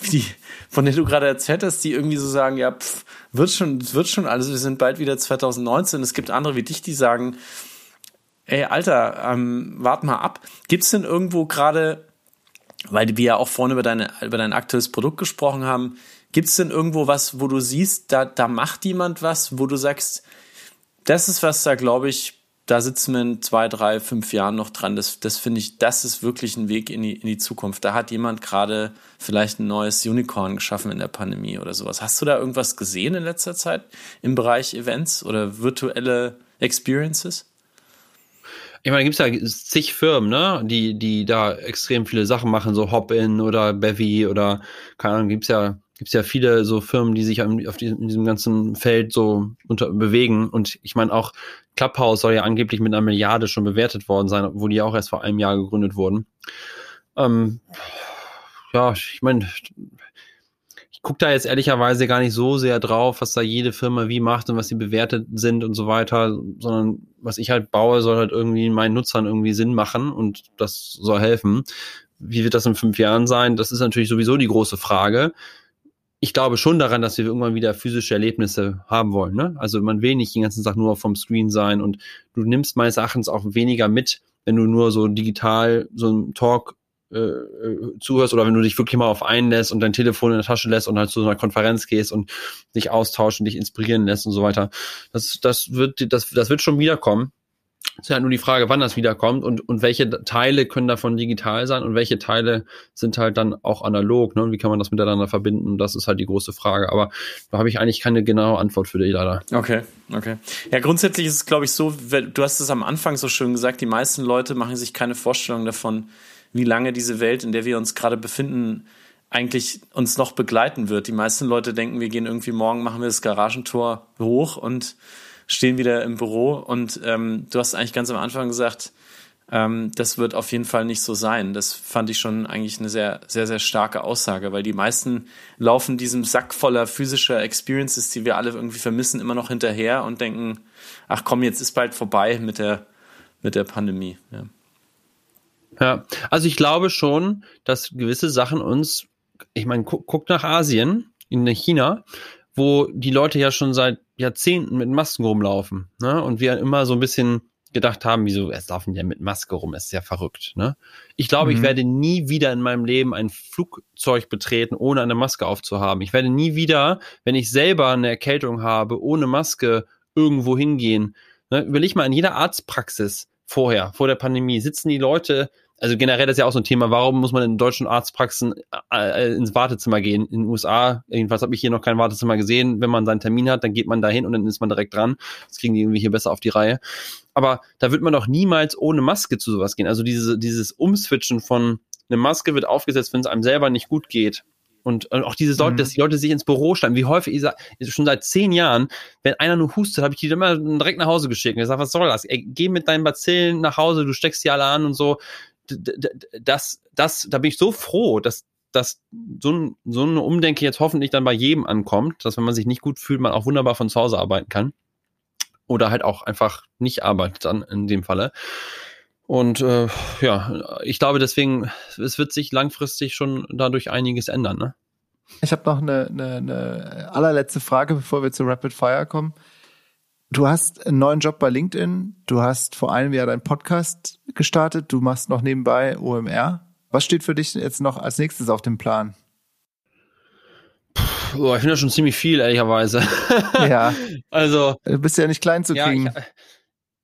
wie die, von denen du gerade erzählt hast, die irgendwie so sagen, ja, pff, wird schon, wird schon alles, wir sind bald wieder 2019. Es gibt andere wie dich, die sagen, ey, Alter, ähm, wart mal ab. Gibt's denn irgendwo gerade, weil wir ja auch vorne über, deine, über dein aktuelles Produkt gesprochen haben, gibt's denn irgendwo was, wo du siehst, da, da macht jemand was, wo du sagst, das ist was, da glaube ich, da sitzen wir in zwei, drei, fünf Jahren noch dran. Das, das finde ich, das ist wirklich ein Weg in die, in die Zukunft. Da hat jemand gerade vielleicht ein neues Unicorn geschaffen in der Pandemie oder sowas. Hast du da irgendwas gesehen in letzter Zeit im Bereich Events oder virtuelle Experiences? Ich meine, gibt es ja zig Firmen, ne, die, die da extrem viele Sachen machen, so Hop-In oder Bevy oder, keine Ahnung, gibt's ja, gibt's ja viele so Firmen, die sich auf diesem, in diesem ganzen Feld so unter, bewegen. Und ich meine auch, Clubhouse soll ja angeblich mit einer Milliarde schon bewertet worden sein, wo die auch erst vor einem Jahr gegründet wurden. Ähm, ja, ich meine, gucke da jetzt ehrlicherweise gar nicht so sehr drauf, was da jede Firma wie macht und was sie bewertet sind und so weiter, sondern was ich halt baue, soll halt irgendwie meinen Nutzern irgendwie Sinn machen und das soll helfen. Wie wird das in fünf Jahren sein? Das ist natürlich sowieso die große Frage. Ich glaube schon daran, dass wir irgendwann wieder physische Erlebnisse haben wollen. Ne? Also man will nicht den ganzen Tag nur vom Screen sein und du nimmst meines Erachtens auch weniger mit, wenn du nur so digital so einen Talk äh, äh, zuhörst oder wenn du dich wirklich mal auf einlässt und dein Telefon in der Tasche lässt und halt zu so einer Konferenz gehst und dich austauschen, dich inspirieren lässt und so weiter. Das, das wird, das, das wird schon wiederkommen. Es ist halt nur die Frage, wann das wiederkommt und, und welche Teile können davon digital sein und welche Teile sind halt dann auch analog. Ne? Und wie kann man das miteinander verbinden? Das ist halt die große Frage. Aber da habe ich eigentlich keine genaue Antwort für dich leider. Okay, okay. Ja, grundsätzlich ist es, glaube ich, so, du hast es am Anfang so schön gesagt, die meisten Leute machen sich keine Vorstellung davon, wie lange diese Welt, in der wir uns gerade befinden, eigentlich uns noch begleiten wird. Die meisten Leute denken, wir gehen irgendwie morgen, machen wir das Garagentor hoch und stehen wieder im Büro. Und ähm, du hast eigentlich ganz am Anfang gesagt, ähm, das wird auf jeden Fall nicht so sein. Das fand ich schon eigentlich eine sehr, sehr, sehr starke Aussage, weil die meisten laufen diesem Sack voller physischer Experiences, die wir alle irgendwie vermissen, immer noch hinterher und denken, ach komm, jetzt ist bald vorbei mit der, mit der Pandemie. Ja. Ja, also ich glaube schon, dass gewisse Sachen uns, ich meine, guck, guck nach Asien, in China, wo die Leute ja schon seit Jahrzehnten mit Masken rumlaufen, ne? Und wir immer so ein bisschen gedacht haben, wieso, es laufen ja mit Maske rum, es ist ja verrückt, ne? Ich glaube, mhm. ich werde nie wieder in meinem Leben ein Flugzeug betreten, ohne eine Maske aufzuhaben. Ich werde nie wieder, wenn ich selber eine Erkältung habe, ohne Maske irgendwo hingehen. Ne? Überleg mal, in jeder Arztpraxis vorher, vor der Pandemie, sitzen die Leute also generell ist ja auch so ein Thema, warum muss man in deutschen Arztpraxen äh, äh ins Wartezimmer gehen? In den USA, jedenfalls habe ich hier noch kein Wartezimmer gesehen. Wenn man seinen Termin hat, dann geht man da hin und dann ist man direkt dran. Das kriegen die irgendwie hier besser auf die Reihe. Aber da wird man doch niemals ohne Maske zu sowas gehen. Also diese, dieses Umswitchen von eine Maske wird aufgesetzt, wenn es einem selber nicht gut geht. Und, und auch diese Leute, mhm. dass die Leute sich ins Büro stellen, wie häufig, ich sag, schon seit zehn Jahren, wenn einer nur hustet, habe ich die immer direkt nach Hause geschickt. Und ich sage, was soll das? Ey, geh mit deinen Bazillen nach Hause, du steckst die alle an und so. Das, das, da bin ich so froh, dass, dass so, ein, so eine Umdenke jetzt hoffentlich dann bei jedem ankommt, dass wenn man sich nicht gut fühlt, man auch wunderbar von zu Hause arbeiten kann. Oder halt auch einfach nicht arbeitet dann in dem Falle. Und äh, ja, ich glaube deswegen, es wird sich langfristig schon dadurch einiges ändern. Ne? Ich habe noch eine, eine, eine allerletzte Frage, bevor wir zu Rapid Fire kommen. Du hast einen neuen Job bei LinkedIn, du hast vor einem Jahr deinen Podcast gestartet, du machst noch nebenbei OMR. Was steht für dich jetzt noch als nächstes auf dem Plan? Puh, ich finde das schon ziemlich viel, ehrlicherweise. Ja. also. Du bist ja nicht klein zu kriegen. Ja, ich,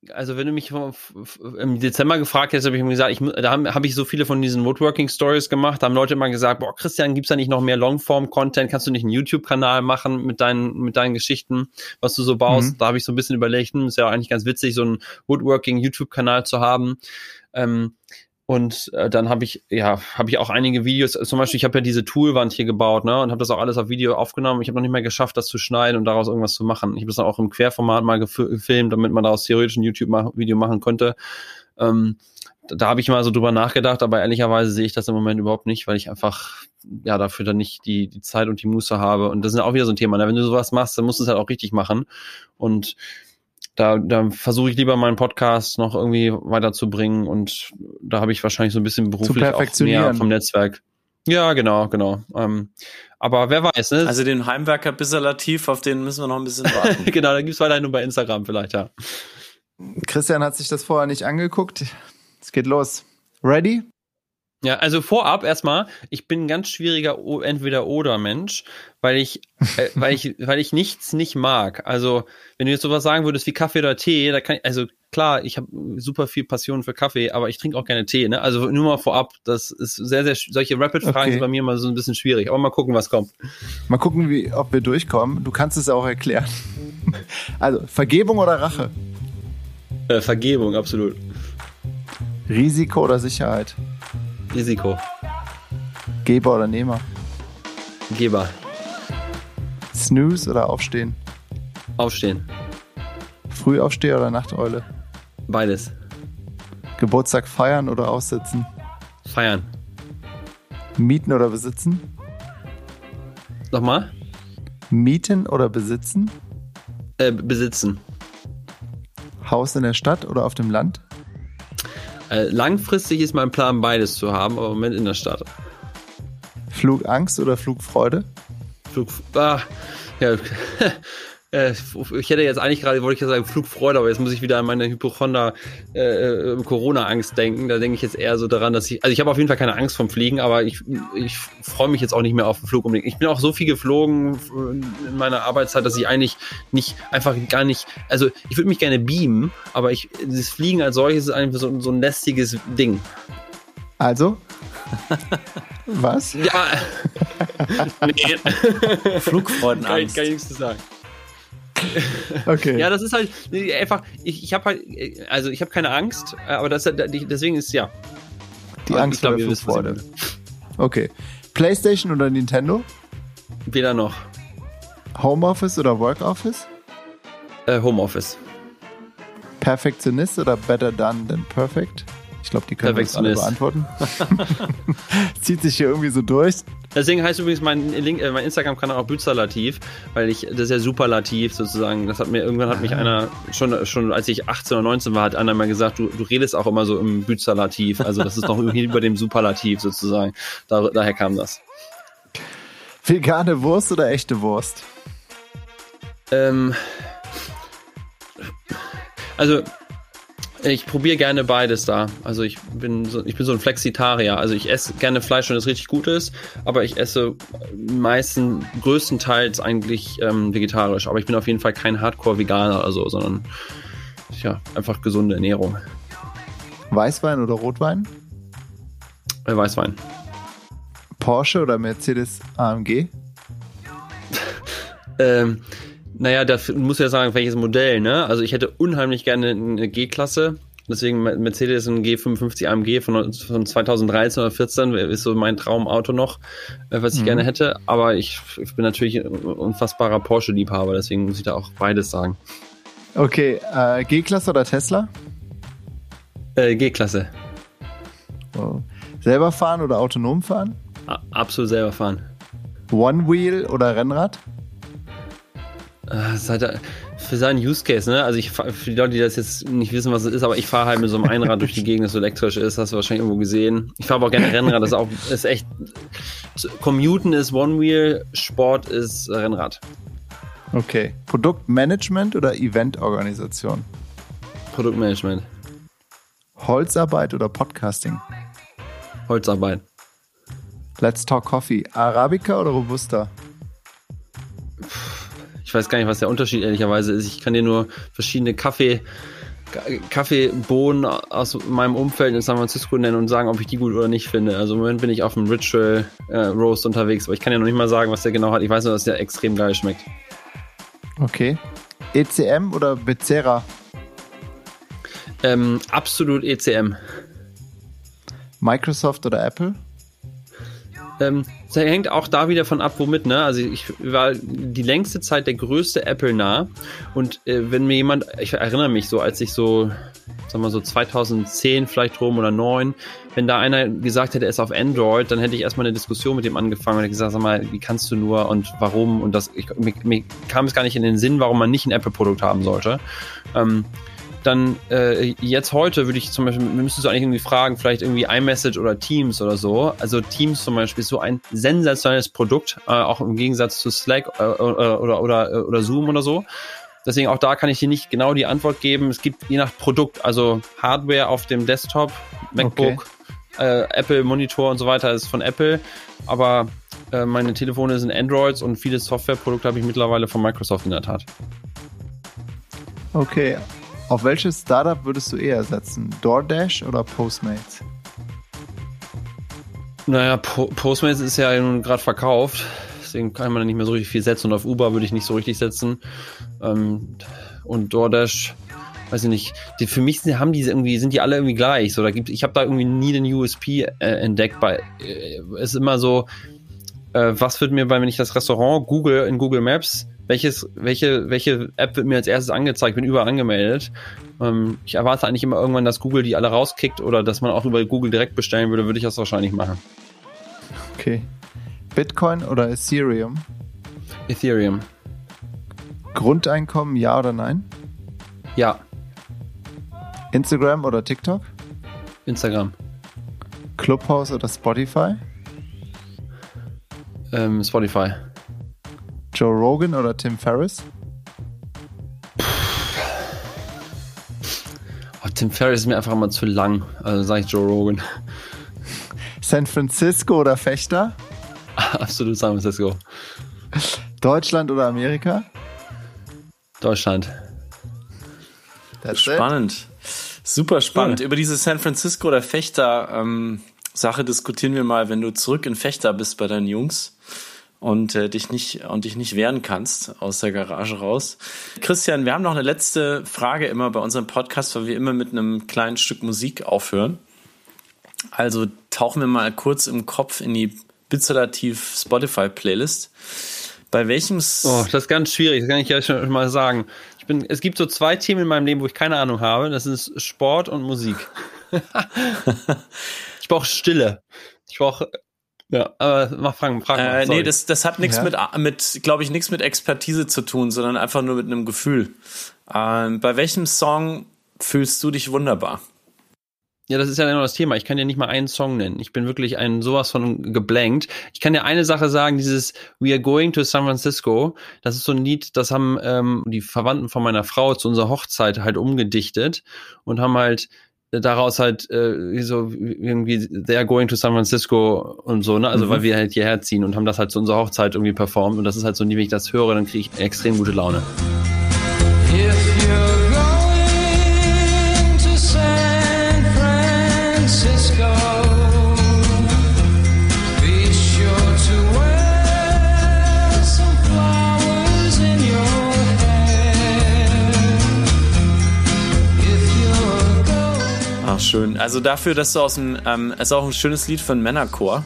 also wenn du mich im Dezember gefragt hättest, habe ich mir gesagt, ich, da habe hab ich so viele von diesen Woodworking Stories gemacht, da haben Leute immer gesagt, boah, Christian, gibt's da nicht noch mehr Longform-Content? Kannst du nicht einen YouTube-Kanal machen mit deinen, mit deinen Geschichten, was du so baust? Mhm. Da habe ich so ein bisschen überlegt, hm, ist ja eigentlich ganz witzig, so einen Woodworking-YouTube-Kanal zu haben. Ähm, und äh, dann habe ich, ja, habe ich auch einige Videos, zum Beispiel, ich habe ja diese Toolwand hier gebaut, ne, und habe das auch alles auf Video aufgenommen. Ich habe noch nicht mehr geschafft, das zu schneiden und daraus irgendwas zu machen. Ich habe das dann auch im Querformat mal gefilmt, damit man daraus theoretisch ein YouTube-Video machen könnte. Ähm, da habe ich mal so drüber nachgedacht, aber ehrlicherweise sehe ich das im Moment überhaupt nicht, weil ich einfach ja dafür dann nicht die, die Zeit und die Muße habe. Und das ist ja auch wieder so ein Thema. Ne? Wenn du sowas machst, dann musst du es halt auch richtig machen. Und da, da versuche ich lieber meinen Podcast noch irgendwie weiterzubringen und da habe ich wahrscheinlich so ein bisschen beruflich auch mehr vom Netzwerk. Ja, genau, genau. Ähm, aber wer weiß, ne? Also den Heimwerker Bisserlativ, auf den müssen wir noch ein bisschen warten. genau, da gibt's weiterhin nur bei Instagram vielleicht, ja. Christian hat sich das vorher nicht angeguckt. Es geht los. Ready? Ja, also vorab erstmal, ich bin ein ganz schwieriger Entweder-Oder-Mensch, weil ich, äh, weil ich, weil ich nichts nicht mag. Also, wenn du jetzt sowas sagen würdest wie Kaffee oder Tee, da kann ich, also klar, ich habe super viel Passion für Kaffee, aber ich trinke auch gerne Tee, ne? Also nur mal vorab, das ist sehr, sehr, solche Rapid-Fragen okay. sind bei mir mal so ein bisschen schwierig, aber mal gucken, was kommt. Mal gucken, wie, ob wir durchkommen. Du kannst es auch erklären. Also, Vergebung oder Rache? Äh, Vergebung, absolut. Risiko oder Sicherheit? Risiko. Geber oder Nehmer? Geber. Snooze oder Aufstehen? Aufstehen. Frühaufsteher oder Nachteule? Beides. Geburtstag feiern oder aussitzen? Feiern. Mieten oder besitzen? Nochmal? Mieten oder besitzen? Äh, besitzen. Haus in der Stadt oder auf dem Land? Äh, langfristig ist mein Plan, beides zu haben, aber im Moment in der Stadt. Flugangst oder Flugfreude? Flug, ah, ja, äh, ich hätte jetzt eigentlich gerade, wollte ich ja sagen, Flugfreude, aber jetzt muss ich wieder an meine Hypochonder äh, äh, Corona-Angst denken. Da denke ich jetzt eher so daran, dass ich, also ich habe auf jeden Fall keine Angst vom Fliegen, aber ich, ich freue mich jetzt auch nicht mehr auf den Flug unbedingt. Ich bin auch so viel geflogen in meiner Arbeitszeit, dass ich eigentlich nicht, einfach gar nicht, also ich würde mich gerne beamen, aber ich, das Fliegen als solches ist einfach so, so ein lästiges Ding. Also? Was? Ja. nee. Flugfreudenangst. Kann, kann ich nichts zu sagen. Okay. ja, das ist halt einfach, ich, ich habe halt, also ich habe keine Angst, aber das, deswegen ist ja. Die Angst ich glaub, vor der. Okay. PlayStation oder Nintendo? Weder noch. Homeoffice oder Workoffice? Äh, Homeoffice. Perfektionist oder better done than perfect? Ich glaube, die können wir alle beantworten. Zieht sich hier irgendwie so durch. Deswegen heißt übrigens mein, Link, äh, mein Instagram-Kanal auch Bützerlativ, weil ich, das ist ja superlativ sozusagen. Das hat mir, irgendwann hat mich einer, schon, schon als ich 18 oder 19 war, hat einer mal gesagt, du, du redest auch immer so im Bützerlativ. Also das ist noch irgendwie über dem Superlativ sozusagen. Da, daher kam das. Vegane Wurst oder echte Wurst? Ähm, also ich probiere gerne beides da. Also ich bin so, ich bin so ein Flexitarier. Also ich esse gerne Fleisch, wenn es richtig gut ist, aber ich esse meisten, größtenteils eigentlich ähm, vegetarisch. Aber ich bin auf jeden Fall kein Hardcore-Veganer oder so, sondern ja, einfach gesunde Ernährung. Weißwein oder Rotwein? Äh, Weißwein. Porsche oder Mercedes AMG? ähm, naja, da muss ja sagen, welches Modell, ne? Also ich hätte unheimlich gerne eine G-Klasse. Deswegen Mercedes ein G55 AMG von, von 2013 oder 14 ist so mein Traumauto noch, äh, was ich mhm. gerne hätte. Aber ich, ich, bin natürlich ein unfassbarer Porsche-Liebhaber, deswegen muss ich da auch beides sagen. Okay, äh, G-Klasse oder Tesla? Äh, G-Klasse. Wow. Selber fahren oder autonom fahren? A absolut selber fahren. One-Wheel oder Rennrad? Seit, für seinen Use Case, ne? Also ich für die Leute, die das jetzt nicht wissen, was es ist, aber ich fahre halt mit so einem Einrad durch die Gegend, das so elektrisch ist, hast du wahrscheinlich irgendwo gesehen. Ich fahre aber auch gerne Rennrad, das ist auch ist echt Commuten ist One Wheel, Sport ist Rennrad. Okay. Produktmanagement oder Eventorganisation? Produktmanagement. Holzarbeit oder Podcasting? Holzarbeit. Let's Talk Coffee. Arabica oder Robusta? Ich weiß gar nicht, was der Unterschied ehrlicherweise ist. Ich kann dir nur verschiedene Kaffee, Kaffeebohnen aus meinem Umfeld in San Francisco nennen und sagen, ob ich die gut oder nicht finde. Also im Moment bin ich auf dem Ritual äh, Roast unterwegs, aber ich kann ja noch nicht mal sagen, was der genau hat. Ich weiß nur, dass der extrem geil schmeckt. Okay. ECM oder Becerra? Ähm, absolut ECM. Microsoft oder Apple? Ähm, das hängt auch da wieder von ab, womit, ne? Also ich war die längste Zeit der größte Apple nah. Und äh, wenn mir jemand, ich erinnere mich so, als ich so, sagen wir so 2010 vielleicht rum oder 9, wenn da einer gesagt hätte, er ist auf Android, dann hätte ich erstmal eine Diskussion mit dem angefangen und gesagt, sag mal, wie kannst du nur und warum? Und das, ich, mir, mir kam es gar nicht in den Sinn, warum man nicht ein Apple-Produkt haben sollte. Ähm, dann äh, jetzt heute würde ich zum Beispiel, müsstest du eigentlich irgendwie fragen, vielleicht irgendwie iMessage oder Teams oder so. Also Teams zum Beispiel ist so ein sensationelles Produkt, äh, auch im Gegensatz zu Slack äh, oder, oder, oder, oder Zoom oder so. Deswegen auch da kann ich dir nicht genau die Antwort geben. Es gibt je nach Produkt, also Hardware auf dem Desktop, MacBook, okay. äh, Apple Monitor und so weiter ist von Apple, aber äh, meine Telefone sind Androids und viele Softwareprodukte habe ich mittlerweile von Microsoft in der Tat. Okay, auf welches Startup würdest du eher setzen? DoorDash oder Postmates? Naja, po Postmates ist ja gerade verkauft. Deswegen kann man da nicht mehr so richtig viel setzen. Und auf Uber würde ich nicht so richtig setzen. Ähm, und DoorDash, weiß ich nicht. Die, für mich sind, haben die irgendwie, sind die alle irgendwie gleich. So, da gibt, ich habe da irgendwie nie den USP äh, entdeckt. Bei, äh, ist immer so, äh, was wird mir bei, wenn ich das Restaurant google in Google Maps, welches, welche, welche App wird mir als erstes angezeigt, bin überall angemeldet. Ähm, ich erwarte eigentlich immer irgendwann, dass Google die alle rauskickt oder dass man auch über Google direkt bestellen würde, würde ich das wahrscheinlich machen. Okay. Bitcoin oder Ethereum? Ethereum. Grundeinkommen, ja oder nein? Ja. Instagram oder TikTok? Instagram. Clubhouse oder Spotify? Ähm, Spotify. Joe Rogan oder Tim Ferriss? Oh, Tim Ferriss ist mir einfach immer zu lang. Also sage ich Joe Rogan. San Francisco oder Fechter? Absolut San Francisco. Deutschland oder Amerika? Deutschland. That's spannend. It. Super spannend. Cool. Über diese San Francisco oder Fechter ähm, Sache diskutieren wir mal, wenn du zurück in Fechter bist bei deinen Jungs und äh, dich nicht und dich nicht wehren kannst aus der Garage raus. Christian, wir haben noch eine letzte Frage immer bei unserem Podcast, weil wir immer mit einem kleinen Stück Musik aufhören. Also tauchen wir mal kurz im Kopf in die Bizolativ Spotify Playlist. Bei welchem Oh, das ist ganz schwierig, das kann ich ja schon mal sagen. Ich bin, es gibt so zwei Themen in meinem Leben, wo ich keine Ahnung habe. Das ist Sport und Musik. ich brauche Stille. Ich brauche ja, aber mach Fragen, Fragen. Äh, nee, das, das hat nichts ja. mit, mit glaube ich, nichts mit Expertise zu tun, sondern einfach nur mit einem Gefühl. Ähm, bei welchem Song fühlst du dich wunderbar? Ja, das ist ja genau das Thema. Ich kann dir nicht mal einen Song nennen. Ich bin wirklich ein sowas von geblankt. Ich kann dir eine Sache sagen, dieses We are going to San Francisco, das ist so ein Lied, das haben ähm, die Verwandten von meiner Frau zu unserer Hochzeit halt umgedichtet und haben halt daraus halt äh, so irgendwie they are going to San Francisco und so, ne? Also mhm. weil wir halt hierher ziehen und haben das halt zu unserer Hochzeit irgendwie performt und das ist halt so, wenn ich das höre, dann kriege ich extrem gute Laune. Schön. Also dafür, dass du aus dem, ähm, ist auch ein schönes Lied für einen Männerchor.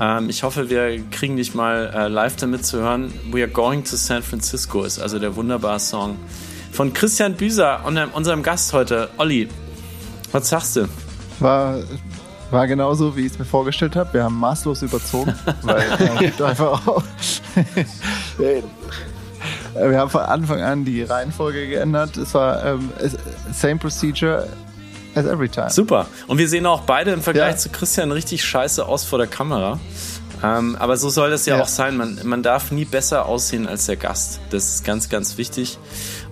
Ähm, ich hoffe, wir kriegen dich mal äh, live damit zu hören. We are going to San Francisco ist also der wunderbare Song von Christian Büser und unserem Gast heute, Olli. Was sagst du? War, war genauso, wie ich es mir vorgestellt habe. Wir haben maßlos überzogen, weil äh, einfach auch. wir haben von Anfang an die Reihenfolge geändert. Es war ähm, same procedure as every time. Super. Und wir sehen auch beide im Vergleich ja. zu Christian richtig scheiße aus vor der Kamera. Ähm, aber so soll das ja, ja, auch sein. Man, man darf nie besser aussehen als der Gast. Das ist ganz, ganz wichtig.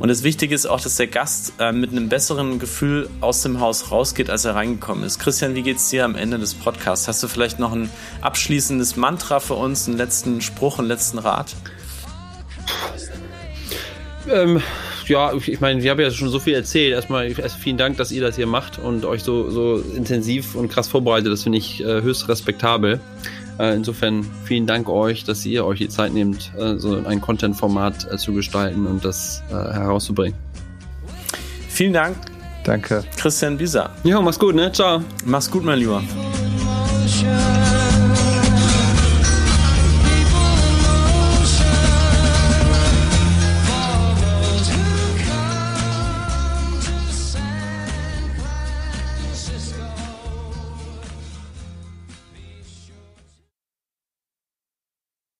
Und das Wichtige ist auch, dass der Gast äh, mit einem besseren Gefühl aus dem Haus rausgeht, als er reingekommen ist. Christian, wie geht's dir am Ende des Podcasts? Hast du vielleicht noch ein abschließendes Mantra für uns, einen letzten Spruch, einen letzten Rat? Ähm, ja, ich meine, wir haben ja schon so viel erzählt. Erstmal erst vielen Dank, dass ihr das hier macht und euch so, so intensiv und krass vorbereitet. Das finde ich äh, höchst respektabel. Äh, insofern vielen Dank euch, dass ihr euch die Zeit nehmt, äh, so ein Content-Format äh, zu gestalten und das äh, herauszubringen. Vielen Dank. Danke. Christian Bisa. Ja, mach's gut, ne? Ciao. Mach's gut, mein Lieber.